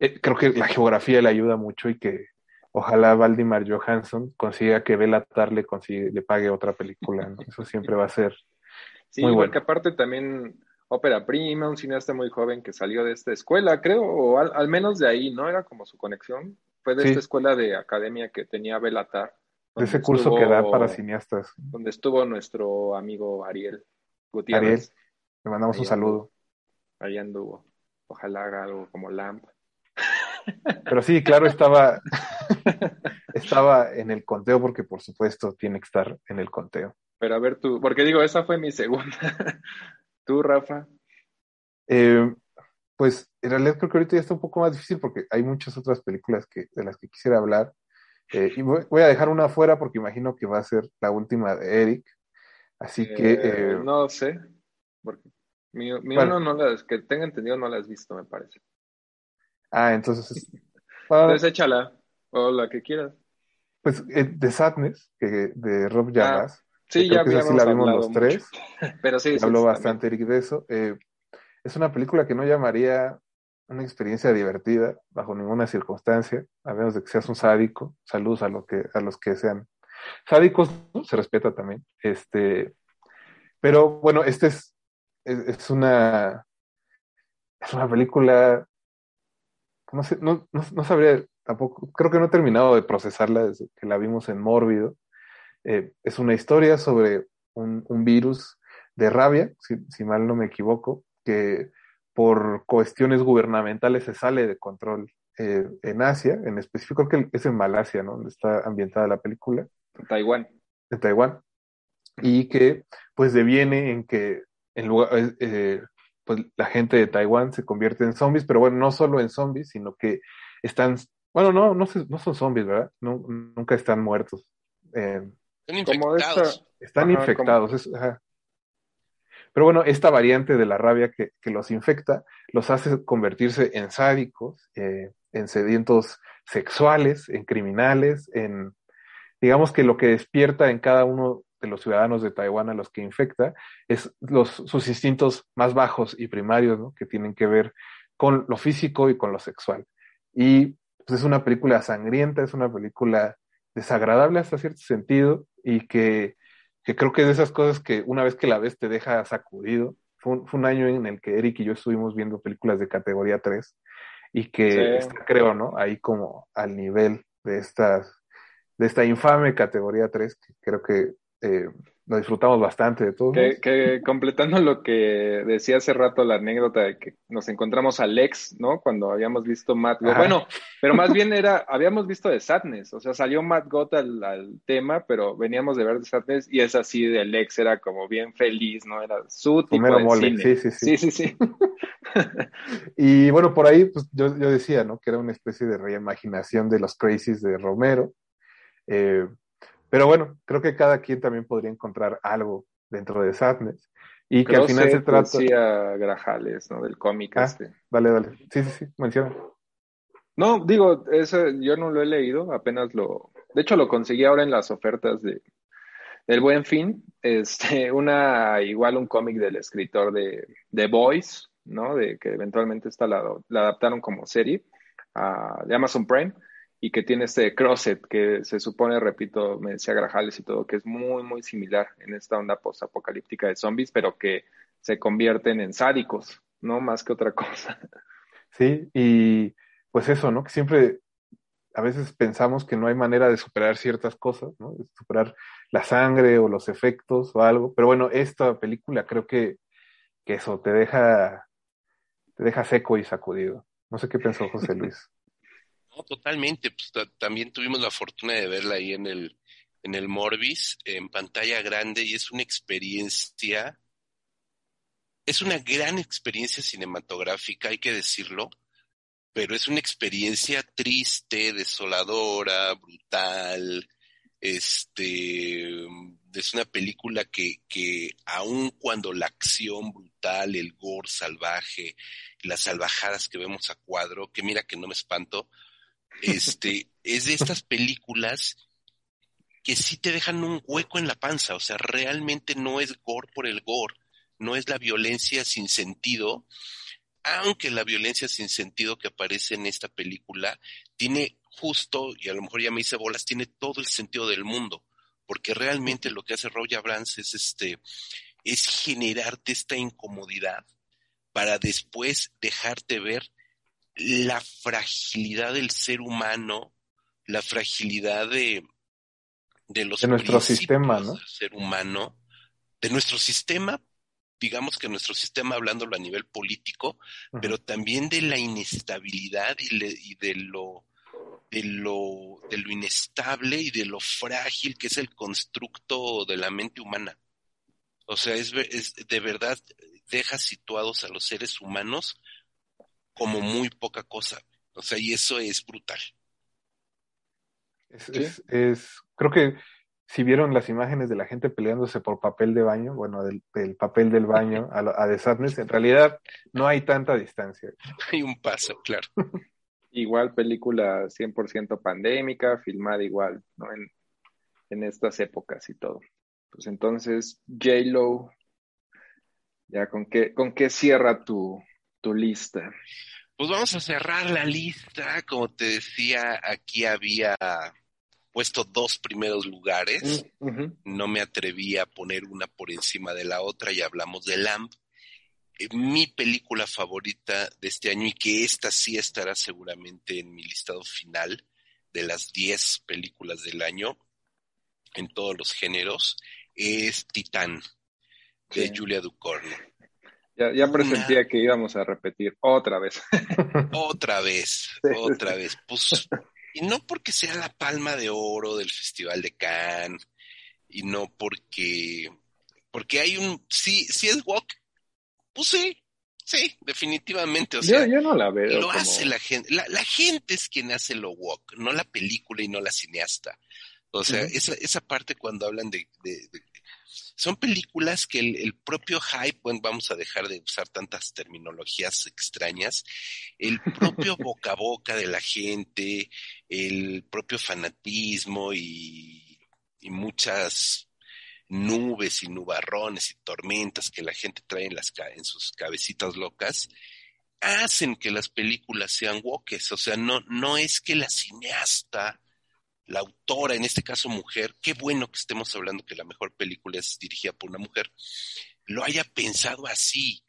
eh, creo que la geografía le ayuda mucho y que ojalá Valdimar Johansson consiga que Bela le, consigue, le pague otra película. Eso siempre va a ser sí, muy bueno. aparte también ópera prima, un cineasta muy joven que salió de esta escuela, creo, o al, menos de ahí, ¿no? Era como su conexión. Fue de esta escuela de academia que tenía Belatar. De ese curso que da para cineastas. Donde estuvo nuestro amigo Ariel Gutiérrez. Ariel, le mandamos un saludo. Ahí anduvo. Ojalá haga algo como Lamp. Pero sí, claro, estaba, [LAUGHS] [LAUGHS] estaba en el conteo porque por supuesto tiene que estar en el conteo. Pero a ver tú, porque digo, esa fue mi segunda. [LAUGHS] ¿Tú, Rafa? Eh, pues en realidad creo que ahorita ya está un poco más difícil porque hay muchas otras películas que, de las que quisiera hablar. Eh, y voy, a dejar una afuera porque imagino que va a ser la última de Eric. Así que... Eh, no sé, porque mi, uno no las, que tenga entendido no la has visto, me parece. Ah, entonces. [LAUGHS] Entonces échala, o la que quieras. Pues eh, de Sadness, que, de Rob Llamas. Ah, sí, ya que la vimos los tres. [LAUGHS] Pero sí, Habló bastante Eric de eso. Eh, es una película que no llamaría una experiencia divertida bajo ninguna circunstancia, a menos de que seas un sádico. Saludos a, lo que, a los que sean sádicos, se respeta también. Este, pero bueno, este es, es, una, es una película no sé, no, no, sabría tampoco, creo que no he terminado de procesarla desde que la vimos en Mórbido. Eh, es una historia sobre un, virus de rabia, si, mal no me equivoco, que por cuestiones gubernamentales se sale de control eh, en Asia, en específico creo que es en Malasia, ¿no? Donde está ambientada la película. En Taiwán. En Taiwán. Y que pues deviene en que en lugar, eh, pues la gente de Taiwán se convierte en zombies, pero bueno, no solo en zombies, sino que están, bueno, no, no, no son zombies, ¿verdad? nunca están muertos. Eh, están infectados. están infectados. Pero bueno, esta variante de la rabia que, los infecta los hace convertirse en sádicos, eh, en sedientos sexuales, en criminales, en, digamos que lo que despierta en cada uno de los ciudadanos de Taiwán a los que infecta es los, sus instintos más bajos y primarios, ¿no? que tienen que ver con lo físico y con lo sexual. Y pues, es una película sangrienta, es una película desagradable hasta cierto sentido y que, que, creo que es de esas cosas que una vez que la ves te deja sacudido. Fue un, año en el que Eric y yo estuvimos viendo películas de categoría 3 y que creo, ¿no? Ahí como al nivel de estas de esta infame categoría 3, que creo que eh, lo disfrutamos bastante de todo. Que, [LAUGHS] completando lo que decía hace rato la anécdota de que nos encontramos a Lex, ¿no? Cuando habíamos visto Matt God. Bueno, pero más bien era, habíamos visto de Sadness, o sea, salió Matt God al, tema, pero veníamos de ver de Sadness y es así de Lex, era como bien feliz, ¿no? Era su tipo de cine. Sí, sí, sí. sí, [LAUGHS] y bueno, por ahí, pues yo, yo decía, ¿no? Que era una especie de reimaginación de los Crazies de Romero. Eh, pero bueno, creo que cada quien también podría encontrar algo dentro de Sadness. Y que al final se trata. Decía Grajales, ¿no? Del cómic ah, este. Dale, dale. Sí, sí, sí, menciona. No, digo, eso yo no lo he leído, apenas lo, de hecho lo conseguí ahora en las ofertas de del Buen Fin, este, [LAUGHS] una igual un cómic del escritor de The Boys, ¿no? De que eventualmente esta la, adaptaron como serie de Amazon Prime y que tiene este crosset que se supone, repito, me decía Grajales y todo, que es muy, muy similar en esta onda post-apocalíptica de zombies, pero que se convierten en sádicos, ¿no? Más que otra [LAUGHS] cosa. Sí, y pues eso, ¿no? Que siempre a veces pensamos que no hay manera de superar ciertas cosas, ¿no? De superar la sangre o los efectos o algo, pero bueno, esta película creo que, que eso te deja, te deja seco y sacudido. No sé qué pensó José Luis. Totalmente. Pues, también tuvimos la fortuna de verla ahí en el, en el Morbis, en pantalla grande, y es una experiencia, es una gran experiencia cinematográfica, hay que decirlo, pero es una experiencia triste, desoladora, brutal. Este es una película que, que aun cuando la acción brutal, el gore salvaje, las salvajadas que vemos a cuadro, que mira que no me espanto, este, es de estas películas que sí te dejan un hueco en la panza, o sea, realmente no es gore por el gore, no es la violencia sin sentido, aunque la violencia sin sentido que aparece en esta película tiene justo, y a lo mejor ya me hice bolas, tiene todo el sentido del mundo, porque realmente lo que hace Roger Abrams es este, es generarte esta incomodidad para después dejarte ver la fragilidad del ser humano, la fragilidad de, de los de nuestro sistema, ¿no? Del ser humano, de nuestro sistema, digamos que nuestro sistema hablándolo a nivel político, pero también de la inestabilidad y, de lo de lo de lo inestable y de lo frágil que es el constructo de la mente humana. O sea, es, es de verdad deja situados a los seres humanos como muy poca cosa. O sea, y eso es brutal. Es, es, creo que si vieron las imágenes de la gente peleándose por papel de baño, bueno, del, papel del baño a, a The Sadness, en realidad no hay tanta distancia. [LAUGHS] Hay un paso, claro. igual película 100% pandémica, filmada igual, ¿no? En, en estas épocas y todo. Pues entonces, J-Lo, ya con qué, con qué cierra tu, tu lista. Pues vamos a cerrar la lista. Como te decía, aquí había puesto dos primeros lugares. Mm, no me atreví a poner una por encima de la otra y hablamos de Lamp. Eh, mi película favorita de este año y que esta sí estará seguramente en mi listado final de las 10 películas del año en todos los géneros es Titán de Julia Ducorno. Ya, ya presentía que íbamos a repetir otra vez. [LAUGHS] otra vez, otra vez. Pues y no porque sea la palma de oro del Festival de Cannes, y no porque, porque hay un, sí, sí es walk, pues sí, sí, definitivamente. O sea, yo, no la veo. Lo hace la gente, la, gente es quien hace lo walk, no la película y no la cineasta. O sea, esa, esa parte cuando hablan de, son películas que el, propio hype, bueno, vamos a dejar de usar tantas terminologías extrañas, el [LAUGHS] propio boca a boca de la gente, el propio fanatismo y, y muchas nubes y nubarrones y tormentas que la gente trae en, las, en sus cabecitas locas, hacen que las películas sean woques. O sea, no, no es que la cineasta la autora, en este caso mujer, qué bueno que estemos hablando que la mejor película es dirigida por una mujer, lo haya pensado así.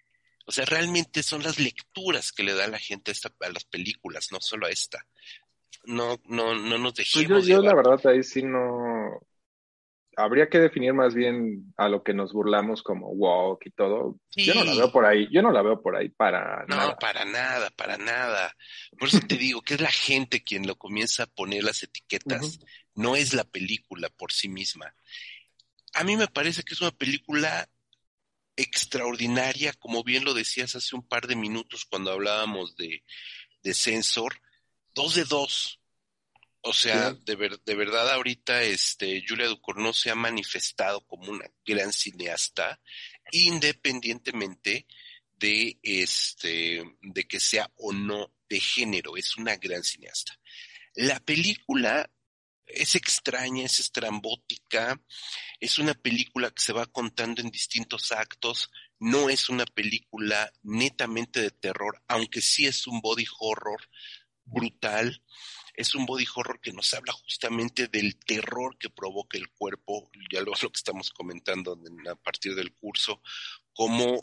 O sea, realmente son las lecturas que le da la gente a, las películas, no solo a esta. No, no, no nos pues dejemos. yo, yo la verdad ahí sí no, habría que definir más bien a lo que nos burlamos como walk y todo. Yo no la veo por ahí, yo no la veo por ahí para nada. No, para nada, para nada. Por eso te digo que es la gente quien lo comienza a poner las etiquetas, no es la película por sí misma. A mí me parece que es una película extraordinaria, como bien lo decías hace un par de minutos cuando hablábamos de, de Sensor, dos de dos, o sea, de, de verdad ahorita este, Julia Ducournau se ha manifestado como una gran cineasta, independientemente de este, de que sea o no de género. Es una gran cineasta. La película es extraña, es estrambótica, es una película que se va contando en distintos actos, no es una película netamente de terror, aunque sí es un body horror brutal, es un body horror que nos habla justamente del terror que provoca el cuerpo, ya lo, lo que estamos comentando a partir del curso, como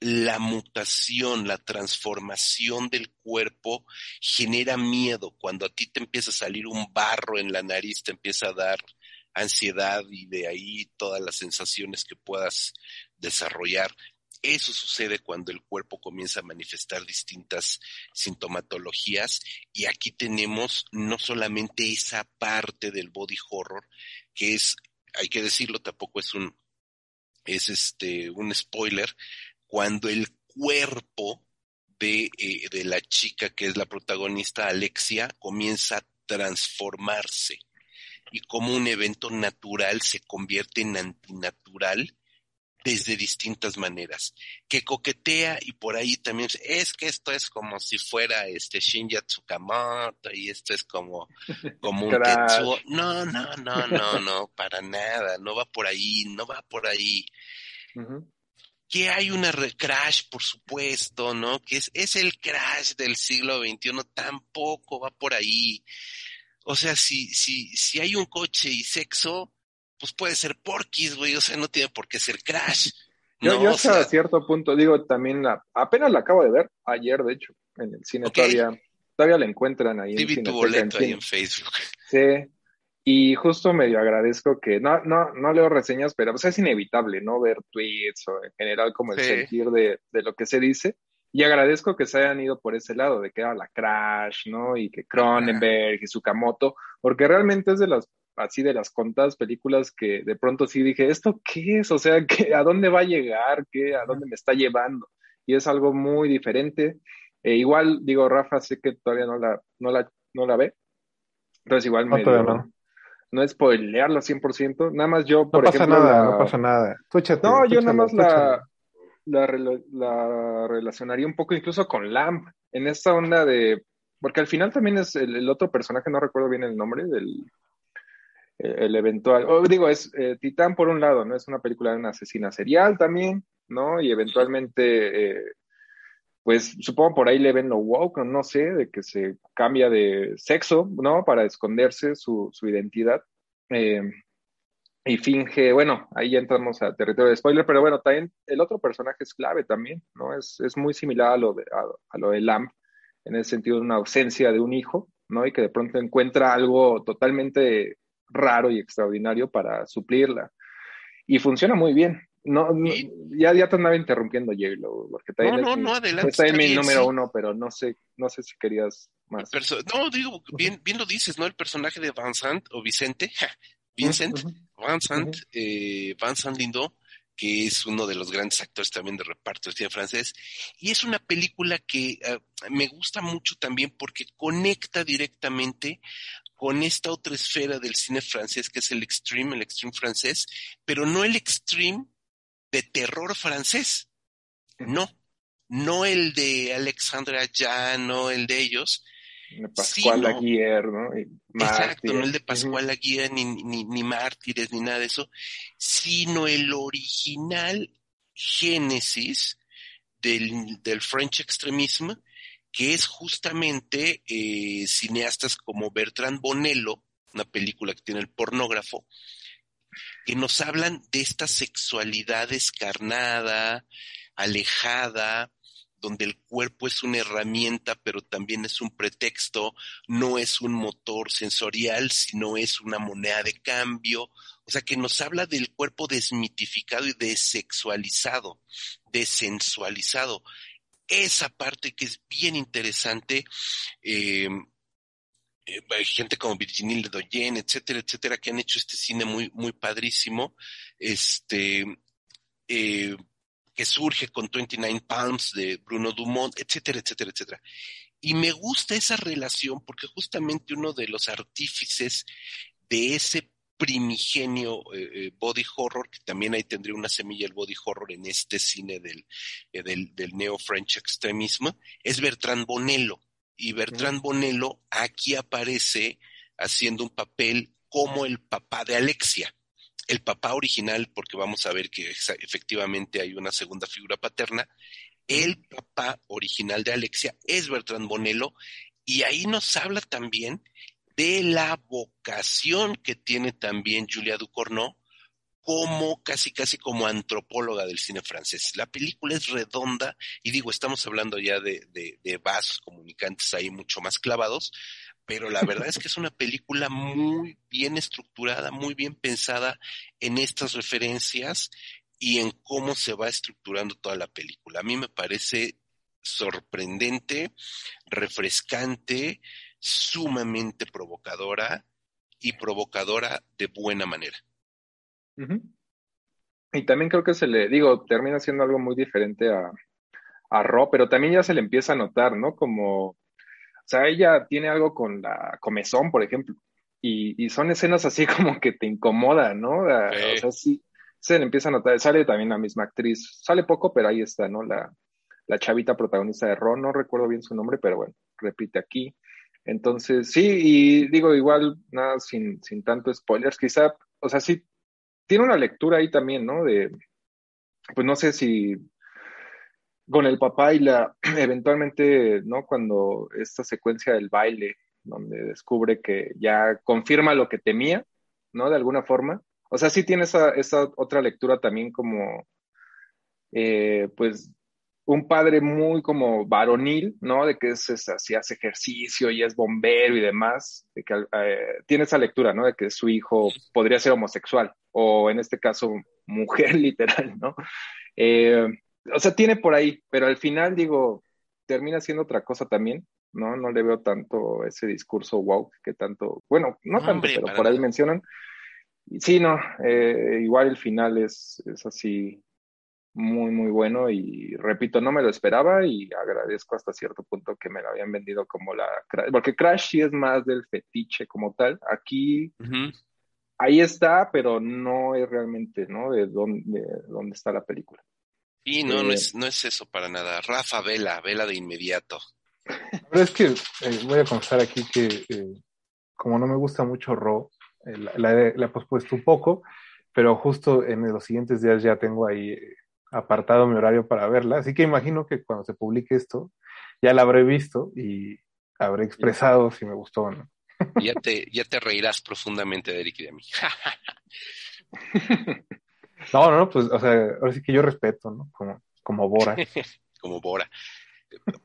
la mutación, la transformación del cuerpo genera miedo. Cuando a ti te empieza a salir un barro en la nariz, te empieza a dar ansiedad y de ahí todas las sensaciones que puedas desarrollar. Eso sucede cuando el cuerpo comienza a manifestar distintas sintomatologías y aquí tenemos no solamente esa parte del body horror que es, hay que decirlo, tampoco es un es este un spoiler, cuando el cuerpo de, eh, de la chica que es la protagonista, Alexia, comienza a transformarse y como un evento natural se convierte en antinatural desde distintas maneras, que coquetea y por ahí también es que esto es como si fuera este Shinya Tsukamoto y esto es como, [LAUGHS] como un Tetsuo. No, no, no, no, no, para nada, no va por ahí, no va por ahí que hay una crash, por supuesto, ¿no? Que es, es el crash del siglo XXI, tampoco va por ahí. O sea, si, si, si hay un coche y sexo, pues puede ser porquis, güey, o sea, no tiene por qué ser crash. Yo, yo hasta cierto punto, digo, también la, apenas la acabo de ver, ayer de hecho, en el cine todavía, todavía la encuentran ahí. en tu boleto ahí en Facebook. Sí, y justo medio agradezco que, no, no, no leo reseñas, pero pues es inevitable, ¿no? Ver tweets o en general como el sentir de, de, lo que se dice. Y agradezco que se hayan ido por ese lado, de que era la Crash, ¿no? Y que Cronenberg y Sukamoto, porque realmente es de las, así de las contadas películas que de pronto sí dije, ¿esto qué es? O sea, [LAUGHS] ¿qué, ¿a dónde va a llegar? ¿Qué, ¿A dónde me está llevando? Y es algo muy diferente. E igual, digo, Rafa, sé que todavía no la, no la, no la ve. Entonces igual me no es spoilearlo 100%, nada más yo, por no pasa nada, no pasa nada. no, yo nada más la, la, relacionaría un poco incluso con Lamp, en esta onda de, porque al final también es el, otro personaje, no recuerdo bien el nombre del el eventual, digo, es eh, Titán por un lado, ¿no? Es una película de una asesina serial también, ¿no? Y eventualmente eh, pues supongo por ahí le ven lo woke, no sé, de que se cambia de sexo, ¿no? Para esconderse su, su identidad. Eh, y finge, bueno, ahí ya entramos a territorio de spoiler, pero bueno, también el otro personaje es clave también, ¿no? Es, es muy similar a lo, de, a, lo de Lamp, en el sentido de una ausencia de un hijo, ¿no? Y que de pronto encuentra algo totalmente raro y extraordinario para suplirla. Y funciona muy bien, no, ya, ya te andaba interrumpiendo, J-Lo, porque no, no, no, adelante. Está en mi número uno, pero no sé, no sé si querías más. no, digo, bien, bien lo dices, ¿no? El personaje de Vincent o Vicente, [LAUGHS] Vincent, Vincent, eh, Vincent Lindo, que es uno de los grandes actores también de reparto del cine francés, y es una película que eh, me gusta mucho también porque conecta directamente con esta otra esfera del cine francés que es el extreme, el extreme francés, pero no el extreme de terror francés. No, no el de Alexandre Aja, no el de ellos. Pascual Aguirre, ¿no? exacto, no el de Pascual Aguirre, ni, ni, ni Mártires, ni nada de eso, sino el original génesis del, del French Extremism, que es justamente eh, cineastas como Bertrand Bonello, una película que tiene el pornógrafo, que nos hablan de esta sexualidad descarnada, alejada, donde el cuerpo es una herramienta, pero también es un pretexto, no es un motor sensorial, sino es una moneda de cambio. O sea, que nos habla del cuerpo desmitificado y desexualizado, desensualizado. Esa parte que es bien interesante, eh, eh, gente como Virginie Ledoyen, etcétera, etcétera, que han hecho este cine muy, muy padrísimo, este, eh, que surge con 29 Palms de Bruno Dumont, etcétera, etcétera, etcétera. Y me gusta esa relación porque justamente uno de los artífices de ese primigenio eh, eh, body horror, que también ahí tendría una semilla el body horror en este cine del, eh, del, del neo-French extremismo, es Bertrand Bonello. Y Bertrand Bonello aquí aparece haciendo un papel como el papá de Alexia. El papá original, porque vamos a ver que efectivamente hay una segunda figura paterna, el papá original de Alexia es Bertrand Bonello, y ahí nos habla también de la vocación que tiene también Julia Ducournau como casi casi como antropóloga del cine francés. La película es redonda y digo, estamos hablando ya de, de, vasos comunicantes ahí mucho más clavados, pero la verdad es que es una película muy bien estructurada, muy bien pensada en estas referencias y en cómo se va estructurando toda la película. A mí me parece sorprendente, refrescante, sumamente provocadora y provocadora de buena manera. Y también creo que se le, digo, termina siendo algo muy diferente a, a Ro, pero también ya se le empieza a notar, ¿no? Como, o sea, ella tiene algo con la comezón, por ejemplo, y, y son escenas así [LAUGHS] como que te incomodan, ¿no? O sea, sí, se le empieza a notar, sale también la misma actriz, sale poco, pero ahí está, ¿no? La, la chavita protagonista de Ron, no recuerdo bien su nombre, pero bueno, repite aquí. Entonces, sí, y digo, igual, nada, sin, sin tanto spoilers, quizá, o sea, sí, tiene una lectura ahí también, ¿no? De, pues no sé si con el papá y la, [CLEARS THROAT] eventualmente, ¿no? Cuando esta secuencia del baile, donde descubre que ya confirma lo que temía, ¿no? De alguna forma. O sea, sí tiene esa, esa otra lectura también como, eh, pues, un padre muy como varonil, ¿no? De que es, así, hace ejercicio y es bombero y demás, de que eh, tiene esa lectura, ¿no? De que su hijo podría ser homosexual o en este caso mujer [LAUGHS] literal, ¿no? Eh, o sea, tiene por ahí, pero al final digo, termina siendo otra cosa también, ¿no? No le veo tanto ese discurso wow que tanto, bueno, no tanto, pero por ahí mencionan. Sí, no, eh, igual el final es, es así muy, muy bueno y repito, no me lo esperaba y agradezco hasta cierto punto que me lo habían vendido como la... Porque Crash sí es más del fetiche como tal. Aquí, ahí está, pero no es realmente, ¿no? De dónde, dónde está la película. Y no, no, eh, es, no es eso para nada. Rafa, vela, vela de inmediato. Pero es que eh, voy a confesar aquí que eh, como no me gusta mucho Ro, la, la, he pospuesto un poco, pero justo en los siguientes días ya tengo ahí apartado mi horario para verla, así que imagino que cuando se publique esto ya la habré visto y habré expresado si me gustó o no. Ya te, ya te reirás profundamente de Eric y de mí. [LAUGHS] no, no, pues, o sea, ahora sí que yo respeto, ¿no? Como, como Bora. [LAUGHS] como Bora.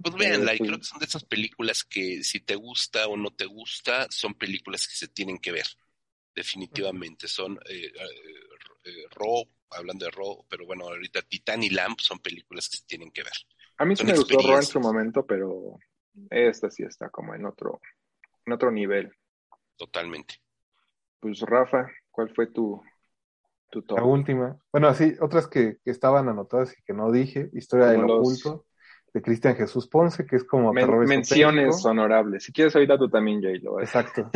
Pues véanla, y creo que son de esas películas que si te gusta o no te gusta, son películas que se tienen que ver, definitivamente. Son eh, eh, eh hablando de Ro, pero bueno, ahorita Titán y Lamp son películas que se tienen que ver. A mí sí me gustó Ro en su momento, pero esta sí está como en otro, en otro nivel. Totalmente. Pues Rafa, ¿cuál fue tu, tu top? La última. Bueno, así, otras que, estaban anotadas y que no dije. Historia del oculto de Cristian Jesús Ponce, que es como menciones honorables. Si quieres ahorita tú también, Jay. Lo Exacto.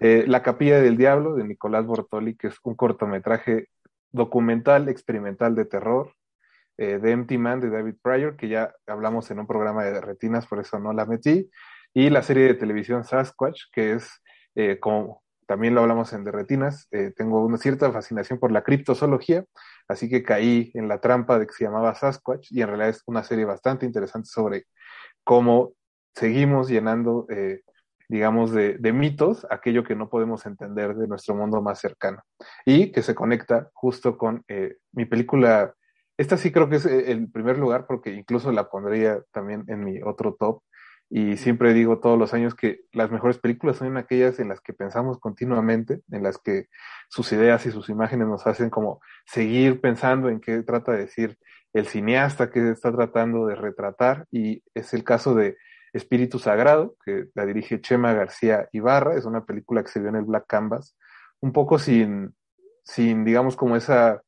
Eh, la capilla del diablo de Nicolás Bortoli, que es un cortometraje documental experimental de terror, eh, The Empty Man de David Pryor, que ya hablamos en un programa de retinas, por eso no la metí, y la serie de televisión Sasquatch, que es, eh, como también lo hablamos en de retinas, eh, tengo una cierta fascinación por la criptozoología, así que caí en la trampa de que se llamaba Sasquatch, y en realidad es una serie bastante interesante sobre cómo seguimos llenando digamos, de, mitos, aquello que no podemos entender de nuestro mundo más cercano. Y que se conecta justo con eh, mi película, esta sí creo que es eh, el primer lugar porque incluso la pondría también en mi otro top. Y siempre digo todos los años que las mejores películas son aquellas en las que pensamos continuamente, en las que sus ideas y sus imágenes nos hacen como seguir pensando en qué trata de decir el cineasta que está tratando de retratar. Y es el caso de Espíritu Sagrado, que la dirige Chema García Ibarra, es una película que se vio en el Black Canvas, un poco sin, sin digamos, como esa,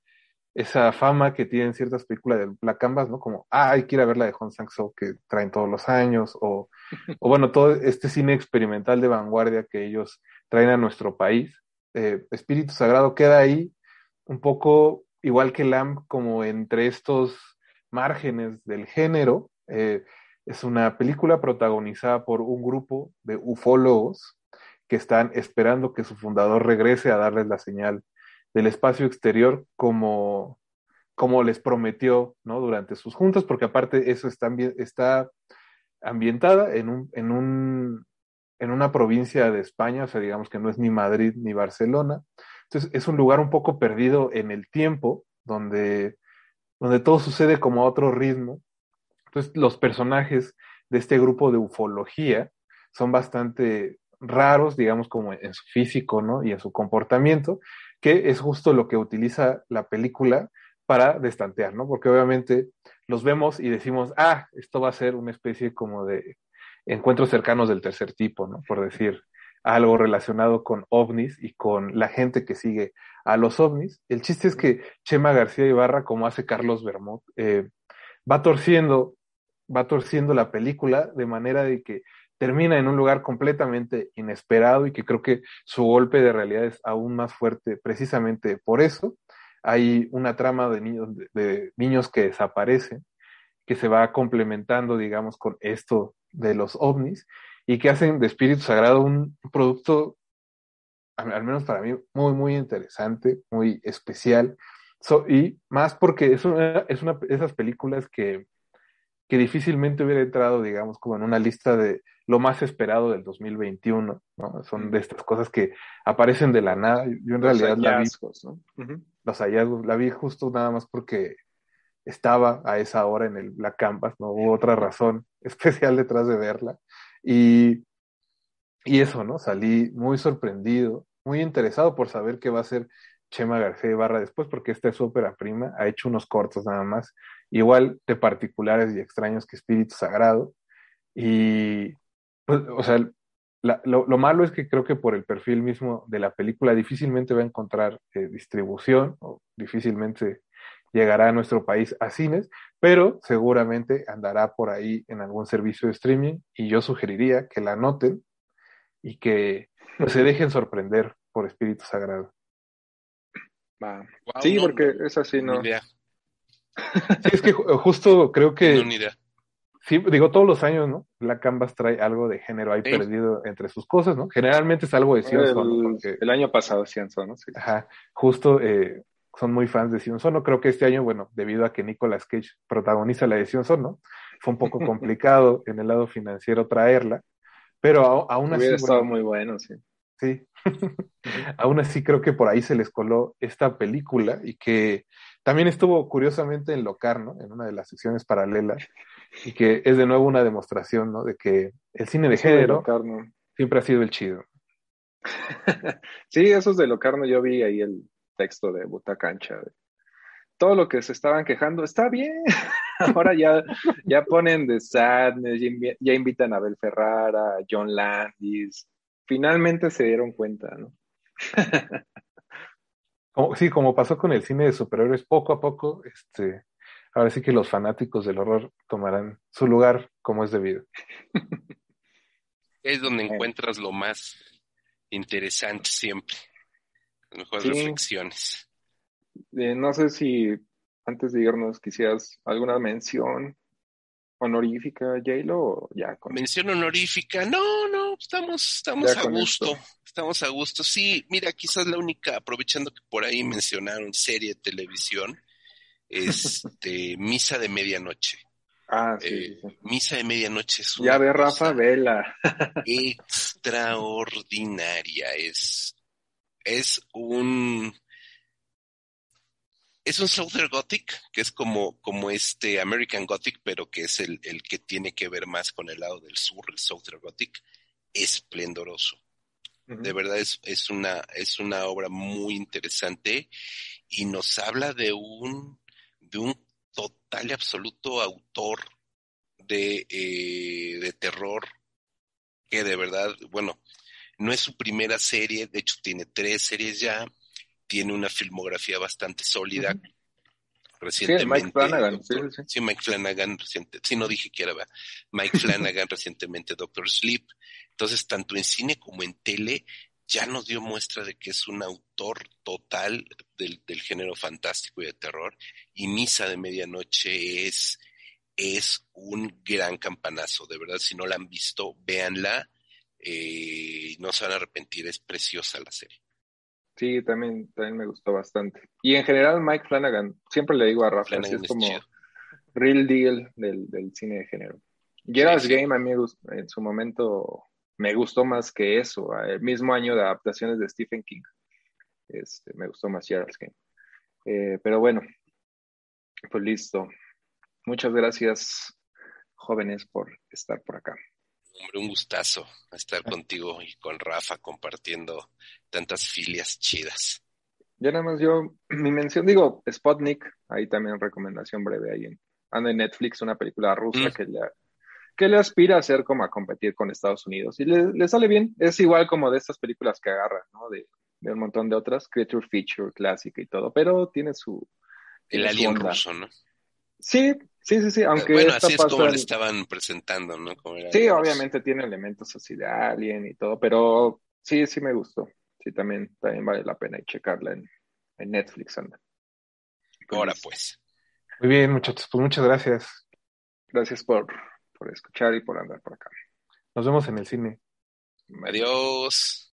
esa fama que tienen ciertas películas del Black Canvas, ¿no? Como, ah, hay que ir a ver la de Hong Sang-soo que traen todos los años, o, [LAUGHS] o bueno, todo este cine experimental de vanguardia que ellos traen a nuestro país, eh, Espíritu Sagrado queda ahí un poco igual que Lamb, como entre estos márgenes del género. Eh, es una película protagonizada por un grupo de ufólogos que están esperando que su fundador regrese a darles la señal del espacio exterior como, como les prometió ¿no? durante sus juntas, porque aparte eso está, está ambientada en, un, en, un, en una provincia de España, o sea, digamos que no es ni Madrid ni Barcelona. Entonces es un lugar un poco perdido en el tiempo, donde, donde todo sucede como a otro ritmo. Entonces los personajes de este grupo de ufología son bastante raros, digamos, como en su físico, ¿no? Y en su comportamiento, que es justo lo que utiliza la película para destantear, ¿no? Porque obviamente los vemos y decimos, ah, esto va a ser una especie como de encuentros cercanos del tercer tipo, ¿no? Por decir algo relacionado con ovnis y con la gente que sigue a los ovnis. El chiste es que Chema García Ibarra, como hace Carlos Bermud, eh, va torciendo, va torciendo la película de manera de que termina en un lugar completamente inesperado y que creo que su golpe de realidad es aún más fuerte precisamente por eso. Hay una trama de niños, de niños que desaparecen, que se va complementando, digamos, con esto de los ovnis y que hacen de Espíritu Sagrado un producto, al menos para mí, muy, muy interesante, muy especial. y más porque es una, es una de esas películas que, que difícilmente hubiera entrado, digamos, como en una lista de lo más esperado del 2021, ¿no? Son de estas cosas que aparecen de la nada. Yo en realidad la vi, los hallazgos, la vi justo nada más porque estaba a esa hora en el Black Canvas, no hubo otra razón [LAUGHS] especial detrás de verla. Y, y eso, ¿no? Salí muy sorprendido, muy interesado por saber qué va a ser Chema García Ibarra después, porque esta es su ópera prima, ha hecho unos cortos nada más, igual de particulares y extraños que Espíritu Sagrado. Y, pues, o sea, lo, lo, malo es que creo que por el perfil mismo de la película difícilmente va a encontrar eh, distribución o difícilmente llegará a nuestro país a cines, pero seguramente andará por ahí en algún servicio de streaming y yo sugeriría que la anoten y que pues, se dejen sorprender por Espíritu Sagrado. sí, porque es así, ¿no? Sí, es que justo creo que... Sí, digo, todos los años, ¿no? La Canvas trae algo de género ahí perdido entre sus cosas, ¿no? Generalmente es algo de ciencia. El, el año pasado ciencia, ¿no? Sí. Ajá, justo eh, son muy fans de Sion Sono. Creo que este año, bueno, debido a que Nicolas Cage protagoniza la de Sion Sono, fue un poco [LAUGHS] complicado en el lado financiero traerla, pero aún así... Hubiera estado muy bueno, sí. Sí, [LAUGHS] aún así creo que por ahí se les coló esta película y que también estuvo curiosamente en Locarno, en una de las secciones paralelas, y que es de nuevo una demostración, ¿no? De que el cine de género siempre ha sido el chido. [LAUGHS] sí, esos de Locarno yo vi ahí el, texto de Butacancha. Todo lo que se estaban quejando está bien. [LAUGHS] Ahora ya, ya ponen de Sadness, ya invitan a Abel Ferrara, a John Landis. Finalmente se dieron cuenta, ¿no? [LAUGHS] sí, como pasó con el cine de superhéroes, poco a poco, este, ahora sí que los fanáticos del horror tomarán su lugar como es debido. [LAUGHS] Es donde encuentras lo más interesante siempre mejores reflexiones. Eh, no sé si antes de irnos quisieras alguna mención honorífica, Jaylo, o ya con... Mención honorífica, no, no, estamos, estamos a gusto, estamos a gusto. Sí, mira, quizás la única, aprovechando que por ahí mencionaron serie de televisión, este, [LAUGHS] Misa de Medianoche. Ah, sí, eh, Misa de Medianoche es una Ya ve, Rafa, vela. [LAUGHS] extraordinaria, es es un es un Southern Gothic, que es como, como este American Gothic, pero que es el, el, que tiene que ver más con el lado del sur, el Southern Gothic, esplendoroso. De verdad es, es, una, es una obra muy interesante y nos habla de un, de un total y absoluto autor de, eh, de terror que de verdad, bueno, no es su primera serie, de hecho tiene tres series ya, tiene una filmografía bastante sólida. Recientemente. Sí, Mike Flanagan. Sí, Mike Flanagan, reciente, sí, no dije que era, Mike [LAUGHS] Flanagan recientemente Doctor Sleep. Entonces, tanto en cine como en tele, ya nos dio muestra de que es un autor total del, género fantástico y de terror. Y Misa de Medianoche es, es un gran campanazo, de verdad, si no la han visto, véanla, eh, no se van a arrepentir, es preciosa la serie. Sí, también, también me gustó bastante. Y en general Mike Flanagan, siempre le digo a Rafa, es como real deal del, cine de género. Gerald's Game a mí en su momento me gustó más que eso. El mismo año de adaptaciones de Stephen King. Este, me gustó más Gerald's Game. Eh, pero bueno, pues listo. Muchas gracias, jóvenes, por estar por acá. Hombre, un gustazo estar contigo y con Rafa compartiendo tantas filias chidas. Ya nada más yo, [CLEARS THROAT] mi mención, digo, Spotnik, ahí también recomendación breve ahí en, anda en Netflix, una película rusa mm. que le que le aspira a hacer como a competir con Estados Unidos. Y le, sale bien. Es igual como de estas películas que agarra, ¿no? De, un montón de otras, Creature Feature, clásica y todo, pero tiene su... El alien ruso, ¿no? Sí, sí, sí, sí, aunque... Bueno, así es como le estaban presentando, ¿no? sí, obviamente tiene elementos así de alien y todo, pero sí, sí me gustó. Sí, también, también vale la pena y checarla en, Netflix, anda. Ahora pues. Muy bien, muchachos, pues muchas gracias. Gracias por por escuchar y por andar por acá. Nos vemos en el cine. Adiós.